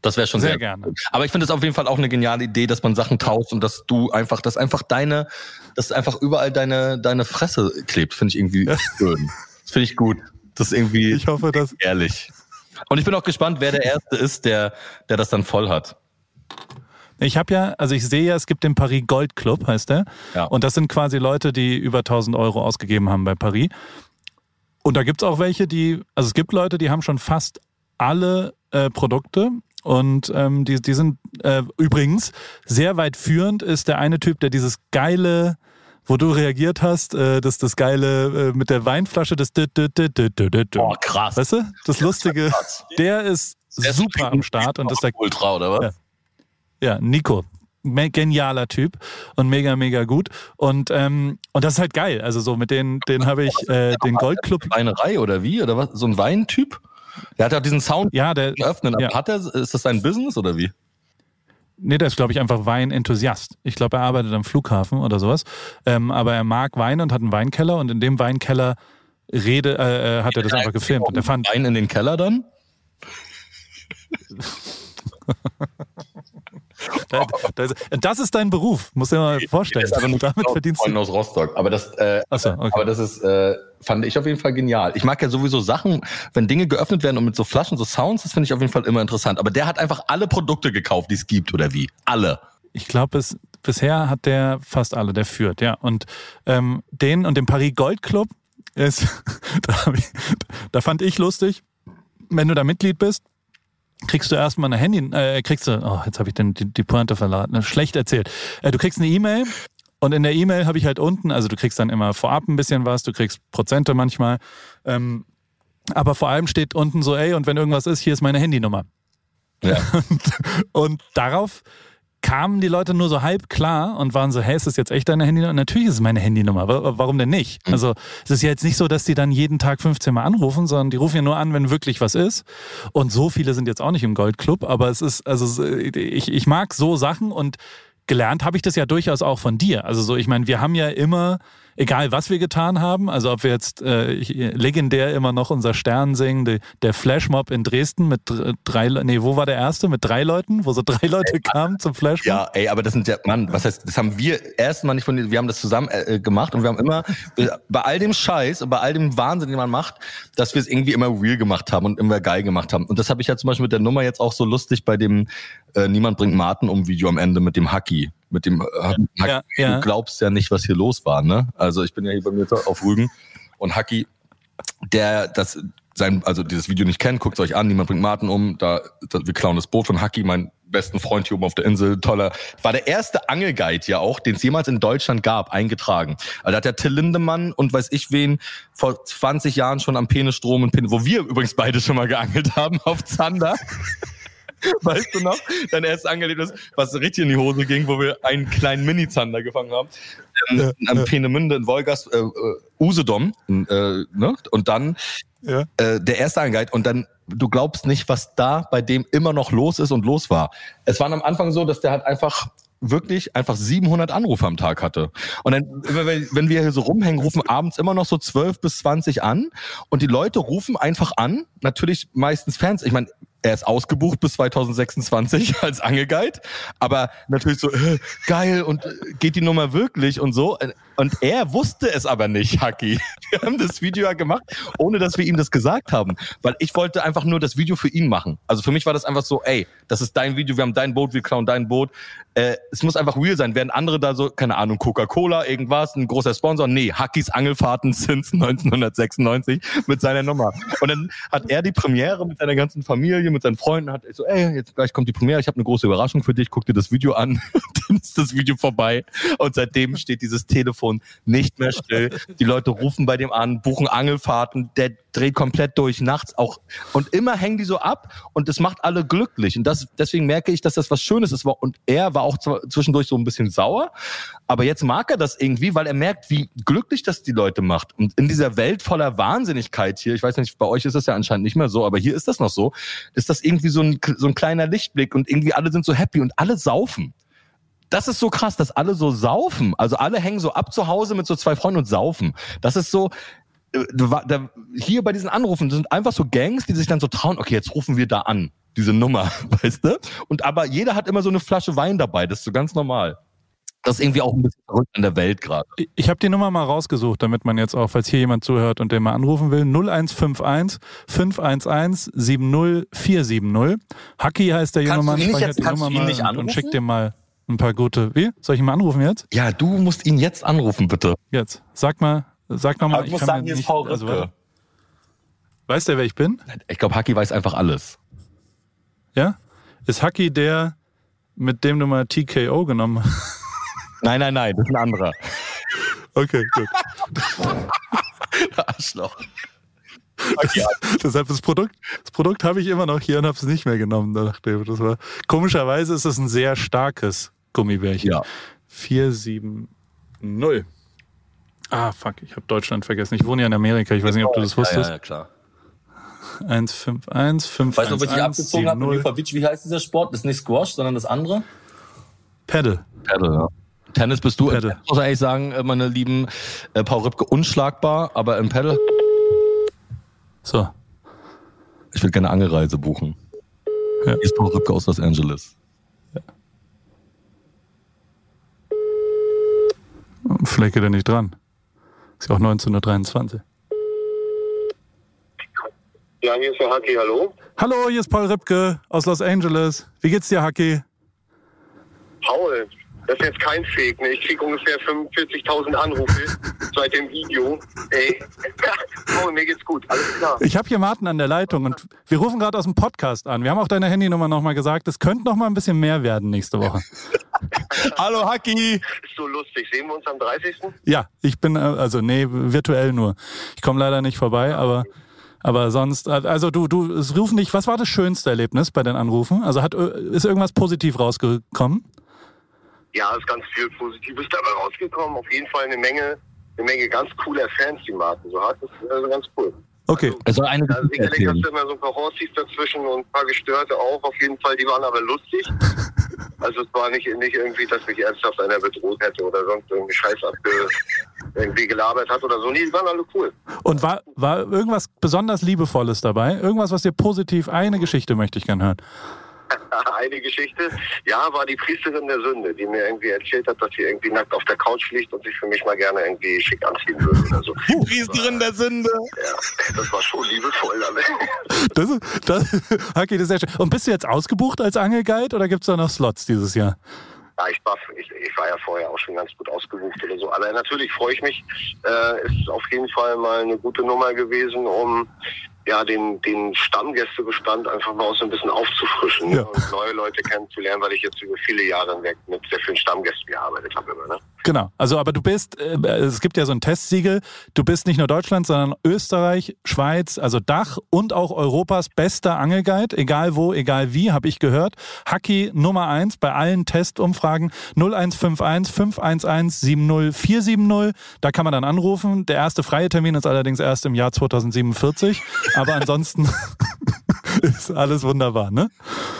C: Das wäre schon sehr,
B: Sehr gerne.
C: gut. Aber ich finde es auf jeden Fall auch eine geniale Idee, dass man Sachen tauscht und dass du einfach, dass einfach deine, dass einfach überall deine, deine Fresse klebt, finde ich irgendwie [LAUGHS] schön. Das finde ich gut. Das ist irgendwie
B: ich hoffe, dass,
C: ehrlich. Und ich bin auch gespannt, wer der Erste ist, der, der das dann voll hat.
B: ich habe ja, also ich sehe ja, es gibt den Paris Gold Club, heißt der,
C: Ja.
B: und das sind quasi Leute, die über 1000 Euro ausgegeben haben bei Paris. Und da gibt's auch welche, die, also es gibt Leute, die haben schon fast alle äh, Produkte und ähm, die, die sind äh, übrigens sehr weit führend ist der eine Typ, der dieses geile, wo du reagiert hast, äh, das, das geile äh, mit der Weinflasche, das.
C: Oh, krass.
B: Weißt du? Das Lustige, der ist super am Start und ist der
C: Ultra, oder was?
B: Ja. ja, Nico. Genialer Typ und mega, mega gut. Und, ähm, und das ist halt geil. Also so mit denen, den habe ich äh, den Goldclub.
C: Weinerei oder wie? Oder was? So ein Weintyp? Der hat ja diesen Sound
B: Ja, der,
C: öffnen.
B: Ja.
C: Hat er, ist das sein Business oder wie?
B: nee, der ist, glaube ich, einfach Weinenthusiast. Ich glaube, er arbeitet am Flughafen oder sowas. Ähm, aber er mag Wein und hat einen Weinkeller und in dem Weinkeller rede, äh, äh, hat er das einfach gefilmt. Und er fand,
C: Wein in den Keller dann? [LAUGHS] [LAUGHS]
B: Da- Das ist dein Beruf, musst du dir mal vorstellen.
C: ist aber nur
B: Damit verdienst du.
C: aus Rostock. Aber das, äh,
B: so, okay.
C: aber das ist, äh, fand ich auf jeden Fall genial. Ich mag ja sowieso Sachen, wenn Dinge geöffnet werden und mit so Flaschen, so Sounds, das finde ich auf jeden Fall immer interessant. Aber der hat einfach alle Produkte gekauft, die es gibt, oder wie? Alle.
B: Ich glaube, bis, bisher hat der fast alle, der führt, ja. Und ähm, den und den Paris Gold Club ist, [LAUGHS] da, ich, da fand ich lustig, wenn du da Mitglied bist, kriegst du erstmal eine Handy, äh, kriegst du, oh, jetzt habe ich den, die, die Pointe verladen, ne, schlecht erzählt. Äh, du kriegst eine E-Mail und in der E-Mail habe ich halt unten, also du kriegst dann immer vorab ein bisschen was, du kriegst Prozente manchmal, ähm, aber vor allem steht unten so, ey, und wenn irgendwas ist, hier ist meine Handynummer.
C: Ja. [LAUGHS]
B: Und darauf kamen die Leute nur so halb klar und waren so, hey, ist das jetzt echt deine Handynummer? Natürlich ist es meine Handynummer. Wa- Warum denn nicht? Also es ist ja jetzt nicht so, dass die dann jeden Tag 15 Mal anrufen, sondern die rufen ja nur an, wenn wirklich was ist. Und so viele sind jetzt auch nicht im Goldclub, aber es ist, also ich, ich mag so Sachen und gelernt habe ich das ja durchaus auch von dir. Also so, ich meine, wir haben ja immer, egal was wir getan haben, also ob wir jetzt äh, legendär immer noch unser Stern singen, die, der Flashmob in Dresden mit dr- drei, nee, wo war der erste? Mit drei Leuten, wo so drei Leute kamen zum Flashmob.
C: Ja, ey, aber das sind ja, Mann, was heißt, das haben wir erstmal nicht von dir, wir haben das zusammen äh, gemacht und wir haben immer, bei all dem Scheiß und bei all dem Wahnsinn, den man macht, dass wir es irgendwie immer real gemacht haben und immer geil gemacht haben. Und das habe ich ja zum Beispiel mit der Nummer jetzt auch so lustig bei dem äh, Niemand bringt Martin um Video am Ende mit dem Hacky. Mit dem äh.
B: Ja, ja.
C: Du glaubst ja nicht, was hier los war, ne? Also ich bin ja hier bei mir auf Rügen und Hacky, der das sein, also dieses Video nicht kennt, guckt euch an, niemand bringt Martin um, da, da wir klauen das Boot von Hacky, mein besten Freund hier oben auf der Insel, toller, war der erste Angelguide ja auch, den es jemals in Deutschland gab, eingetragen. Also da hat der Till Lindemann und weiß ich wen vor 20 Jahren schon am Penestrom und Pen wo wir übrigens beide schon mal geangelt haben, auf Zander. [LAUGHS] Weißt du noch? Dein erstes Angelebnis, was richtig in die Hose ging, wo wir einen kleinen Mini-Zander gefangen haben. Ähm, am Peenemünde in Wolgast, äh, äh, Usedom. Äh, ne? Und dann
B: Ja.
C: äh, der erste Angeleit und dann du glaubst nicht, was da bei dem immer noch los ist und los war. Es war am Anfang so, dass der halt einfach wirklich einfach 700 Anrufe am Tag hatte. Und dann, wenn wir- wenn wir hier so rumhängen, rufen abends immer noch so 12 bis 20 an und die Leute rufen einfach an, natürlich meistens Fans. Ich meine, er ist ausgebucht bis 2026 [LAUGHS] als Angelguide, aber natürlich so, äh, geil und äh, geht die Nummer wirklich und so. Und er wusste es aber nicht, Haki. [LAUGHS] Wir haben das Video ja gemacht, ohne dass wir ihm das gesagt haben, weil ich wollte einfach nur das Video für ihn machen. Also für mich war das einfach so, ey, das ist dein Video, wir haben dein Boot, wir klauen dein Boot. Äh, es muss einfach real sein. Während andere da so, keine Ahnung, Coca-Cola, irgendwas, ein großer Sponsor. Nee, Hakis Angelfahrten since [LAUGHS] 1996 mit seiner Nummer. Und dann hat er die Premiere mit seiner ganzen Familie, mit seinen Freunden, hat so, ey, jetzt gleich kommt die Premiere, ich habe eine große Überraschung für dich, guck dir das Video an. [LAUGHS] [LAUGHS] ist das Video vorbei. Und seitdem steht dieses Telefon nicht mehr still. Die Leute rufen bei dem an, buchen Angelfahrten, der dreht komplett durch nachts auch. Und immer hängen die so ab und das macht alle glücklich. Und das, deswegen merke ich, dass das was Schönes ist. Und er war auch zwischendurch so ein bisschen sauer, aber jetzt mag er das irgendwie, weil er merkt, wie glücklich das die Leute macht. Und in dieser Welt voller Wahnsinnigkeit hier, ich weiß nicht, bei euch ist das ja anscheinend nicht mehr so, aber hier ist das noch so, ist das irgendwie so ein, so ein kleiner Lichtblick und irgendwie alle sind so happy und alle saufen. Das ist so krass, dass alle so saufen. Also alle hängen so ab zu Hause mit so zwei Freunden und saufen. Das ist so, äh, hier bei diesen Anrufen das sind einfach so Gangs, die sich dann so trauen, okay, jetzt rufen wir da an, diese Nummer, [LAUGHS] weißt du? Und aber jeder hat immer so eine Flasche Wein dabei, das ist so ganz normal. Das ist irgendwie auch ein bisschen verrückt in der Welt gerade.
B: Ich habe die Nummer mal rausgesucht, damit man jetzt auch, falls hier jemand zuhört und den mal anrufen will, 0151 511 70470. Haki heißt der junge Mann, speichert
E: jetzt-
B: die
E: kannst
B: Nummer
E: du ihn
B: mal
E: nicht
B: und, und schickt dir mal ein paar gute. Wie? Soll ich ihn mal anrufen jetzt?
C: Ja, du musst ihn jetzt anrufen, bitte.
B: Jetzt. Sag mal, sag noch mal.
E: Aber ich muss sagen, hier ist Paul
B: also,
E: Rübke.
B: warte. Weiß der, wer ich bin?
C: Ich glaube, Haki weiß einfach alles.
B: Ja? Ist Haki der, mit dem du mal TKO genommen hast? [LAUGHS]
C: Nein, nein, nein, das ist ein anderer.
B: Okay, gut. [LAUGHS]
C: Arschloch.
B: Deshalb das Produkt, das Produkt habe ich immer noch hier und habe es nicht mehr genommen. Nachdem das war. Komischerweise ist es ein sehr starkes Gummibärchen.
C: Ja.
B: 470. Ah, fuck, ich habe Deutschland vergessen. Ich wohne ja in Amerika. Ich weiß nicht, ob du das wusstest.
C: Ja, ja, klar.
B: 151 5
E: Weißt du, wo ich dich abgezogen habe? Jokovic, Wie heißt dieser Sport? Das ist nicht Squash, sondern das andere.
B: Pedal.
C: Paddle, ja. Tennis bist du,
B: Paddle.
C: ich muss ehrlich sagen, äh, meine lieben äh, Paul Rübke, unschlagbar, aber im Paddle,
B: So.
C: ich will gerne Angelreise buchen.
B: Ja.
C: Hier ist Paul Rübke aus Los Angeles.
B: Vielleicht geht er nicht dran. Ist ja auch 19.23 Uhr.
G: Ja, hier ist der Haki, hallo.
B: Hallo, hier ist Paul Ripke aus Los Angeles. Wie geht's dir, Haki?
G: Paul, das ist jetzt kein Fake, ne? Ich krieg ungefähr 45.000 Anrufe [LAUGHS] seit dem Video. Ey, Paul, [LAUGHS] mir geht's gut, alles klar.
B: Ich habe hier Martin an der Leitung und wir rufen gerade aus dem Podcast an. Wir haben auch deine Handynummer nochmal gesagt. Es könnte noch mal ein bisschen mehr werden nächste Woche. [LAUGHS]
C: Hallo Haki!
G: Ist so lustig. Sehen wir uns am 30.?
B: Ja, ich bin, äh, also nee, virtuell nur. Ich komme leider nicht vorbei, aber, aber sonst, äh, also du, du, es rufen dich, was war das schönste Erlebnis bei den Anrufen? Also hat, äh, ist irgendwas positiv rausgekommen?
G: Ja, ist ganz viel Positives dabei rausgekommen. Auf jeden Fall eine Menge, eine Menge ganz cooler Fans, die Martin so hat. Das ist also ganz cool.
B: Okay.
C: Es soll eine
G: Ja,
C: Geschichte
G: sicherlich hast du immer so ein paar Horsties dazwischen und ein paar Gestörte auch. Auf jeden Fall, die waren aber lustig. [LAUGHS] Also es war nicht, nicht irgendwie, dass mich ernsthaft einer bedroht hätte oder sonst irgendwie Scheiß abge, irgendwie gelabert hat oder so. Nee, die waren alle cool.
B: Und war, war irgendwas besonders Liebevolles dabei? Irgendwas, was dir positiv, eine Geschichte möchte ich gerne hören. [LAUGHS]
G: Eine Geschichte, ja, war die Priesterin der Sünde, die mir irgendwie erzählt hat, dass sie irgendwie nackt auf der Couch liegt und sich für mich mal gerne irgendwie schick anziehen würde oder so.
C: Priesterin der Sünde.
G: Ja, das war schon liebevoll. [LAUGHS]
B: Das, das, [LAUGHS] okay, das ist sehr schön. Und bist du jetzt ausgebucht als Angelguide oder gibt es da noch Slots dieses Jahr?
G: Ja, ich war, ich, ich war ja vorher auch schon ganz gut ausgebucht oder so. Aber natürlich freue ich mich. Äh, ist auf jeden Fall mal eine gute Nummer gewesen, um ja den, den Stammgästebestand einfach mal so ein bisschen aufzufrischen
B: Ja.
G: und neue Leute kennenzulernen, weil ich jetzt über viele Jahre hinweg mit sehr vielen Stammgästen gearbeitet habe immer. Ne?
B: Genau. Also, aber du bist, äh, es gibt ja so ein Testsiegel. Du bist nicht nur Deutschland, sondern Österreich, Schweiz, also Dach und auch Europas bester Angelguide. Egal wo, egal wie, habe ich gehört. Haki Nummer eins bei allen Testumfragen 0151 511 70470. Da kann man dann anrufen. Der erste freie Termin ist allerdings erst im Jahr 2047. Aber ansonsten [LAUGHS] ist alles wunderbar, ne?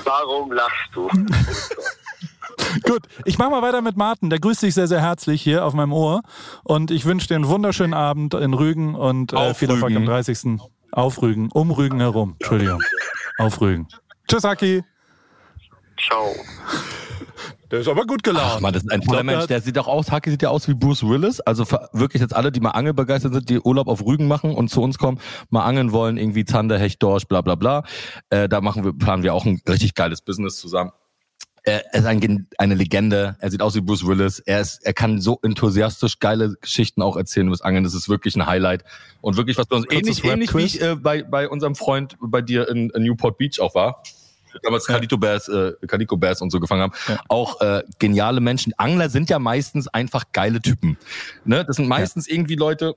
G: Warum lachst du? [LAUGHS]
B: Gut, ich mache mal weiter mit Martin. Der grüßt dich sehr, sehr herzlich hier auf meinem Ohr. Und ich wünsche dir einen wunderschönen Abend in Rügen und äh,
C: Auf
B: viel Erfolg am 30. Auf Rügen, um Rügen herum. Entschuldigung. Auf Rügen. Tschüss, Haki.
G: Ciao.
B: Der ist aber gut
C: Ach
B: gelaunt.
C: man, das ist ein toller Mensch. Der sieht auch aus, Haki sieht ja aus wie Bruce Willis. Also wirklich jetzt alle, die mal angelbegeistert sind, die Urlaub auf Rügen machen und zu uns kommen, mal angeln wollen, irgendwie Zander, Hecht, Dorsch, bla bla bla. Äh, da machen wir, planen wir auch ein richtig geiles Business zusammen. Er ist ein, eine Legende. Er sieht aus wie Bruce Willis. Er ist, er kann so enthusiastisch geile Geschichten auch erzählen über das Angeln. Das ist wirklich ein Highlight. Und wirklich was bei uns ähnlich, ähnlich wie ich äh, bei, bei unserem Freund bei dir in, in Newport Beach auch war. Damals Calico Bears, äh, Calico Bears und so gefangen haben.
B: Ja.
C: Auch äh, geniale Menschen. Angler sind ja meistens einfach geile Typen. Ne? Das sind meistens irgendwie Leute,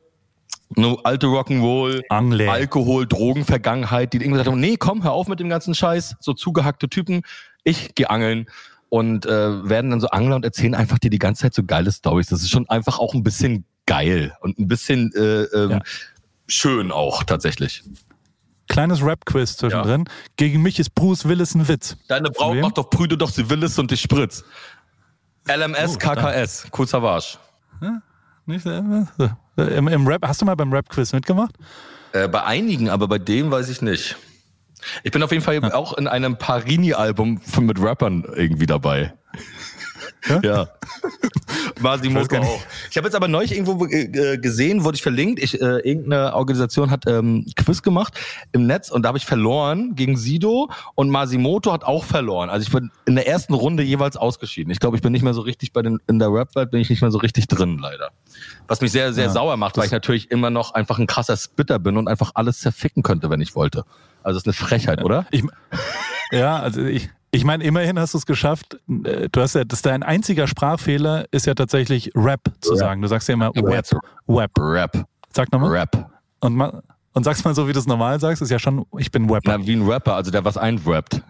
C: nur alte Rock'n'Roll,
B: Angler.
C: Alkohol, Drogenvergangenheit, die irgendwie gesagt haben, nee, komm, hör auf mit dem ganzen Scheiß, so zugehackte Typen, ich geh angeln und äh, werden dann so Angler und erzählen einfach dir die ganze Zeit so geile Stories. Das ist schon einfach auch ein bisschen geil und ein bisschen äh, ähm,
B: Ja.
C: schön auch tatsächlich.
B: Kleines Rap-Quiz zwischendrin. Gegen mich ist Bruce Willis ein Witz.
C: Deine Braut macht doch Brüde doch, sie will es und dich spritzt. LMS, KKS, cool Savage.
B: Nicht, äh, äh, im, Im Rap, hast du mal beim Rap-Quiz mitgemacht?
C: Äh, bei einigen, aber bei dem weiß ich nicht. Ich bin auf jeden Fall auch in einem Parini-Album mit Rappern irgendwie dabei.
B: Ja?
C: Ja.
B: Nicht.
C: auch. Ich habe jetzt aber neulich irgendwo äh, gesehen, wurde ich verlinkt. Ich, äh, irgendeine Organisation hat ähm, Quiz gemacht im Netz und da habe ich verloren gegen Sido und Masimoto hat auch verloren. Also ich bin in der ersten Runde jeweils ausgeschieden. Ich glaube, ich bin nicht mehr so richtig bei den in der Rap-Welt bin ich nicht mehr so richtig drin, leider. Was mich sehr, sehr
B: Ja,
C: sauer macht, weil ich natürlich immer noch einfach ein krasser Spitter bin und einfach alles zerficken könnte, wenn ich wollte. Also das ist eine Frechheit, oder?
B: Ich, [LAUGHS] ja, also ich, ich meine, immerhin hast du es geschafft. Äh, Du hast ja, das dein einziger Sprachfehler ist ja tatsächlich Rap zu
C: Rap.
B: sagen. Du sagst ja immer Web. Web.
C: Rap.
B: Sag nochmal.
C: Rap.
B: Und, ma, und sag's mal so, wie du es normal sagst, ist ja schon, ich bin Webper.
C: Na, wie ein Rapper, also der was einrappt.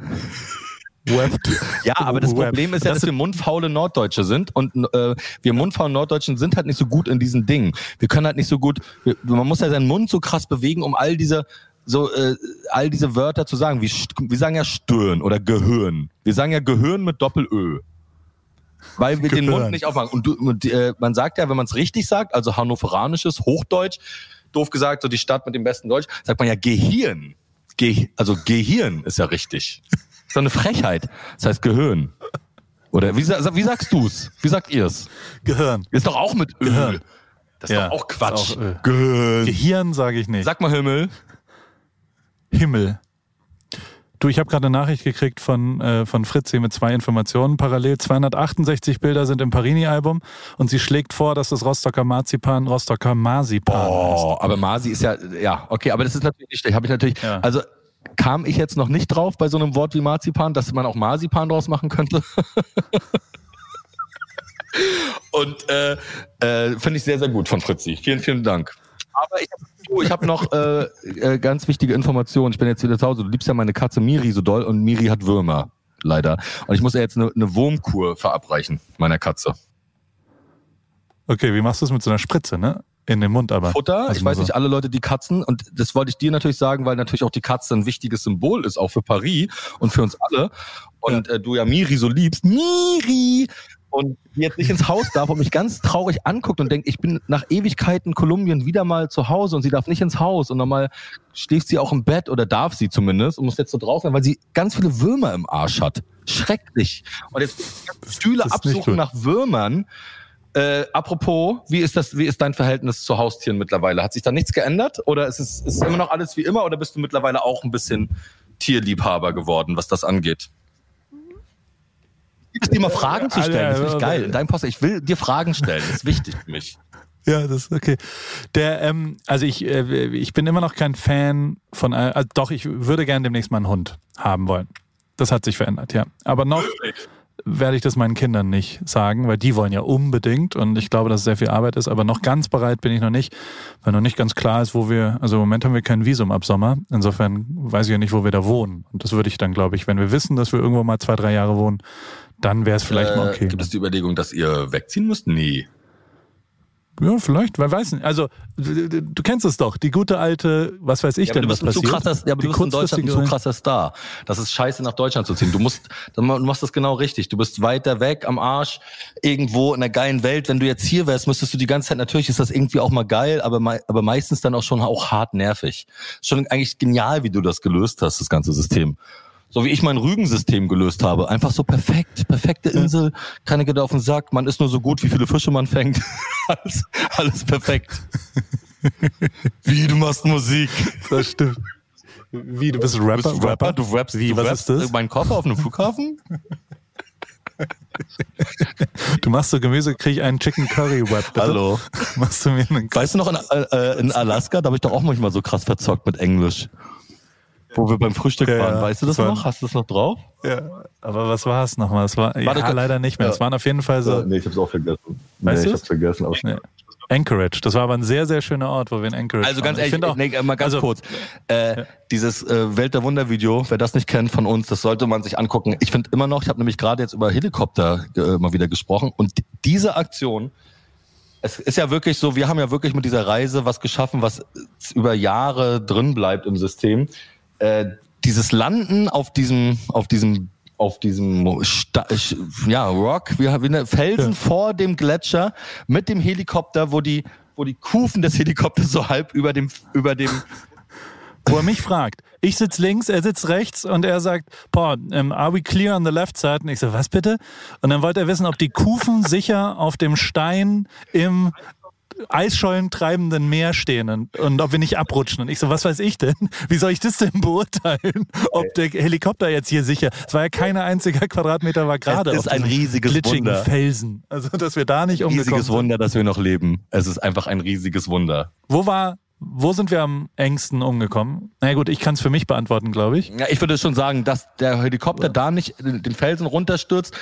B: Web.
C: Ja, aber das
B: Web.
C: Problem ist ja,
B: Das
C: dass wir mundfaule Norddeutsche sind und äh, wir mundfaulen Norddeutschen sind halt nicht so gut in diesen Dingen. Wir können halt nicht so gut, wir, man muss ja seinen Mund so krass bewegen, um all diese so äh, all diese Wörter zu sagen. St- wir sagen ja Stirn oder Gehirn. Wir sagen ja Gehirn mit Doppel-Ö. Weil wir den
B: Gehirn.
C: Mund nicht aufmachen. Und, du, und äh, man sagt ja, wenn man es richtig sagt, also hannoveranisches, Hochdeutsch, doof gesagt, so die Stadt mit dem besten Deutsch, sagt man ja Gehirn. Ge also Gehirn ist ja richtig. Ist doch eine Frechheit. Das heißt Gehirn. Oder wie, wie sagst du's? Wie sagt ihr's?
B: Gehirn.
C: Ist doch auch mit Öl.
B: Gehirn.
C: Das ist
B: Ja,
C: doch auch Quatsch.
B: auch.
C: Gehirn.
B: Gehirn sage ich nicht.
C: Sag mal Himmel.
B: Himmel. Du, ich habe gerade eine Nachricht gekriegt von, äh, von Fritz hier mit zwei Informationen. Parallel 268 Bilder sind im Parini-Album und sie schlägt vor, dass das Rostocker Marzipan Rostocker Marzipan
C: Oh, aber Masi ist ja, ja, okay, aber das ist natürlich nicht, habe ich natürlich,
B: Ja.
C: also kam ich jetzt noch nicht drauf bei so einem Wort wie Marzipan, dass man auch Marzipan draus machen könnte. [LAUGHS] Und äh, äh, finde ich sehr, sehr gut von Fritzi. Vielen, vielen Dank. Aber ich habe ich hab noch äh, äh, ganz wichtige Informationen. Ich bin jetzt wieder zu Hause. Du liebst ja meine Katze Miri so doll und Miri hat Würmer, leider. Und ich muss ja jetzt eine, eine Wurmkur verabreichen, meiner Katze.
B: Okay, wie machst du es mit so einer Spritze, ne? In den Mund aber.
C: Futter.
B: Also
C: ich weiß
B: so.
C: nicht, alle Leute, die Katzen, und das wollte ich dir natürlich sagen, weil natürlich auch die Katze ein wichtiges Symbol ist, auch für Paris und für uns alle. Und äh, du ja Miri so liebst. Miri! Und die jetzt nicht ins Haus darf und mich ganz traurig anguckt und denkt, ich bin nach Ewigkeiten Kolumbien wieder mal zu Hause und sie darf nicht ins Haus. Und normal schläft sie auch im Bett oder darf sie zumindest und muss jetzt so drauf sein, weil sie ganz viele Würmer im Arsch hat. Schrecklich. Und jetzt Stühle absuchen nach Würmern. Äh, apropos, wie ist das, wie ist dein Verhältnis zu Haustieren mittlerweile? Hat sich da nichts geändert? Oder ist es, ist es immer noch alles wie immer oder bist du mittlerweile auch ein bisschen Tierliebhaber geworden, was das angeht? Ich dir mal Fragen zu stellen, das finde ich geil. In deinem Post, ich will dir Fragen stellen, das ist wichtig für mich.
B: Ja, das ist okay. Der, ähm, also ich, äh, ich bin immer noch kein Fan von, äh, also doch, ich würde gerne demnächst mal einen Hund haben wollen. Das hat sich verändert, ja. Aber noch werde ich das meinen Kindern nicht sagen, weil die wollen ja unbedingt und ich glaube, dass es sehr viel Arbeit ist, aber noch ganz bereit bin ich noch nicht, weil noch nicht ganz klar ist, wo wir, also im Moment haben wir kein Visum ab Sommer. Insofern weiß ich ja nicht, wo wir da wohnen. Und das würde ich dann, glaube ich, wenn wir wissen, dass wir irgendwo mal zwei, drei Jahre wohnen, dann wäre es vielleicht mal okay.
C: Äh, gibt es die Überlegung, dass ihr wegziehen müsst? Nee.
B: Ja, vielleicht, wer weiß nicht. Also, du, du kennst es doch, die gute alte, was weiß ich
C: Ja,
B: denn,
C: du
B: was passiert?
C: krasser, ja, aber
B: Die
C: du bist in Deutschland ein zu krasser Star. Das ist scheiße, nach Deutschland zu ziehen. Du musst, du machst das genau richtig. Du bist weiter weg am Arsch, irgendwo in einer geilen Welt. Wenn du jetzt hier wärst, müsstest du die ganze Zeit, natürlich ist das irgendwie auch mal geil, aber, aber meistens dann auch schon auch hart nervig. Schon eigentlich genial, wie du das gelöst hast, das ganze System. So wie ich mein Rügensystem gelöst habe. Einfach so perfekt, perfekte Insel, keiner geht auf den Sack, man ist nur so gut, wie viele Fische man fängt. [LAUGHS] alles, alles perfekt. [LAUGHS] wie, du machst Musik.
B: Das stimmt. Wie, du bist Rapper?
C: Du bist Rapper, du rappst,
B: Wie,
C: du
B: was
C: rappst
B: ist das?
C: meinen Koffer auf einem Flughafen?
B: Du machst so Gemüse, krieg ich einen Chicken Curry Wrap, bitte.
C: Hallo.
B: Machst du mir einen
C: Weißt du noch, in, äh, in Alaska, da habe ich doch auch manchmal so krass verzockt mit Englisch. Wo wir beim Frühstück
B: Ja,
C: waren.
B: ja.
C: Weißt du das
B: Das war-
C: noch? Hast du das noch drauf?
B: Ja, aber was war es nochmal? Es war, ja,
C: Warte,
B: leider nicht mehr.
C: ja.
B: Es waren auf jeden Fall so
C: nee, ich hab's auch vergessen.
B: Weißt
C: nee, ich hab's vergessen. Aber
B: Nee. Anchorage. Das war aber ein sehr, sehr schöner Ort, wo wir in Anchorage
C: Also ganz ehrlich,
B: finde auch,
C: nee, mal ganz
B: also,
C: kurz. Äh, Dieses äh, Welt der Wunder Video, wer das nicht kennt von uns, das sollte man sich angucken. Ich finde immer noch, ich habe nämlich gerade jetzt über Helikopter äh, mal wieder gesprochen und diese Aktion, es ist ja wirklich so, wir haben ja wirklich mit dieser Reise was geschaffen, was über Jahre drin bleibt im System. Äh, dieses Landen auf diesem, auf diesem auf diesem Sta ja, Rock, wie, wie eine Felsen
B: Ja.
C: vor dem Gletscher mit dem Helikopter, wo die, wo die Kufen des Helikopters so halb über dem, über dem, [LAUGHS]
B: wo er mich fragt. Ich sitz links, er sitzt rechts und er sagt, Paul, um, are we clear on the left side? Und ich so, was bitte? Und dann wollte er wissen, ob die Kufen sicher auf dem Stein im Eisschollen treibenden Meer stehen und, und ob wir nicht abrutschen. Und ich so, was weiß ich denn? [LAUGHS] Wie soll ich das denn beurteilen? [LAUGHS] Ob der Helikopter jetzt hier sicher, es war ja keine einziger Quadratmeter war gerade
C: Es ist ein riesiges Wunder.
B: Felsen. Also, dass wir da nicht umgekommen
C: riesiges
B: sind.
C: Wunder, dass wir noch leben. Es ist einfach ein riesiges Wunder.
B: Wo war, wo sind wir am engsten umgekommen? Na ja, gut, ich kann es für mich beantworten, glaube ich.
C: Ja, ich würde schon sagen, dass der Helikopter da nicht den Felsen runterstürzt,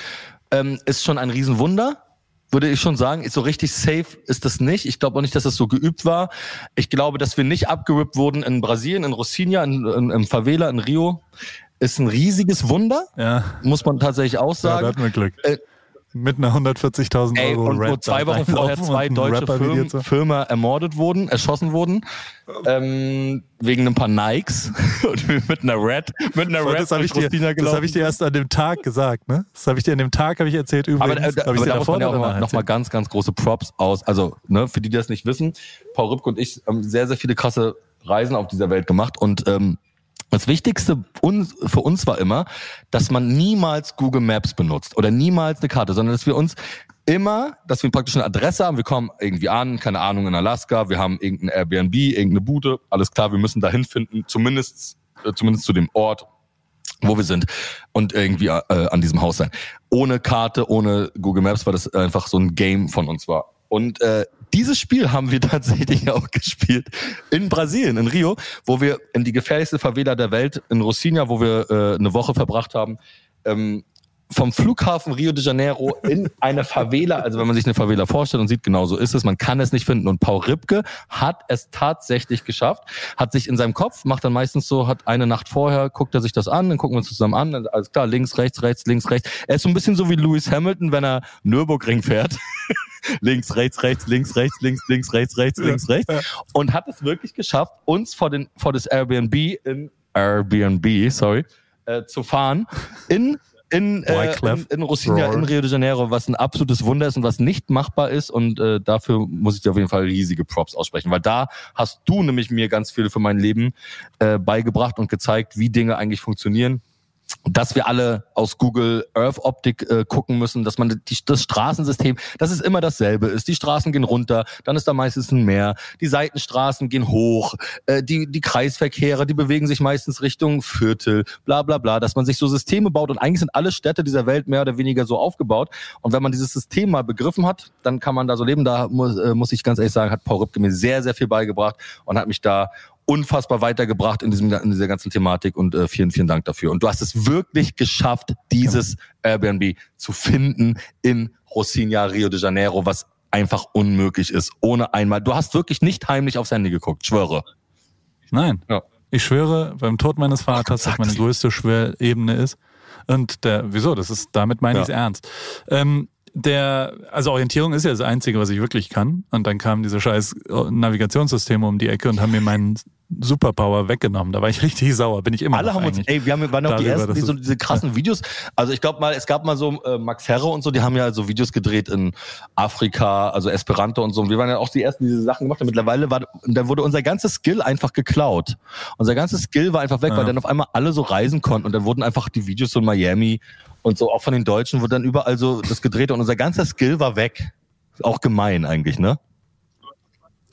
C: ähm, ist schon ein Riesenwunder. Würde ich schon sagen, so richtig safe ist das nicht. Ich glaube auch nicht, dass das so geübt war. Ich glaube, dass wir nicht abgerippt wurden in Brasilien, in Rocinha, in, in, im Favela, in Rio. Ist ein riesiges Wunder,
B: Ja,
C: muss man tatsächlich auch
B: ja da
C: sagen.
B: hatten wir Glück.
C: Äh,
B: Mit einer 140.000
C: Ey,
B: Euro
C: und wo
B: Red
C: zwei Wochen vorher zwei
B: und
C: deutsche Firmen. Firma ermordet wurden, erschossen wurden, ähm, wegen ein paar Nikes [LAUGHS] und mit einer Red, mit einer Red
B: das habe ich, dir- das hab ich dir erst an dem Tag gesagt, ne? Das habe ich dir an dem Tag habe ich erzählt übrigens.
C: Aber, äh, da,
B: ich
C: aber
B: dir
C: da muss man ja auch
B: oder
C: mal,
B: danach
C: noch mal
B: erzählt?
C: ganz, ganz große Props aus. Also, ne, für die, die das nicht wissen, Paul Rübke und ich haben sehr, sehr viele krasse Reisen auf dieser Welt gemacht und ähm, Das Wichtigste für uns war immer, dass man niemals Google Maps benutzt oder niemals eine Karte, sondern dass wir uns immer, dass wir praktisch eine Adresse haben. Wir kommen irgendwie an, keine Ahnung, in Alaska, wir haben irgendein Airbnb, irgendeine Bude, alles klar, wir müssen dahin finden, zumindest, äh, zumindest zu dem Ort, wo wir sind und irgendwie äh, an diesem Haus sein. Ohne Karte, ohne Google Maps, weil das einfach so ein Game von uns war. Und äh, dieses Spiel haben wir tatsächlich auch gespielt in Brasilien, in Rio, wo wir in die gefährlichste Favela der Welt, in Rocinha, wo wir äh, eine Woche verbracht haben, ähm, vom Flughafen Rio de Janeiro in eine Favela, also wenn man sich eine Favela vorstellt und sieht, genau so ist es, man kann es nicht finden. Und Paul Ripke hat es tatsächlich geschafft, hat sich in seinem Kopf, macht dann meistens so, hat eine Nacht vorher, guckt er sich das an, dann gucken wir uns zusammen an, alles klar, links, rechts, rechts, links, rechts. Er ist so ein bisschen so wie Lewis Hamilton, wenn er Nürburgring fährt. [LAUGHS] links, rechts, rechts, links, rechts, links, links, rechts, rechts, links, rechts. Und hat es wirklich geschafft, uns vor, den, vor das Airbnb in Airbnb, sorry, äh, zu fahren. In in, äh, in, in Rocinha, in Rio de Janeiro, was ein absolutes Wunder ist und was nicht machbar ist. Und äh, dafür muss ich dir auf jeden Fall riesige Props aussprechen, weil da hast du nämlich mir ganz viel für mein Leben äh, beigebracht und gezeigt, wie Dinge eigentlich funktionieren dass wir alle aus Google Earth Optik äh, gucken müssen, dass man die, das Straßensystem, dass es immer dasselbe ist. Die Straßen gehen runter, dann ist da meistens ein Meer. Die Seitenstraßen gehen hoch. Äh, die, die Kreisverkehre, die bewegen sich meistens Richtung Viertel, bla bla bla. Dass man sich so Systeme baut und eigentlich sind alle Städte dieser Welt mehr oder weniger so aufgebaut. Und wenn man dieses System mal begriffen hat, dann kann man da so leben. Da muss, äh, muss ich ganz ehrlich sagen, hat Paul Rübke mir sehr, sehr viel beigebracht und hat mich da unfassbar weitergebracht in, diesem, in dieser ganzen Thematik und äh, vielen, vielen Dank dafür. Und du hast es wirklich geschafft, dieses Airbnb zu finden in Rocinha, Rio de Janeiro, was einfach unmöglich ist, ohne einmal. Du hast wirklich nicht heimlich aufs Handy geguckt, schwöre.
B: Nein.
C: Ja.
B: Ich schwöre beim Tod meines Vaters, dass meine größte Schwerebene ist. Und der, wieso? Das ist, damit meine
C: Ja.
B: ich es ernst. Ähm, der, also Orientierung ist ja das Einzige, was ich wirklich kann. Und dann kamen diese scheiß Navigationssysteme um die Ecke und haben mir meinen Superpower weggenommen. Da war ich [LAUGHS] richtig sauer. Bin ich immer
C: Alle haben uns, ey, wir haben, waren auch die ersten, die so diese krassen Videos, also ich glaube mal, es gab mal so äh, Max Herre und so, die haben ja so Videos gedreht in Afrika, also Esperanto und so. Und wir waren ja auch die ersten, die diese Sachen gemacht haben. Mittlerweile war, da wurde unser ganzes Skill einfach geklaut. Unser ganzes Skill war einfach weg,
B: Ja.
C: weil dann auf einmal alle so reisen konnten und dann wurden einfach die Videos so in Miami und so auch von den Deutschen wurde dann überall so das gedreht und unser ganzer Skill war weg. Auch gemein eigentlich, ne?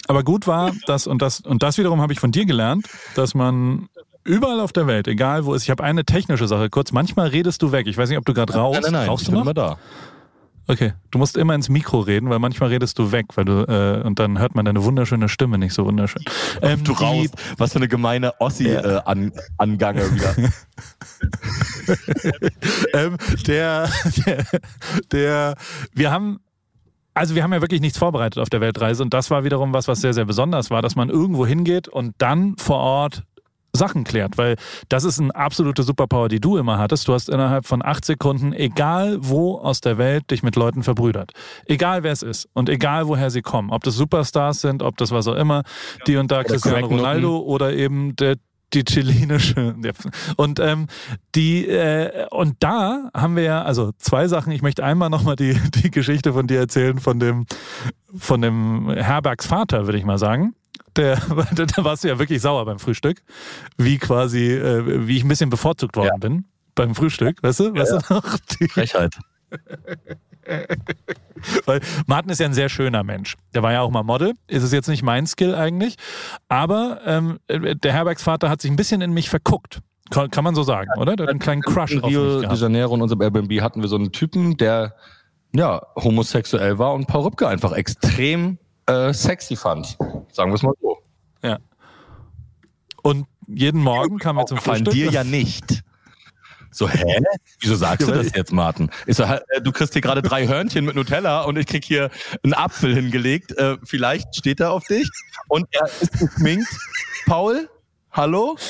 B: Aber gut war, dass, und das, und das wiederum habe ich von dir gelernt, dass man überall auf der Welt, egal wo es ist, ich habe eine technische Sache kurz, manchmal redest du weg. Ich weiß nicht, ob du gerade rauchst.
C: nein, nein, nein,
B: Rauchst
C: ich
B: du
C: bin
B: noch?
C: immer da.
B: Okay, du musst immer ins Mikro reden, weil manchmal redest du weg, weil du äh, und dann hört man deine wunderschöne Stimme nicht so wunderschön. Ähm,
C: du raus. Was für eine gemeine Ossi-Angange äh, an, wieder. [LAUGHS] [LAUGHS]
B: ähm, der, [LAUGHS] der, der, wir haben, also wir haben ja wirklich nichts vorbereitet auf der Weltreise und das war wiederum was, was sehr, sehr besonders war, dass man irgendwo hingeht und dann vor Ort Sachen klärt, weil das ist eine absolute Superpower, die du immer hattest. Du hast innerhalb von acht Sekunden, egal wo aus der Welt, dich mit Leuten verbrüdert. Egal wer es ist und egal woher sie kommen. Ob das Superstars sind, ob das was auch immer, die und da Cristiano. Ronaldo oder eben der die chilenische. Und ähm, die äh, und da haben wir ja also zwei Sachen. Ich möchte einmal nochmal die die Geschichte von dir erzählen von dem von dem Herbergs Vater, würde ich mal sagen. Der, [LAUGHS] da warst du ja wirklich sauer beim Frühstück, wie quasi, äh, wie ich ein bisschen bevorzugt worden
C: Ja.
B: bin beim Frühstück, weißt du? Weißt du noch? Die,
C: Frechheit. [LAUGHS]
B: weil Martin ist ja ein sehr schöner Mensch. Der war ja auch mal Model. Ist es jetzt nicht mein Skill eigentlich. Aber ähm, der Herbergsvater hat sich ein bisschen in mich verguckt. Kann, kann man so sagen, oder? Der hat einen kleinen Crush
C: in
B: auf mich
C: Rio de
B: gehabt.
C: Janeiro in unserem Airbnb hatten wir so einen Typen, der ja homosexuell war und Paul Rübke einfach extrem äh, sexy fand. Sagen wir es mal so.
B: Ja. Und jeden Morgen kam er zum Frühstück.
C: dir ja nicht. So, hä? Wieso sagst
B: Ja,
C: du das jetzt, Martin? Ich so, hä, äh, du kriegst hier gerade drei Hörnchen mit Nutella und ich krieg hier einen Apfel hingelegt. Äh, vielleicht steht er auf dich. Und er ist geschminkt. Paul, hallo? [LAUGHS]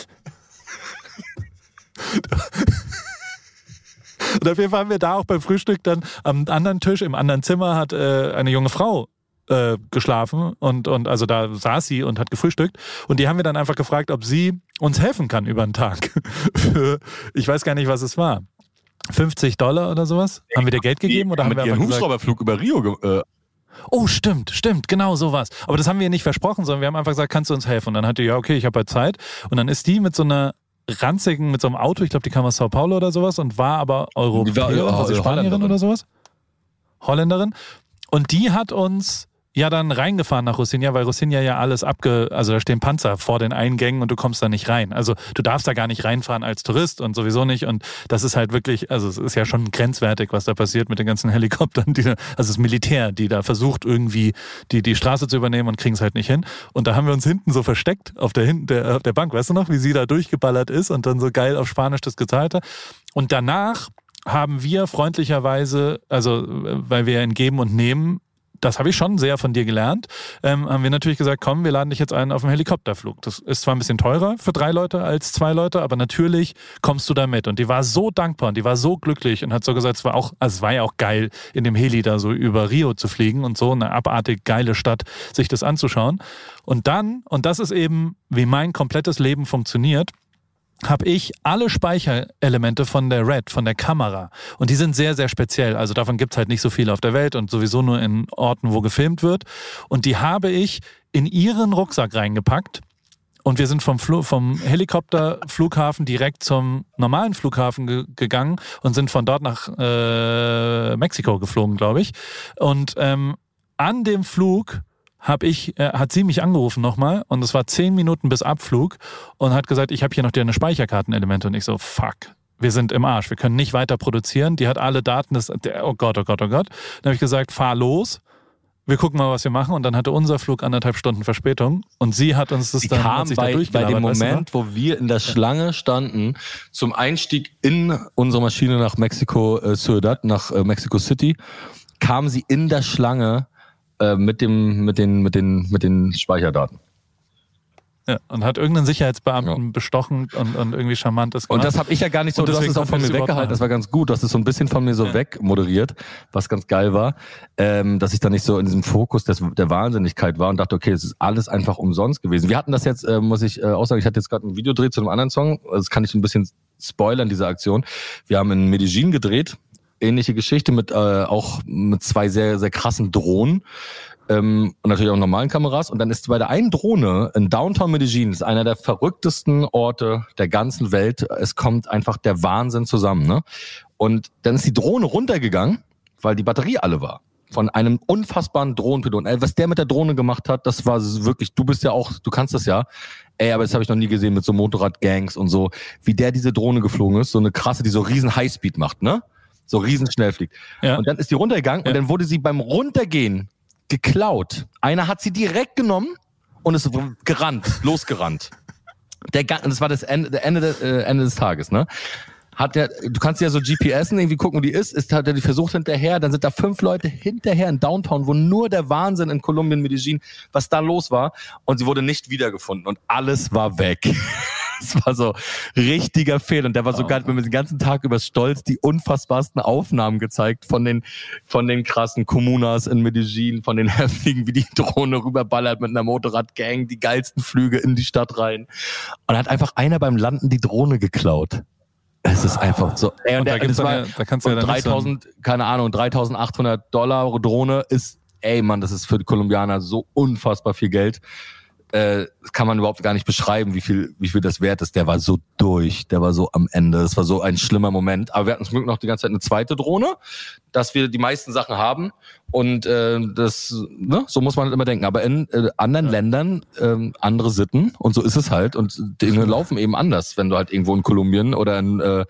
B: Und auf jeden Fall haben wir da auch beim Frühstück dann am anderen Tisch, im anderen Zimmer, hat äh, eine junge Frau äh, geschlafen und, und also da saß sie und hat gefrühstückt. Und die haben wir dann einfach gefragt, ob sie uns helfen kann über den Tag. [LAUGHS] Für, ich weiß gar nicht, was es war. 50 Dollar oder sowas? Haben wir dir Geld gegeben oder haben wir
C: ihren
B: gesagt,
C: Hubschrauberflug über Rio äh,
B: oh stimmt, stimmt, genau sowas. Aber das haben wir nicht versprochen, sondern wir haben einfach gesagt, kannst du uns helfen? Und dann hat die, ja okay, ich habe halt Zeit. Und dann ist die mit so einer ranzigen, mit so einem Auto, ich glaube, die kam aus Sao Paulo oder sowas und war aber Europäerin,
C: äh,
B: Spanierin oder sowas? Holländerin. Und die hat uns ja dann reingefahren nach Rosinja, weil Rosinja ja alles abge... Also da stehen Panzer vor den Eingängen und du kommst da nicht rein. Also du darfst da gar nicht reinfahren als Tourist und sowieso nicht. Und das ist halt wirklich... Also es ist ja schon grenzwertig, was da passiert mit den ganzen [LAUGHS] Helikoptern. Die da, also das Militär, die da versucht irgendwie die, die Straße zu übernehmen und kriegen es halt nicht hin. Und da haben wir uns hinten so versteckt auf der, hinten der, auf der Bank. Weißt du noch, wie sie da durchgeballert ist und dann so geil auf Spanisch das gezahlt hat? Und danach haben wir freundlicherweise, also äh, weil wir in Geben und Nehmen, das habe ich schon sehr von dir gelernt, ähm, haben wir natürlich gesagt, komm, wir laden dich jetzt ein auf einen Helikopterflug. Das ist zwar ein bisschen teurer für drei Leute als zwei Leute, aber natürlich kommst du da mit. Und die war so dankbar und die war so glücklich und hat so gesagt, es war auch, also es war ja auch geil, in dem Heli da so über Rio zu fliegen und so eine abartig geile Stadt, sich das anzuschauen. Und dann, und das ist eben, wie mein komplettes Leben funktioniert, habe ich alle Speicherelemente von der Red, von der Kamera. Und die sind sehr, sehr speziell. Also davon gibt's halt nicht so viele auf der Welt und sowieso nur in Orten, wo gefilmt wird. Und die habe ich in ihren Rucksack reingepackt. Und wir sind vom, vom Helikopterflughafen direkt zum normalen Flughafen ge gegangen und sind von dort nach äh, Mexiko geflogen, glaube ich. Und ähm, an dem Flug habe ich, äh, hat sie mich angerufen nochmal und es war zehn Minuten bis Abflug und hat gesagt, ich habe hier noch deine Speicherkartenelemente und ich so, fuck. Wir sind im Arsch, wir können nicht weiter produzieren. Die hat alle Daten, das, oh Gott, oh Gott, oh Gott. Dann habe ich gesagt, fahr los. Wir gucken mal, was wir machen. Und dann hatte unser Flug anderthalb Stunden Verspätung. Und sie hat uns das
C: Die
B: dann
C: kam
B: sich da
C: bei, bei dem
B: noch?
C: Moment, wo wir in der Schlange standen, zum Einstieg in unsere Maschine nach Mexiko äh, Ciudad, nach äh, Mexico City, kam sie in der Schlange äh, mit dem, mit den, mit den, mit den Speicherdaten.
B: Ja, und hat irgendeinen Sicherheitsbeamten bestochen und, und irgendwie charmantes
C: Und
B: gemacht.
C: das habe ich ja gar nicht so,
B: Und
C: du hast es auch von mir
B: das
C: weggehalten, das war ganz gut, du hast es so ein bisschen von mir so
B: Ja.
C: weg moderiert, was ganz geil war, ähm, dass ich da nicht so in diesem Fokus des, der Wahnsinnigkeit war und dachte, okay, es ist alles einfach umsonst gewesen. Wir hatten das jetzt, äh, muss ich äh, auch sagen, ich hatte jetzt gerade ein Video gedreht zu einem anderen Song, das kann ich ein bisschen spoilern, diese Aktion. Wir haben in Medellin gedreht, ähnliche Geschichte mit äh, auch mit zwei sehr, sehr krassen Drohnen ähm, und natürlich auch normalen Kameras. Und dann ist bei der einen Drohne in Downtown Medellin, ist einer der verrücktesten Orte der ganzen Welt. Es kommt einfach der Wahnsinn zusammen. Ne? Und dann ist die Drohne runtergegangen, weil die Batterie alle war. Von einem unfassbaren Drohnenpiloten. Ey, was der mit der Drohne gemacht hat, das war wirklich, du bist ja auch, du kannst das ja. Ey, aber das habe ich noch nie gesehen mit so Motorradgangs und so, wie der diese Drohne geflogen ist. So eine krasse, die so riesen Highspeed macht, ne? So riesen schnell fliegt.
B: Ja.
C: Und dann ist die runtergegangen
B: Ja.
C: und dann wurde sie beim Runtergehen geklaut. Einer hat sie direkt genommen und ist gerannt, losgerannt. Der, das war das Ende, der Ende, des- äh, Ende des Tages, ne? Hat der, du kannst ja so GPSen irgendwie gucken, wo die ist, ist hat er die versucht hinterher, dann sind da fünf Leute hinterher in Downtown, wo nur der Wahnsinn in Kolumbien, Medellin, was da los war, und sie wurde nicht wiedergefunden und alles war weg. Es war so richtiger Fehler. Und der war sogar mit den ganzen Tag über stolz die unfassbarsten Aufnahmen gezeigt von den, von den krassen Kommunas in Medellin, von den [LAUGHS] Häftlingen, wie die Drohne rüberballert mit einer Motorradgang, die geilsten Flüge in die Stadt rein. Und da hat einfach einer beim Landen die Drohne geklaut. Es ist einfach so. Ey,
B: Und da
C: der- das war-
B: ja- da kannst du ja
C: und
B: dann nicht so
C: 3000, keine Ahnung, 3800 Dollar Drohne ist, ey Mann, das ist für die Kolumbianer so unfassbar viel Geld. Äh, das kann man überhaupt gar nicht beschreiben, wie viel, wie viel das wert ist. Der war so durch, der war so am Ende. Das war so ein schlimmer Moment. Aber wir hatten zum Glück noch die ganze Zeit eine zweite Drohne, dass wir die meisten Sachen haben. Und äh, das, ne, so muss man halt immer denken. Aber in äh, anderen Ländern ähm, andere Sitten und so ist es halt. Und Dinge laufen eben anders, wenn du halt irgendwo in Kolumbien oder in, äh,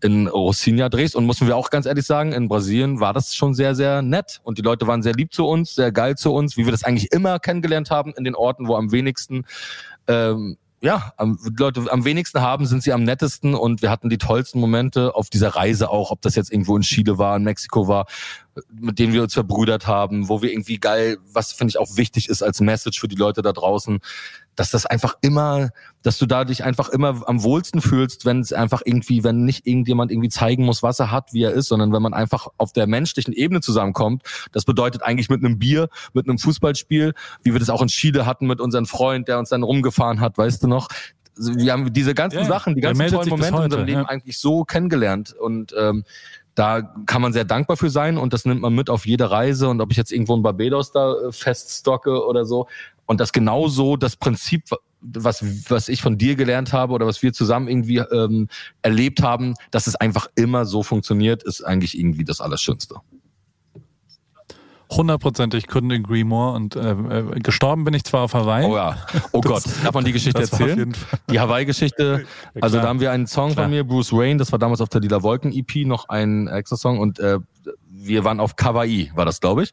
C: in Rocinha drehst. Und müssen wir auch ganz ehrlich sagen, in Brasilien war das schon sehr, sehr nett. Und die Leute waren sehr lieb zu uns, sehr geil zu uns, wie wir das eigentlich immer kennengelernt haben in den Orten, wo am wenigsten ähm, ja, am, Leute am wenigsten haben, sind sie am nettesten und wir hatten die tollsten Momente auf dieser Reise auch, ob das jetzt irgendwo in Chile war, in Mexiko war, mit denen wir uns verbrüdert haben, wo wir irgendwie geil, was finde ich auch wichtig ist als Message für die Leute da draußen, dass das einfach immer, dass du da dich einfach immer am wohlsten fühlst, wenn es einfach irgendwie, wenn nicht irgendjemand irgendwie zeigen muss, was er hat, wie er ist, sondern wenn man einfach auf der menschlichen Ebene zusammenkommt. Das bedeutet eigentlich mit einem Bier, mit einem Fußballspiel, wie wir das auch in Chile hatten mit unserem Freund, der uns dann rumgefahren hat, weißt du noch? Also wir haben diese ganzen
B: Ja,
C: Sachen, die ganzen tollen Momente in unserem Leben
B: ja.
C: eigentlich so kennengelernt und ähm, da kann man sehr dankbar für sein und das nimmt man mit auf jede Reise und ob ich jetzt irgendwo in Barbados da äh, feststocke oder so und das genauso das Prinzip was, was ich von dir gelernt habe oder was wir zusammen irgendwie ähm, erlebt haben, dass es einfach immer so funktioniert, ist eigentlich irgendwie das Allerschönste.
B: Hundertprozentig couldn't agree more. Und äh, äh, gestorben bin ich zwar auf Hawaii.
C: Oh ja. Oh
B: Das-
C: Gott, darf man die Geschichte erzählen? Die Hawaii-Geschichte.
B: Ja,
C: Also da haben wir einen Song
B: Klar.
C: von mir, Bruce Wayne, das war damals auf der Lila Wolken EP, noch ein extra Song und äh, wir waren auf Kawaii, war das, glaube ich.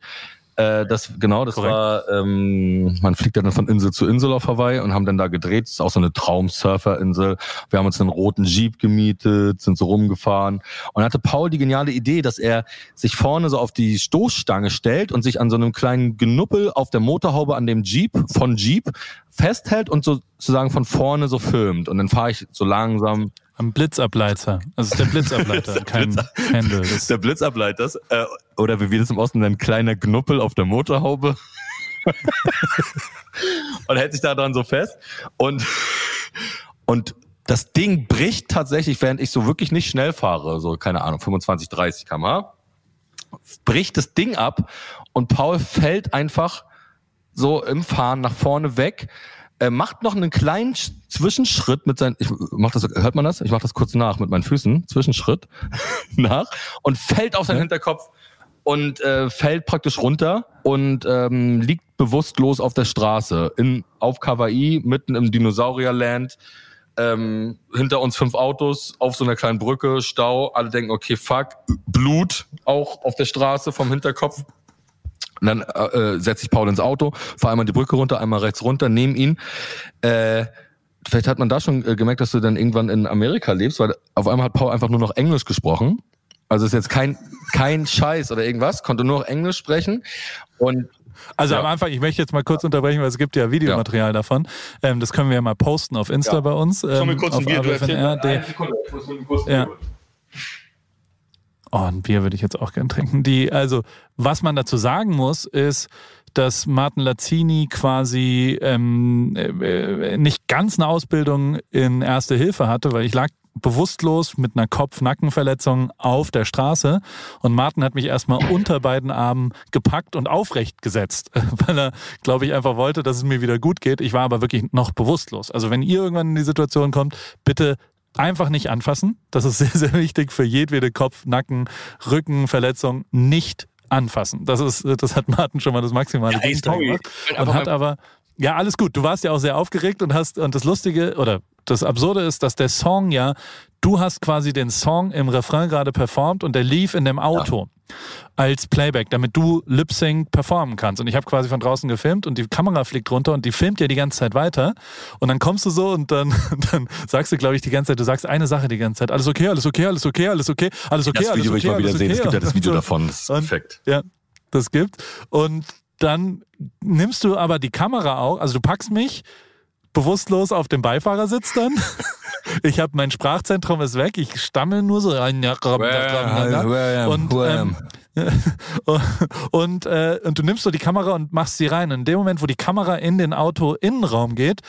C: Äh, das genau, das
B: Korrekt.
C: war, ähm, man fliegt dann von Insel zu Insel auf Hawaii und haben dann da gedreht. Das ist auch so eine Traum-Surfer-Insel. Wir haben uns einen roten Jeep gemietet, sind so rumgefahren und hatte Paul die geniale Idee, dass er sich vorne so auf die Stoßstange stellt und sich an so einem kleinen Genuppel auf der Motorhaube an dem Jeep von Jeep festhält und so sozusagen von vorne so filmt. Und dann fahre ich so langsam
B: Am Blitzableiter. Also es ist der Blitzableiter, [LAUGHS] kein Handle. [LAUGHS]
C: Das
B: Das
C: ist der Blitzableiter. Äh, oder wie wir das im Osten nennen, kleiner Knuppel auf der Motorhaube. [LAUGHS] und hält sich da dran so fest. Und, und das Ding bricht tatsächlich, während ich so wirklich nicht schnell fahre, so keine Ahnung, 25, 30 km/h, bricht das Ding ab und Paul fällt einfach so im Fahren nach vorne weg, äh, macht noch einen kleinen Sch- Zwischenschritt mit seinen, ich mach das, hört man das? Ich mach das kurz nach mit meinen Füßen, Zwischenschritt [LAUGHS] nach und fällt auf seinen Hinterkopf und äh, fällt praktisch runter und ähm, liegt bewusstlos auf der Straße in auf Kawaii mitten im Dinosaurierland. Ähm, hinter uns fünf Autos auf so einer kleinen Brücke, Stau. Alle denken, okay, fuck, Blut auch auf der Straße vom Hinterkopf. Und dann äh, äh, setze ich Paul ins Auto, fahre einmal die Brücke runter, einmal rechts runter, nehme ihn. Äh, vielleicht hat man da schon äh, gemerkt, dass du dann irgendwann in Amerika lebst, weil auf einmal hat Paul einfach nur noch Englisch gesprochen. Also ist jetzt kein, kein Scheiß oder irgendwas, konnte nur noch Englisch sprechen. Und
B: Also
C: Ja.
B: am Anfang, ich möchte jetzt mal kurz unterbrechen, weil es gibt ja Videomaterial davon. Ähm, das können wir ja mal posten auf Insta
C: Ja.
B: bei uns. Ähm, auf AWFNR. Der- Ja. Oh, ein Bier würde ich jetzt auch gern trinken. Die, also, was man dazu sagen muss, ist, dass Martin Lazzini quasi ähm, äh, nicht ganz eine Ausbildung in Erste Hilfe hatte, weil ich lag bewusstlos mit einer Kopf-Nackenverletzung auf der Straße und Martin hat mich erstmal unter beiden Armen gepackt und aufrecht gesetzt, [LAUGHS] weil er, glaube ich, einfach wollte, dass es mir wieder gut geht. Ich war aber wirklich noch bewusstlos. Also wenn ihr irgendwann in die Situation kommt, bitte einfach nicht anfassen. Das ist [LAUGHS] sehr, sehr wichtig für jedwede Kopf-, Nacken-, Rückenverletzung. Nicht anfassen. Das ist, das hat Martin schon mal das maximale
C: Ja, sorry.
B: gemacht. Und hat aber, ja, alles gut. Du warst ja auch sehr aufgeregt und hast, und das Lustige, oder das Absurde ist, dass der Song ja, du hast quasi den Song im Refrain gerade performt und der lief in dem Auto als Playback, damit du Lip-Sync performen kannst. Und ich habe quasi von draußen gefilmt und die Kamera fliegt runter und die filmt ja die ganze Zeit weiter. Und dann kommst du so und dann, [LAUGHS] dann sagst du, glaube ich, die ganze Zeit, du sagst eine Sache die ganze Zeit. Alles okay, alles okay, alles okay, alles okay, alles okay,
C: das
B: alles
C: Video will
B: okay,
C: ich mal wieder sehen. Es gibt ja das Video [LAUGHS] davon. Das ist
B: und-
C: perfekt.
B: ja, das gibt. Und dann nimmst du aber die Kamera auch, also du packst mich bewusstlos auf dem Beifahrersitz dann. [LAUGHS] Ich habe mein Sprachzentrum ist weg, ich stammel nur so und, ähm, [LAUGHS] und, äh, und du nimmst so die Kamera und machst sie rein. In dem Moment, wo die Kamera in den Auto-Innenraum geht,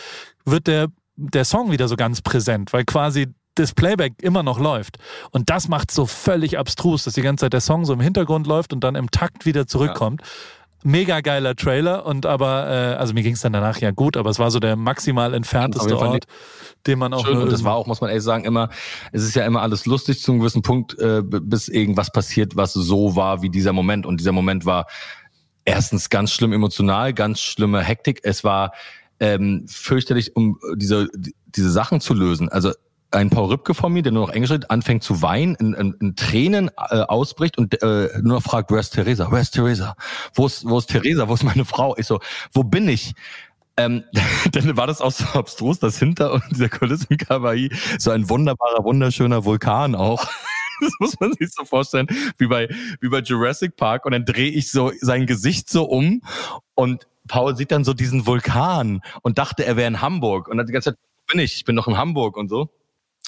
B: wird der, der Song wieder so ganz präsent, weil quasi das Playback immer noch läuft. Und das macht so völlig abstrus, dass die ganze Zeit der Song so im Hintergrund läuft und dann im Takt wieder zurückkommt. Mega geiler Trailer und aber, äh, also mir ging es dann danach ja gut, aber es war so der maximal entfernteste Ort, den man auch
C: Schön. Und das war auch, muss man ehrlich sagen, immer, es ist ja immer alles lustig zu einem gewissen Punkt, äh, bis irgendwas passiert, was so war wie dieser Moment. Und dieser Moment war erstens ganz schlimm emotional, ganz schlimme Hektik. Es war ähm, fürchterlich, um diese, diese Sachen zu lösen. Also ein Paul Rübke von mir, der nur noch Englisch redet, anfängt zu weinen, in, in, in Tränen äh, ausbricht und äh, nur noch fragt, where's Theresa? Where's Theresa? Wo ist, wo ist Theresa? Wo ist meine Frau? Ich so, wo bin ich? Ähm, [LAUGHS] dann war das auch so abstrus, dass hinter dieser Kulisse in Kawaii so ein wunderbarer, wunderschöner Vulkan auch. [LAUGHS] Das muss man sich so vorstellen, wie bei, wie bei Jurassic Park. Und dann drehe ich so sein Gesicht so um und Paul sieht dann so diesen Vulkan und dachte, er wäre in Hamburg. Und dann die ganze Zeit, bin ich? Ich bin noch in Hamburg und so.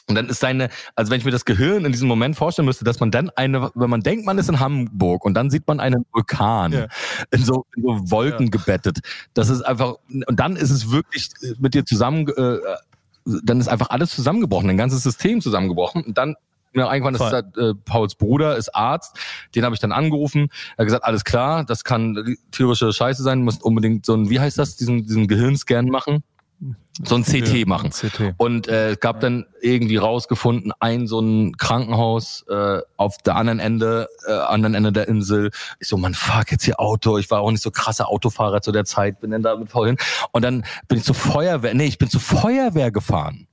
C: Und dann ist seine, also wenn ich mir das Gehirn in diesem Moment vorstellen müsste, dass man dann eine, wenn man denkt, man ist in Hamburg und dann sieht man einen Vulkan
B: Ja.
C: in, so, in so Wolken gebettet. Das ist einfach, und dann ist es wirklich äh, mit dir zusammen, äh, dann ist einfach alles zusammengebrochen, ein ganzes System zusammengebrochen. Und dann mir irgendwann ist
B: Voll.
C: da, äh, Pauls Bruder ist Arzt, den habe ich dann angerufen. Er hat gesagt, alles klar, das kann tierische Scheiße sein, du musst unbedingt so ein, wie heißt das, diesen, diesen Gehirnscan machen. So ein CT
B: Ja,
C: machen.
B: CT.
C: Und äh, es gab dann irgendwie rausgefunden, ein so ein Krankenhaus äh, auf der anderen Ende, äh, anderen Ende der Insel. Ich so, man, fuck, jetzt hier Auto. Ich war auch nicht so krasser Autofahrer zu der Zeit, bin dann da mit vorhin. Und dann bin ich zur Feuerwehr, nee, ich bin zur Feuerwehr gefahren.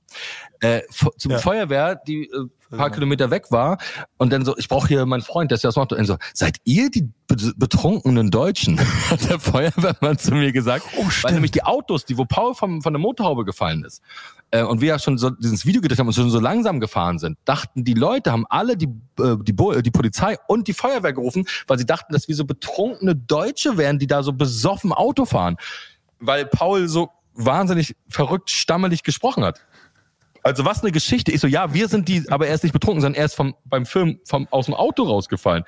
C: Äh, zum
B: Ja.
C: Feuerwehr, die äh, paar Kilometer weg war. Und dann so, ich brauche hier meinen Freund, der ist ja aus Nord. Und so, seid ihr die be- betrunkenen Deutschen? [LAUGHS] Hat der Feuerwehrmann zu mir gesagt.
B: Oh,
C: Weil nämlich die Autos, die wo Paul vom, von der Motorhaube gefallen ist, äh, und wir ja schon so dieses Video gedreht haben und schon so langsam gefahren sind, dachten die Leute, haben alle die, äh, die, Bo- äh, die Polizei und die Feuerwehr gerufen, weil sie dachten, dass wir so betrunkene Deutsche wären, die da so besoffen Auto fahren. Weil Paul so wahnsinnig verrückt, stammelig gesprochen hat. Also was eine Geschichte. Ich so, ja, wir sind die, aber er ist nicht betrunken, sondern er ist vom, beim Film vom, aus dem Auto rausgefallen.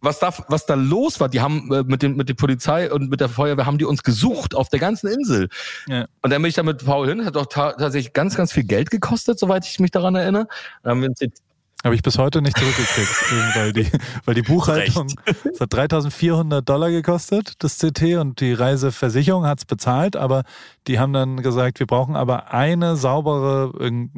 C: Was da, was da los war, die haben äh, mit, dem, mit der Polizei und mit der Feuerwehr haben die uns gesucht auf der ganzen Insel.
B: Ja.
C: Und dann bin ich da mit Paul hin, hat doch ta tatsächlich ganz, ganz viel Geld gekostet, soweit ich mich daran erinnere. Dann haben wir uns jetzt
B: Habe ich bis heute nicht zurückgekriegt, [LAUGHS] weil die, weil die Buchhaltung, [LAUGHS] es hat 3400 Dollar gekostet, das CT, und die Reiseversicherung hat's bezahlt, aber die haben dann gesagt, wir brauchen aber eine saubere,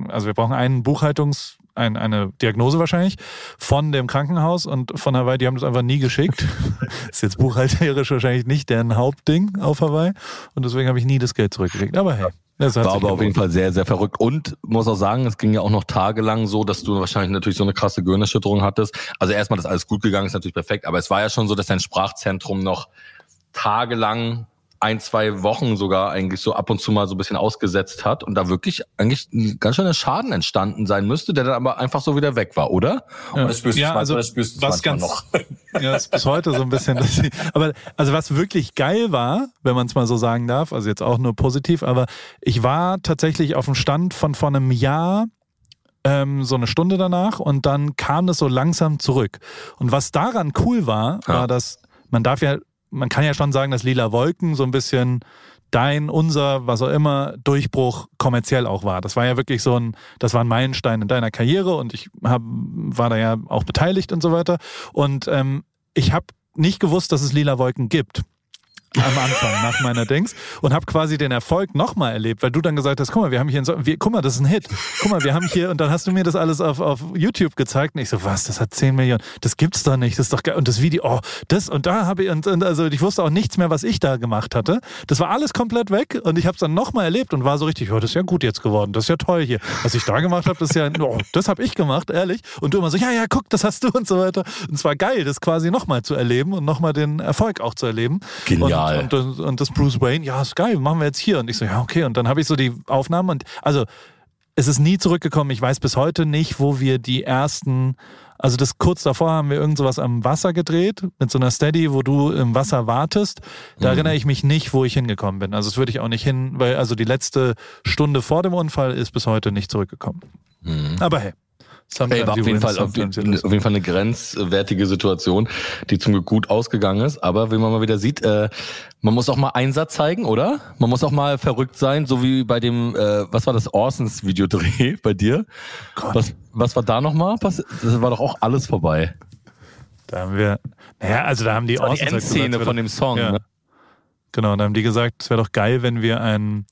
B: also wir brauchen einen Buchhaltungs, ein, eine Diagnose wahrscheinlich von dem Krankenhaus und von Hawaii, die haben das einfach nie geschickt. [LAUGHS] Ist jetzt buchhalterisch wahrscheinlich nicht deren Hauptding auf Hawaii und deswegen habe ich nie das Geld zurückgekriegt. Aber hey, das
C: war aber auf jeden. Fall sehr, sehr verrückt. Und muss auch sagen, es ging ja auch noch tagelang so, dass du wahrscheinlich natürlich so eine krasse Gehirnerschütterung hattest. Also erstmal, dass alles gut gegangen ist, natürlich perfekt. Aber es war ja schon so, dass dein Sprachzentrum noch tagelang ein, zwei Wochen sogar eigentlich so ab und zu mal so ein bisschen ausgesetzt hat und da wirklich eigentlich ein ganz schöner Schaden entstanden sein müsste, der dann aber einfach so wieder weg war, oder?
B: Ja.
E: Das spürst
B: Ja, also [LAUGHS]
E: das spürst du
B: was ganz- Ja, ist bis heute so ein bisschen. Ich, aber also was wirklich geil war, wenn man es mal so sagen darf, also jetzt auch nur positiv, aber ich war tatsächlich auf dem Stand von vor einem Jahr ähm, so eine Stunde danach und dann kam das so langsam zurück. Und was daran cool war,
C: Ja.
B: war, dass man darf ja, man kann ja schon sagen, dass Lila Wolken so ein bisschen dein, unser, was auch immer, Durchbruch kommerziell auch war. Das war ja wirklich so ein, das war ein Meilenstein in deiner Karriere und ich hab, war da ja auch beteiligt und so weiter. Und ähm, ich habe nicht gewusst, dass es Lila Wolken gibt. Am Anfang, nach meiner Dings. Und habe quasi den Erfolg nochmal erlebt, weil du dann gesagt hast, guck mal, wir haben hier, so wir, guck mal, das ist ein Hit. Guck mal, wir haben hier, und dann hast du mir das alles auf, auf YouTube gezeigt. Und ich so, was, das hat 10 Millionen. Das gibt's doch nicht. Das ist doch geil. Und das Video, oh, das und da habe ich, und, und also ich wusste auch nichts mehr, was ich da gemacht hatte. Das war alles komplett weg und ich habe es dann nochmal erlebt und war so richtig, oh, das ist ja gut jetzt geworden. Das ist ja toll hier. Was ich da gemacht habe, das ist ja, oh, das habe ich gemacht, ehrlich. Und du immer so, ja, ja, guck, das hast du und so weiter. Und es war geil, das quasi nochmal zu erleben und nochmal den Erfolg auch zu erleben.
C: Genial.
B: Und, und, und, und das Bruce Wayne, ja, ist geil, machen wir jetzt hier. Und ich so, ja, okay. Und dann habe ich so die Aufnahmen und also es ist nie zurückgekommen. Ich weiß bis heute nicht, wo wir die ersten, also das kurz davor haben wir irgend sowas am Wasser gedreht, mit so einer Steady, wo du im Wasser wartest. Da
C: Mhm.
B: erinnere ich mich nicht, wo ich hingekommen bin. Also das würde ich auch nicht hin, weil also die letzte Stunde vor dem Unfall ist bis heute nicht zurückgekommen. Aber hey. Sometimes
C: auf jeden Fall auf, jeden Fall eine grenzwertige Situation, die zum Glück gut ausgegangen ist. Aber wie man mal wieder sieht, äh, man muss auch mal Einsatz zeigen, oder? Man muss auch mal verrückt sein, so wie bei dem, äh, was war das Orsons Videodreh [LAUGHS] bei dir?
B: Gott.
C: Was, was war da nochmal? Das war doch auch alles vorbei.
B: Da haben wir, naja, also da haben die
C: war die
B: Orsons halt gesagt,
C: Endszene
B: es wär
C: von dem Song.
B: Ja.
C: Ne?
B: Genau, da haben die gesagt, es wäre doch geil, wenn wir ein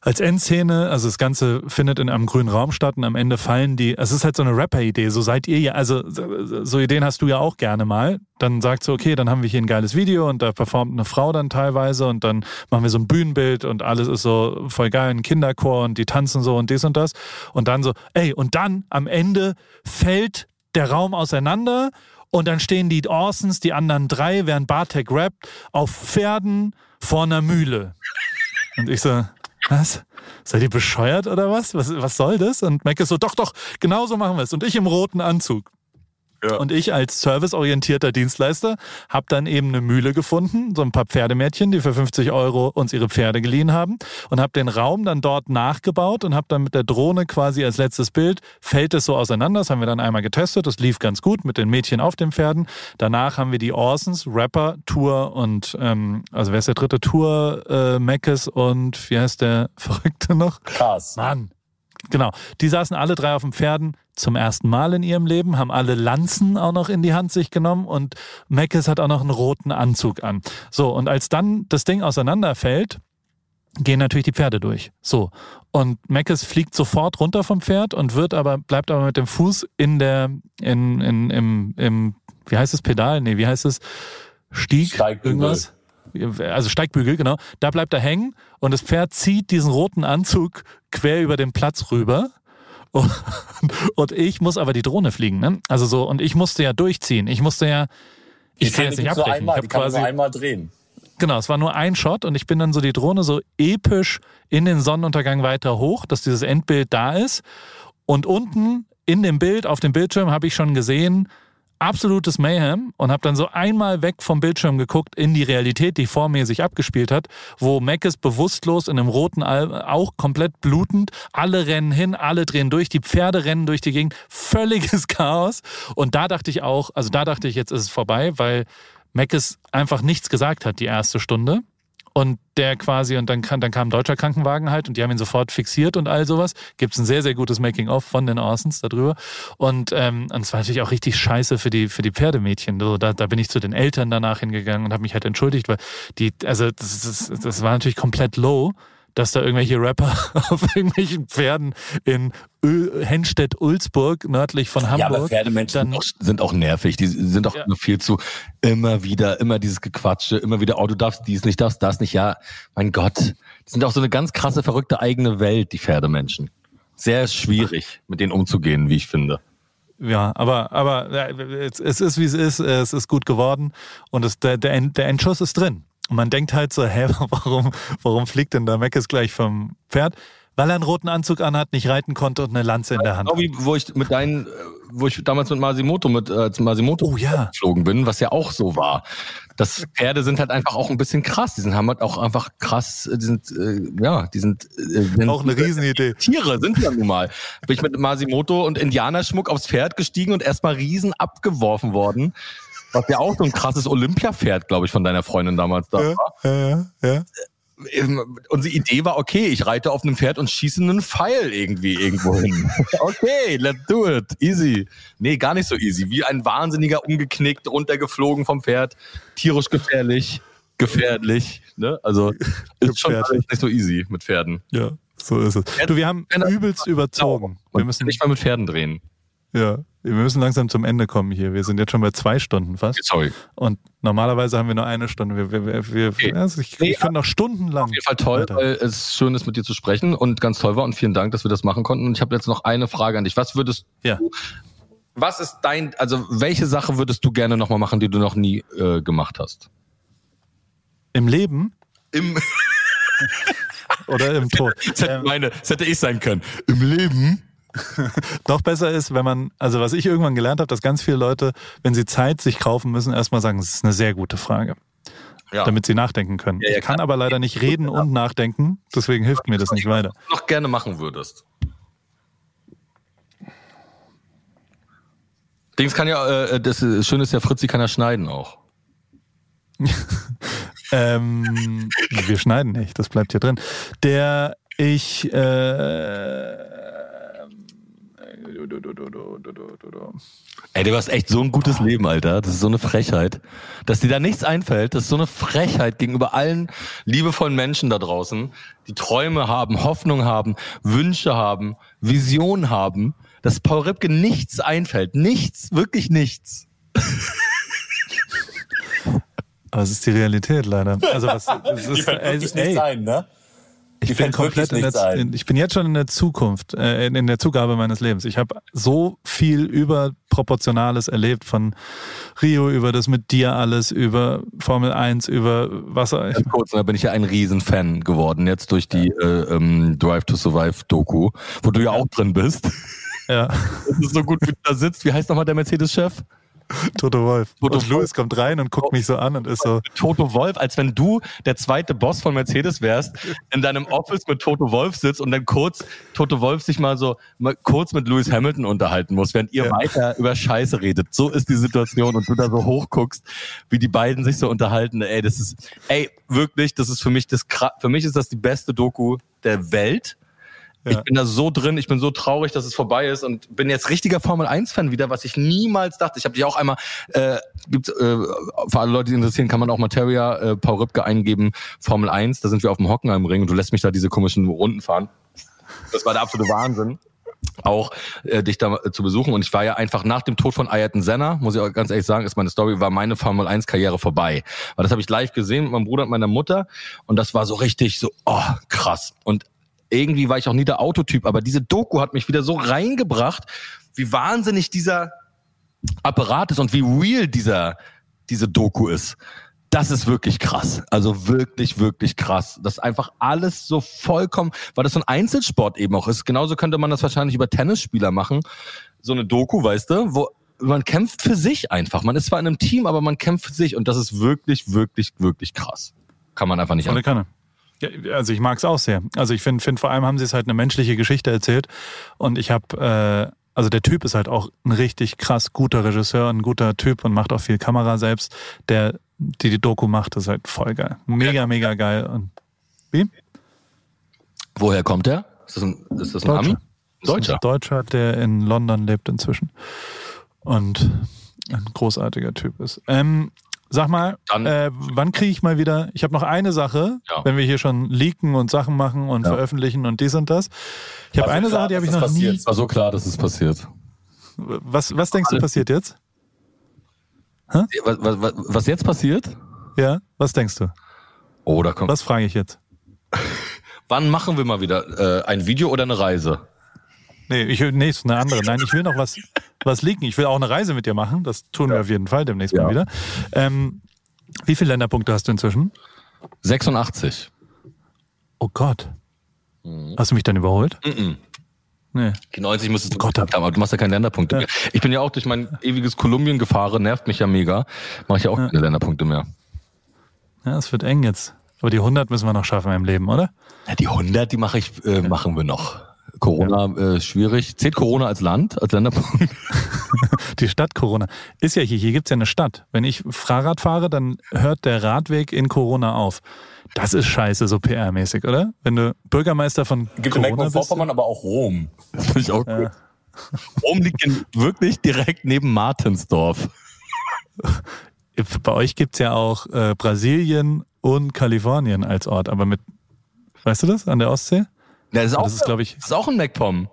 B: als Endszene, also das Ganze findet in einem grünen Raum statt und am Ende fallen die, es ist halt so eine Rapper-Idee, so seid ihr ja, also so Ideen hast du ja auch gerne mal. Dann sagst du, okay, dann haben wir hier ein geiles Video und da performt eine Frau dann teilweise und dann machen wir so ein Bühnenbild und alles ist so voll geil, ein Kinderchor und die tanzen so und dies und das. Und dann so, ey, und dann am Ende fällt der Raum auseinander und dann stehen die Orsons, die anderen drei, während Bartek rappt, auf Pferden vor einer Mühle. Und ich so, was? Seid ihr bescheuert oder was? Was, was soll das? Und Mac ist so, doch, doch, genau so machen wir es. Und ich im roten Anzug. Und ich als serviceorientierter Dienstleister habe dann eben eine Mühle gefunden, so ein paar Pferdemädchen, die für 50 Euro uns ihre Pferde geliehen haben und habe den Raum dann dort nachgebaut und habe dann mit der Drohne quasi als letztes Bild, fällt es so auseinander, das haben wir dann einmal getestet, das lief ganz gut mit den Mädchen auf den Pferden. Danach haben wir die Orsons, Rapper, Tour und, ähm, also wer ist der dritte? Tour, äh, Meckes und wie heißt der [LAUGHS] Verrückte noch?
E: Krass.
B: Mann. Genau. Die saßen alle drei auf den Pferden zum ersten Mal in ihrem Leben, haben alle Lanzen auch noch in die Hand sich genommen und Meckes hat auch noch einen roten Anzug an. So, und als dann das Ding auseinanderfällt, gehen natürlich die Pferde durch. So. Und Meckes fliegt sofort runter vom Pferd und wird aber, bleibt aber mit dem Fuß in der, in, in, im, im, wie heißt es, Pedal? Nee, wie heißt es? Stieg?
E: Steigbügel.
B: Irgendwas? Also Steigbügel, genau. Da bleibt er hängen und das Pferd zieht diesen roten Anzug quer über den Platz rüber. Und, und ich muss aber die Drohne fliegen, ne? Also so, und ich musste ja durchziehen. Ich musste ja, ich
E: Die
B: kann jetzt nicht abbrechen. Ich
E: einmal,
B: habe
E: die kann
B: quasi
E: nur einmal drehen.
B: Genau, es war nur ein Shot und ich bin dann so die Drohne so episch in den Sonnenuntergang weiter hoch, dass dieses Endbild da ist. Und unten in dem Bild, auf dem Bildschirm, habe ich schon gesehen, absolutes Mayhem und habe dann so einmal weg vom Bildschirm geguckt in die Realität, die vor mir sich abgespielt hat, wo Mac ist bewusstlos in einem roten Al auch komplett blutend, alle rennen hin, alle drehen durch, die Pferde rennen durch die Gegend, völliges [LAUGHS] Chaos. Und da dachte ich auch, also da dachte ich, jetzt ist es vorbei, weil Meckes einfach nichts gesagt hat die erste Stunde. Und der quasi, und dann, kam- dann kam ein deutscher Krankenwagen halt und die haben ihn sofort fixiert und all sowas. Gibt es ein sehr, sehr gutes Making-of von den Orsons darüber. Und, ähm, es war natürlich auch richtig scheiße für die, für die Pferdemädchen. So, da, da bin ich zu den Eltern danach hingegangen und habe mich halt entschuldigt, weil die, also das, das, das war natürlich komplett low, dass da irgendwelche Rapper [LAUGHS] auf irgendwelchen Pferden in Ö Henstedt-Ulzburg, nördlich von Hamburg.
C: Ja, aber Pferdemenschen sind auch, sind auch nervig. Die sind auch
B: Ja.
C: viel zu, immer wieder, immer dieses Gequatsche, immer wieder, oh, du darfst dies nicht, darfst das nicht. Ja, mein Gott. Die sind auch so eine ganz krasse, verrückte eigene Welt, die Pferdemenschen. Sehr schwierig, mit denen umzugehen, wie ich finde.
B: Ja, aber, aber ja, es, ist, wie es ist. Es ist gut geworden und es, der, der, der Endschuss ist drin. Und man denkt halt so, hä, [LAUGHS] warum, warum fliegt denn da Meckes gleich vom Pferd? Weil er einen roten Anzug anhat, nicht reiten konnte und eine Lanze in der Hand.
C: Genau wie, wo ich mit deinen, wo ich damals mit Masimoto, mit äh, zum Masimoto
B: Oh ja.
C: geflogen bin, was ja auch so war. Das Pferde sind halt einfach auch ein bisschen krass. Die sind haben halt auch einfach krass, äh, die sind, äh, ja, die sind, äh, sind
B: Auch eine Riesenidee.
C: Tiere sind ja nun mal. Bin ich mit Masimoto und Indianerschmuck aufs Pferd gestiegen und erstmal riesen abgeworfen worden. Was ja auch so ein krasses Olympia-Pferd, glaube ich, von deiner Freundin damals da
B: Ja,
C: war.
B: ja, ja.
C: Ähm, Unsere Idee war, okay, ich reite auf einem Pferd und schieße einen Pfeil irgendwie irgendwo hin. [LAUGHS] okay, let's do it. Easy. Nee, gar nicht so easy. Wie ein Wahnsinniger umgeknickt, runtergeflogen vom Pferd. Tierisch gefährlich, gefährlich. Ne? Also [LAUGHS] ist schon nicht so easy mit Pferden.
B: ja, so ist es. Du, wir haben übelst überzogen. Wir
C: Man
B: müssen,
C: müssen nicht mal mit Pferden drehen.
B: ja, wir müssen langsam zum Ende kommen hier. Wir sind jetzt schon bei zwei Stunden fast.
C: Sorry.
B: Und normalerweise haben wir nur eine Stunde. Wir, wir, wir,
C: Okay.
B: also ich,
C: Nee,
B: noch stundenlang.
C: Auf jeden Fall toll,
B: weiter.
C: weil es schön ist, mit dir zu sprechen und ganz toll war und vielen Dank, dass wir das machen konnten. Und ich habe jetzt noch eine Frage an dich. Was würdest
B: Ja.
C: du, was ist dein, also welche Sache würdest du gerne nochmal machen, die du noch nie äh, gemacht hast?
B: Im Leben
C: Im,
B: oder im [LAUGHS] Tod?
C: das, hätte meine, das hätte ich sein können. Im Leben? [LAUGHS]
B: Noch besser ist, wenn man, also was ich irgendwann gelernt habe, dass ganz viele Leute, wenn sie Zeit sich kaufen müssen, erstmal sagen, es ist eine sehr gute Frage,
C: Ja.
B: damit sie nachdenken können.
C: Ja, ja,
B: ich kann
C: klar.
B: aber leider nicht reden und nachdenken, deswegen hilft mir das nicht weiter.
C: Was du noch gerne machen würdest. Dings kann ja, äh, das äh, Schöne ist ja, Fritzi kann ja schneiden auch. [LAUGHS]
B: Ähm, wir schneiden nicht, das bleibt hier drin. Der ich äh,
C: Ey, du hast echt so ein gutes Leben, Alter. Das ist so eine Frechheit. Dass dir da nichts einfällt, das ist so eine Frechheit gegenüber allen liebevollen Menschen da draußen, die Träume haben, Hoffnung haben, Wünsche haben, Vision haben, dass Paul Ripke nichts einfällt. Nichts, wirklich nichts.
B: Aber es ist die Realität leider. Also was, [LAUGHS] es
E: Die
B: ist,
E: fällt wirklich
B: ey,
E: nichts ein, ne?
B: Ich bin komplett in der, in, ich bin jetzt schon in der Zukunft, äh, in, in der Zugabe meines Lebens. Ich habe so viel überproportionales erlebt von Rio über das mit dir alles, über Formel 1, über Wasser.
C: Ganz kurz, da bin ich ja ein Riesenfan geworden, jetzt durch die äh, ähm, Drive to Survive Doku, wo du ja auch drin bist.
B: ja, [LAUGHS]
C: Das ist so gut, wie du da sitzt. Wie heißt nochmal der Mercedes-Chef?
B: Toto Wolf.
C: Toto
B: und Louis kommt rein und guckt mich so an und ist so,
C: Toto Wolf, als wenn du der zweite Boss von Mercedes wärst, in deinem Office mit Toto Wolf sitzt und dann kurz Toto Wolf sich mal so mal kurz mit Lewis Hamilton unterhalten muss, während ihr
B: Ja.
C: weiter über Scheiße redet. So ist die Situation und du da so hochguckst, wie die beiden sich so unterhalten. Ey, das ist, ey, wirklich, das ist für mich das, für mich ist das die beste Doku der Welt. Ich bin da so drin, ich bin so traurig, dass es vorbei ist und bin jetzt richtiger Formel-1-Fan wieder, was ich niemals dachte. Ich habe dich auch einmal, äh, gibt, äh, für alle Leute, die interessieren, kann man auch Materia, äh, Paul Rübke eingeben, Formel 1, da sind wir auf dem Hockenheimring und du lässt mich da diese komischen Runden fahren. Das war der absolute Wahnsinn auch äh, dich da äh, zu besuchen. Und ich war ja einfach nach dem Tod von Ayrton Senna, muss ich auch ganz ehrlich sagen, ist meine Story, war meine Formel 1 Karriere vorbei. Weil das habe ich live gesehen mit meinem Bruder und meiner Mutter und das war so richtig so, oh, krass. Und irgendwie war ich auch nie der Autotyp, aber diese Doku hat mich wieder so reingebracht, wie wahnsinnig dieser Apparat ist und wie real dieser, diese Doku ist. Das ist wirklich krass. Also wirklich, wirklich krass. Das einfach alles so vollkommen, weil das so ein Einzelsport eben auch ist. Genauso könnte man das wahrscheinlich über Tennisspieler machen. So eine Doku, weißt du, wo man kämpft für sich einfach. Man ist zwar in einem Team, aber man kämpft für sich und das ist wirklich, wirklich, wirklich krass. Kann man einfach nicht
B: Volle Kanne. Ja, also ich mag es auch sehr. Also ich finde, find vor allem haben sie es halt eine menschliche Geschichte erzählt. Und ich habe, äh, also der Typ ist halt auch ein richtig krass guter Regisseur, ein guter Typ und macht auch viel Kamera selbst. Der, die die Doku macht, ist halt voll geil. Mega, mega geil. Und wie?
C: Woher kommt der? Ist das ein, ist das ein Ami?
B: Deutscher.
C: Deutscher.
B: Ein Deutscher, der in London lebt inzwischen. Und ein großartiger Typ ist. Ähm, sag mal,
C: Dann-
B: äh, wann kriege ich mal wieder? Ich habe noch eine Sache,
C: Ja.
B: wenn wir hier schon leaken und Sachen machen und
C: Ja.
B: veröffentlichen und dies und das. Ich habe eine Sache, die habe ich noch nie.
C: Es war so klar, dass es passiert.
B: Was, was denkst du
C: Alles.
B: passiert jetzt?
C: Was, was, was- was jetzt passiert?
B: Ja, was denkst du?
C: Oh, da kommt.
B: Was frage ich jetzt? [LAUGHS]
C: Wann machen wir mal wieder äh, ein Video oder eine Reise?
B: Nee, ich nee, ist eine andere. Nein, ich will noch was, was leaken. Ich will auch eine Reise mit dir machen. Das tun wir auf jeden Fall demnächst
C: Ja.
B: mal wieder. Ähm, wie viele Länderpunkte hast du inzwischen?
C: 86.
B: Oh Gott. Hast du mich dann überholt?
C: Mhm.
B: Nee.
C: Die 90 müsstest du
B: Gott,
C: haben, aber du machst ja keine Länderpunkte mehr. Ich bin ja auch durch mein ewiges Kolumbien gefahren, nervt mich ja mega. Mache ich ja auch keine Länderpunkte mehr.
B: Ja, es wird eng jetzt. Aber die 100 müssen wir noch schaffen im Leben, oder?
C: Ja, die 100, die mache ich, äh, machen wir noch. Corona äh, schwierig. Zählt Corona als Land, als Länderpunkt? [LAUGHS] [LAUGHS]
B: Die Stadt Corona. Ist ja hier, hier gibt's ja eine Stadt. Wenn ich Fahrrad fahre, dann hört der Radweg in Corona auf. Das ist scheiße, so PR-mäßig, oder? Wenn du Bürgermeister von
C: Gibt in
B: Corona bist.
C: Mecklenburg-Vorpommern aber auch Rom. Das finde ich auch gut. Rom liegt in, wirklich direkt neben Martinsdorf. [LAUGHS]
B: Bei euch gibt's ja auch äh, Brasilien und Kalifornien als Ort, aber mit, weißt du das, an der Ostsee?
C: Das ist auch,
B: Das ist, glaube ich,
C: das ist auch ein MacPom.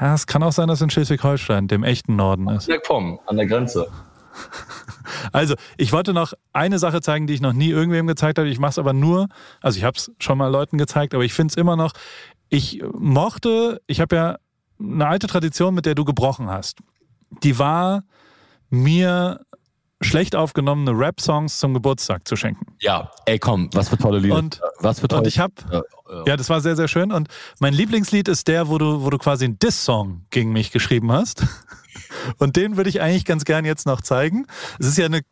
B: ja, es kann auch sein, dass in Schleswig-Holstein, dem echten Norden ist.
C: MacPom, an der Grenze. [LAUGHS]
B: Also, ich wollte noch eine Sache zeigen, die ich noch nie irgendwem gezeigt habe. Ich mache es aber nur, also ich habe es schon mal Leuten gezeigt, aber ich finde es immer noch, ich mochte, ich habe ja eine alte Tradition, mit der du gebrochen hast. Die war, mir schlecht aufgenommene Rap-Songs zum Geburtstag zu schenken.
C: Ja, ey komm, was für tolle Lieder.
B: Und-
C: was für tolle
B: Und ich habe,
C: Ja,
B: ja, das war sehr, sehr schön. Und mein Lieblingslied ist der, wo du, wo du quasi einen Diss-Song gegen mich geschrieben hast. [LAUGHS] Und den würde ich eigentlich ganz gern jetzt noch zeigen. Es ist ja eine,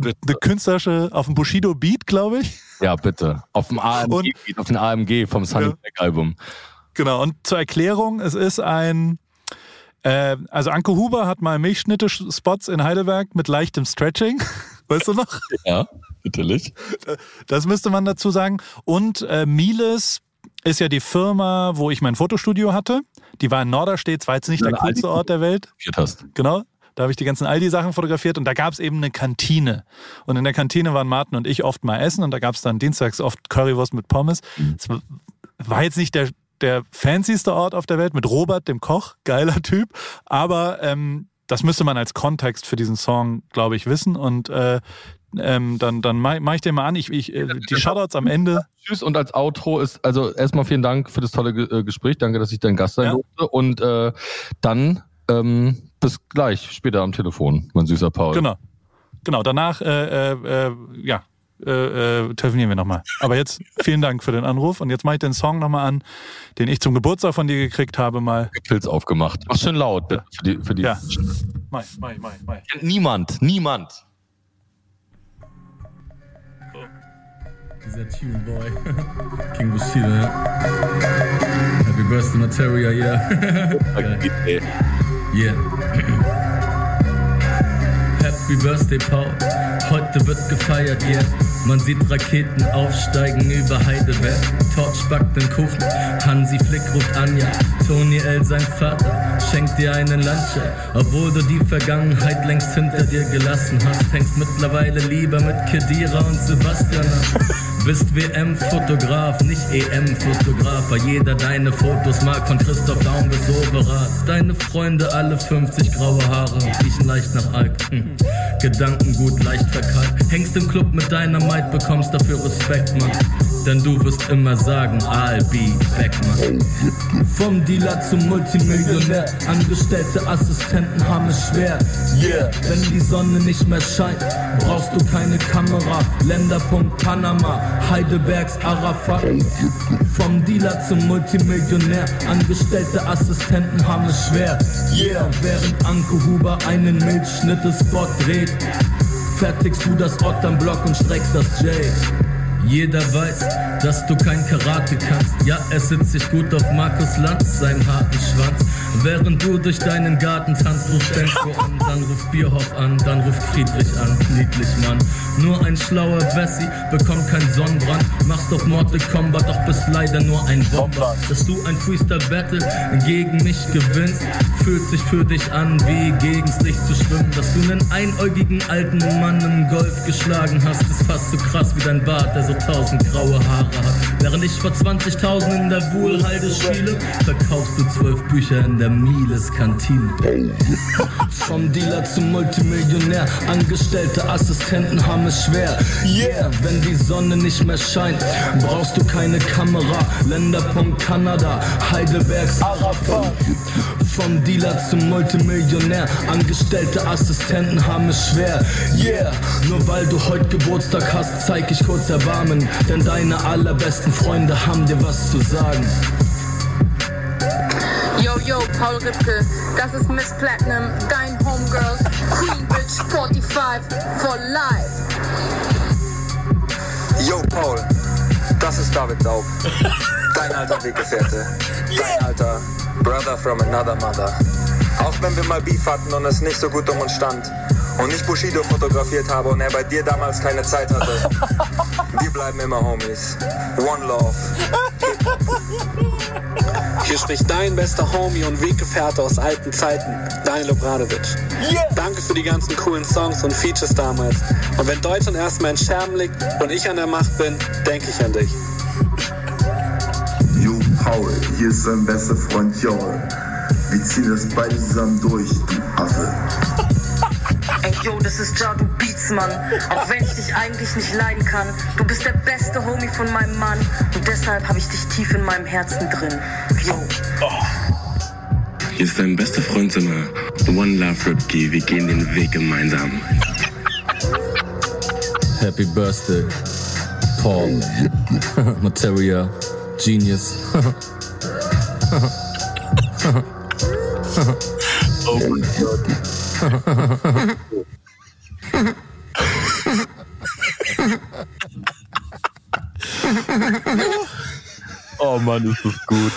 B: eine künstlerische, auf dem Bushido-Beat, glaube ich.
C: ja, bitte. Auf dem AMG,
B: Und-
C: auf den AMG vom Sunny
B: Ja.
C: Black Album.
B: Genau, und zur Erklärung, es ist ein, äh, also Anke Huber hat mal Milchschnitte-Spots in Heidelberg mit leichtem Stretching. [LAUGHS] Weißt du noch?
C: Ja, natürlich.
B: Das müsste man dazu sagen. Und äh, Miles ist ja die Firma, wo ich mein Fotostudio hatte. Die war in Norderstedt, war jetzt nicht
C: Ja,
B: der coolste Ort der Welt.
C: Hast.
B: Genau. Da habe ich die ganzen Aldi-Sachen fotografiert und da gab es eben eine Kantine. Und in der Kantine waren Martin und ich oft mal essen und da gab es dann dienstags oft Currywurst mit Pommes. Es war- war jetzt nicht der, der fancyste Ort auf der Welt mit Robert, dem Koch, geiler Typ. Aber ähm, das müsste man als Kontext für diesen Song, glaube ich, wissen. Und äh, ähm, dann, dann mache mach ich den mal an. Ich, ich, äh, die Shoutouts am Ende.
C: Tschüss und als Outro ist, also erstmal vielen Dank für das tolle Ge- äh, Gespräch. Danke, dass ich dein Gast sein
B: Ja.
C: durfte. Und äh, dann ähm, bis gleich, später am Telefon, mein süßer Paul.
B: Genau. Genau, danach, äh, äh, ja, äh, äh, telefonieren wir nochmal. Aber jetzt vielen Dank für den Anruf und jetzt mache ich den Song nochmal an, den ich zum Geburtstag von dir gekriegt habe, mal.
C: Pilz aufgemacht. Mach schön laut, bitte. Für die, für die.
B: Ja. Mai, mai, mai, mai.
C: Niemand, niemand.
H: Dieser Tune Boy. [LAUGHS] King Bushido, ja. Happy Birthday Materia, yeah. [LAUGHS]
C: Okay.
H: yeah. [CLEARS THROAT] Happy Birthday, Paul. Heute wird gefeiert, yeah. Man sieht Raketen aufsteigen über Heidelberg. Torch backt den Kuchen, Hansi Flick ruft Anja. Tony L, sein Vater, schenkt dir einen Luncher. Obwohl du die Vergangenheit längst hinter dir gelassen hast, hängst mittlerweile lieber mit Kedira und Sebastian an. Bist WM-Fotograf, nicht EM-Fotograf, weil jeder deine Fotos mag, von Christoph Daum bis Overath. Deine Freunde alle 50 graue Haare, riechen leicht nach Alk. Hm. Gedankengut, leicht verkalt. Hängst im Club mit deiner Maid, bekommst dafür Respekt, Mann. Denn du wirst immer sagen, I'll be back, Mann. Vom Dealer zum Multimillionär, Angestellte Assistenten haben es schwer. Yeah, wenn die Sonne nicht mehr scheint, brauchst du keine Kamera. Länderpunkt Panama, Heidelbergs Arafat. Vom Dealer zum Multimillionär, Angestellte Assistenten haben es schwer. Yeah, während Anke Huber einen Milchschnittespot dreht, fertigst du das Ott am Block und streckst das J. Jeder weiß, dass du kein Karate kannst. Ja, es sitzt sich gut auf Markus Lanz, seinem harten Schwanz. Während du durch deinen Garten tanzt, ruft Benko an, dann ruft Bierhoff an, dann ruft Friedrich an. Niedlich, Mann. Nur ein schlauer Wessi bekommt keinen Sonnenbrand. Machst auf Mortal Kombat, doch bist leider nur ein Bomber. Dass du ein Freestyle-Battle gegen mich gewinnst, fühlt sich für dich an, wie gegens Licht zu schwimmen. Dass du einen einäugigen alten Mann im Golf geschlagen hast, ist fast so krass wie dein Bart, der so tausend graue Haare hat. Während ich vor 20.000 in der Wohlhalde spiele, verkaufst du zwölf Bücher in der Miles Kantine. Vom Dealer zum Multimillionär, Angestellte Assistenten haben es schwer. Yeah, wenn die Sonne nicht mehr scheint, brauchst du keine Kamera. Länderpunkt Kanada, Heidelbergs Arafat. Vom Dealer zum Multimillionär, Angestellte Assistenten haben es schwer. Yeah, nur weil du heute Geburtstag hast, zeig ich kurz Erbarmen. Denn deine allerbesten Freunde haben dir was zu sagen.
J: Yo, yo, Paul Ripke, das ist Miss Platinum, dein Homegirls, Queen Bitch 45 for life.
K: Yo, Paul, das ist David Daub. Dein alter Weggefährte. Dein alter Brother from another mother. Auch wenn wir mal Beef hatten und es nicht so gut um uns stand und ich Bushido fotografiert habe und er bei dir damals keine Zeit hatte. [LAUGHS] Wir bleiben immer Homies. One Love.
L: Hier spricht dein bester Homie und Weggefährte aus alten Zeiten, Daniel Obradovic. Danke für die ganzen coolen Songs und Features damals. Und wenn Deutschland erstmal in Scherben liegt und ich an der Macht bin, denke ich an dich.
M: Yo, Paul, hier ist sein bester Freund Joel. Wir ziehen das beide zusammen durch, du Affe.
J: Yo, das ist Jadu Beats, Mann. Auch wenn ich dich eigentlich nicht leiden kann, du bist der beste Homie von meinem Mann. Und deshalb habe ich dich tief in meinem Herzen drin. Yo.
N: Hier ist dein bester Freund Zimmer. One Love Ripkey, wir gehen den Weg gemeinsam.
H: Happy Birthday, Paul. [LAUGHS] Materia, Genius. [LAUGHS]
C: oh mein Gott. Oh Mann, ist das gut.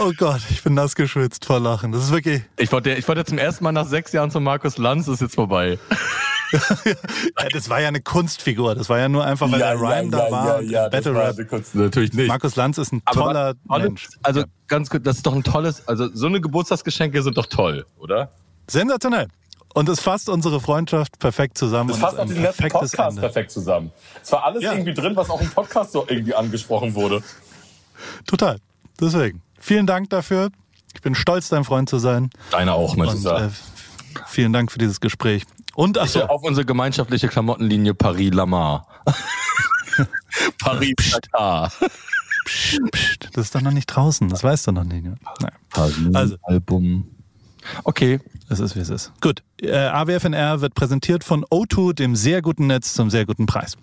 B: Oh Gott, ich bin nass geschwitzt vor Lachen. Das ist wirklich.
C: Ich wollte, ich wollte zum ersten Mal nach sechs Jahren zu Markus Lanz, ist jetzt vorbei. [LAUGHS]
B: ja, das war ja eine Kunstfigur. Das war ja nur einfach, weil
C: Ja,
B: der Rhyme
C: ja,
B: da war.
C: ja,
B: Battle Rap.
C: natürlich nicht.
B: Markus Lanz ist ein
C: Aber
B: toller
C: tolles-
B: Mensch.
C: Also ganz gut, das ist doch ein tolles, also so eine Geburtstagsgeschenke sind doch toll, oder?
B: Sensationell. Und es fasst unsere Freundschaft perfekt zusammen. Und
C: fasst
B: ist
C: auch
B: ein
C: diesen letzten
B: perfektes
C: Podcast
B: Ende.
C: perfekt zusammen. Es war alles
B: Ja.
C: irgendwie drin, was auch im Podcast so irgendwie angesprochen wurde.
B: Total. Deswegen. Vielen Dank dafür. Ich bin stolz, dein Freund zu sein.
C: Deiner auch, mein
B: Und
C: Süßer.
B: äh, vielen Dank für dieses Gespräch. Und ach so,
C: Bitte auf unsere gemeinschaftliche Klamottenlinie Paris-Lamar. [LAUGHS] Paris-Dakar.
B: psst, psst, das ist doch noch nicht draußen. Das weißt du noch nicht. Ne? Naja. Also.
C: Paris-Album. Okay.
B: Es ist, wie es ist. Gut. Äh, AWFNR wird präsentiert von O2, dem sehr guten Netz zum sehr guten Preis.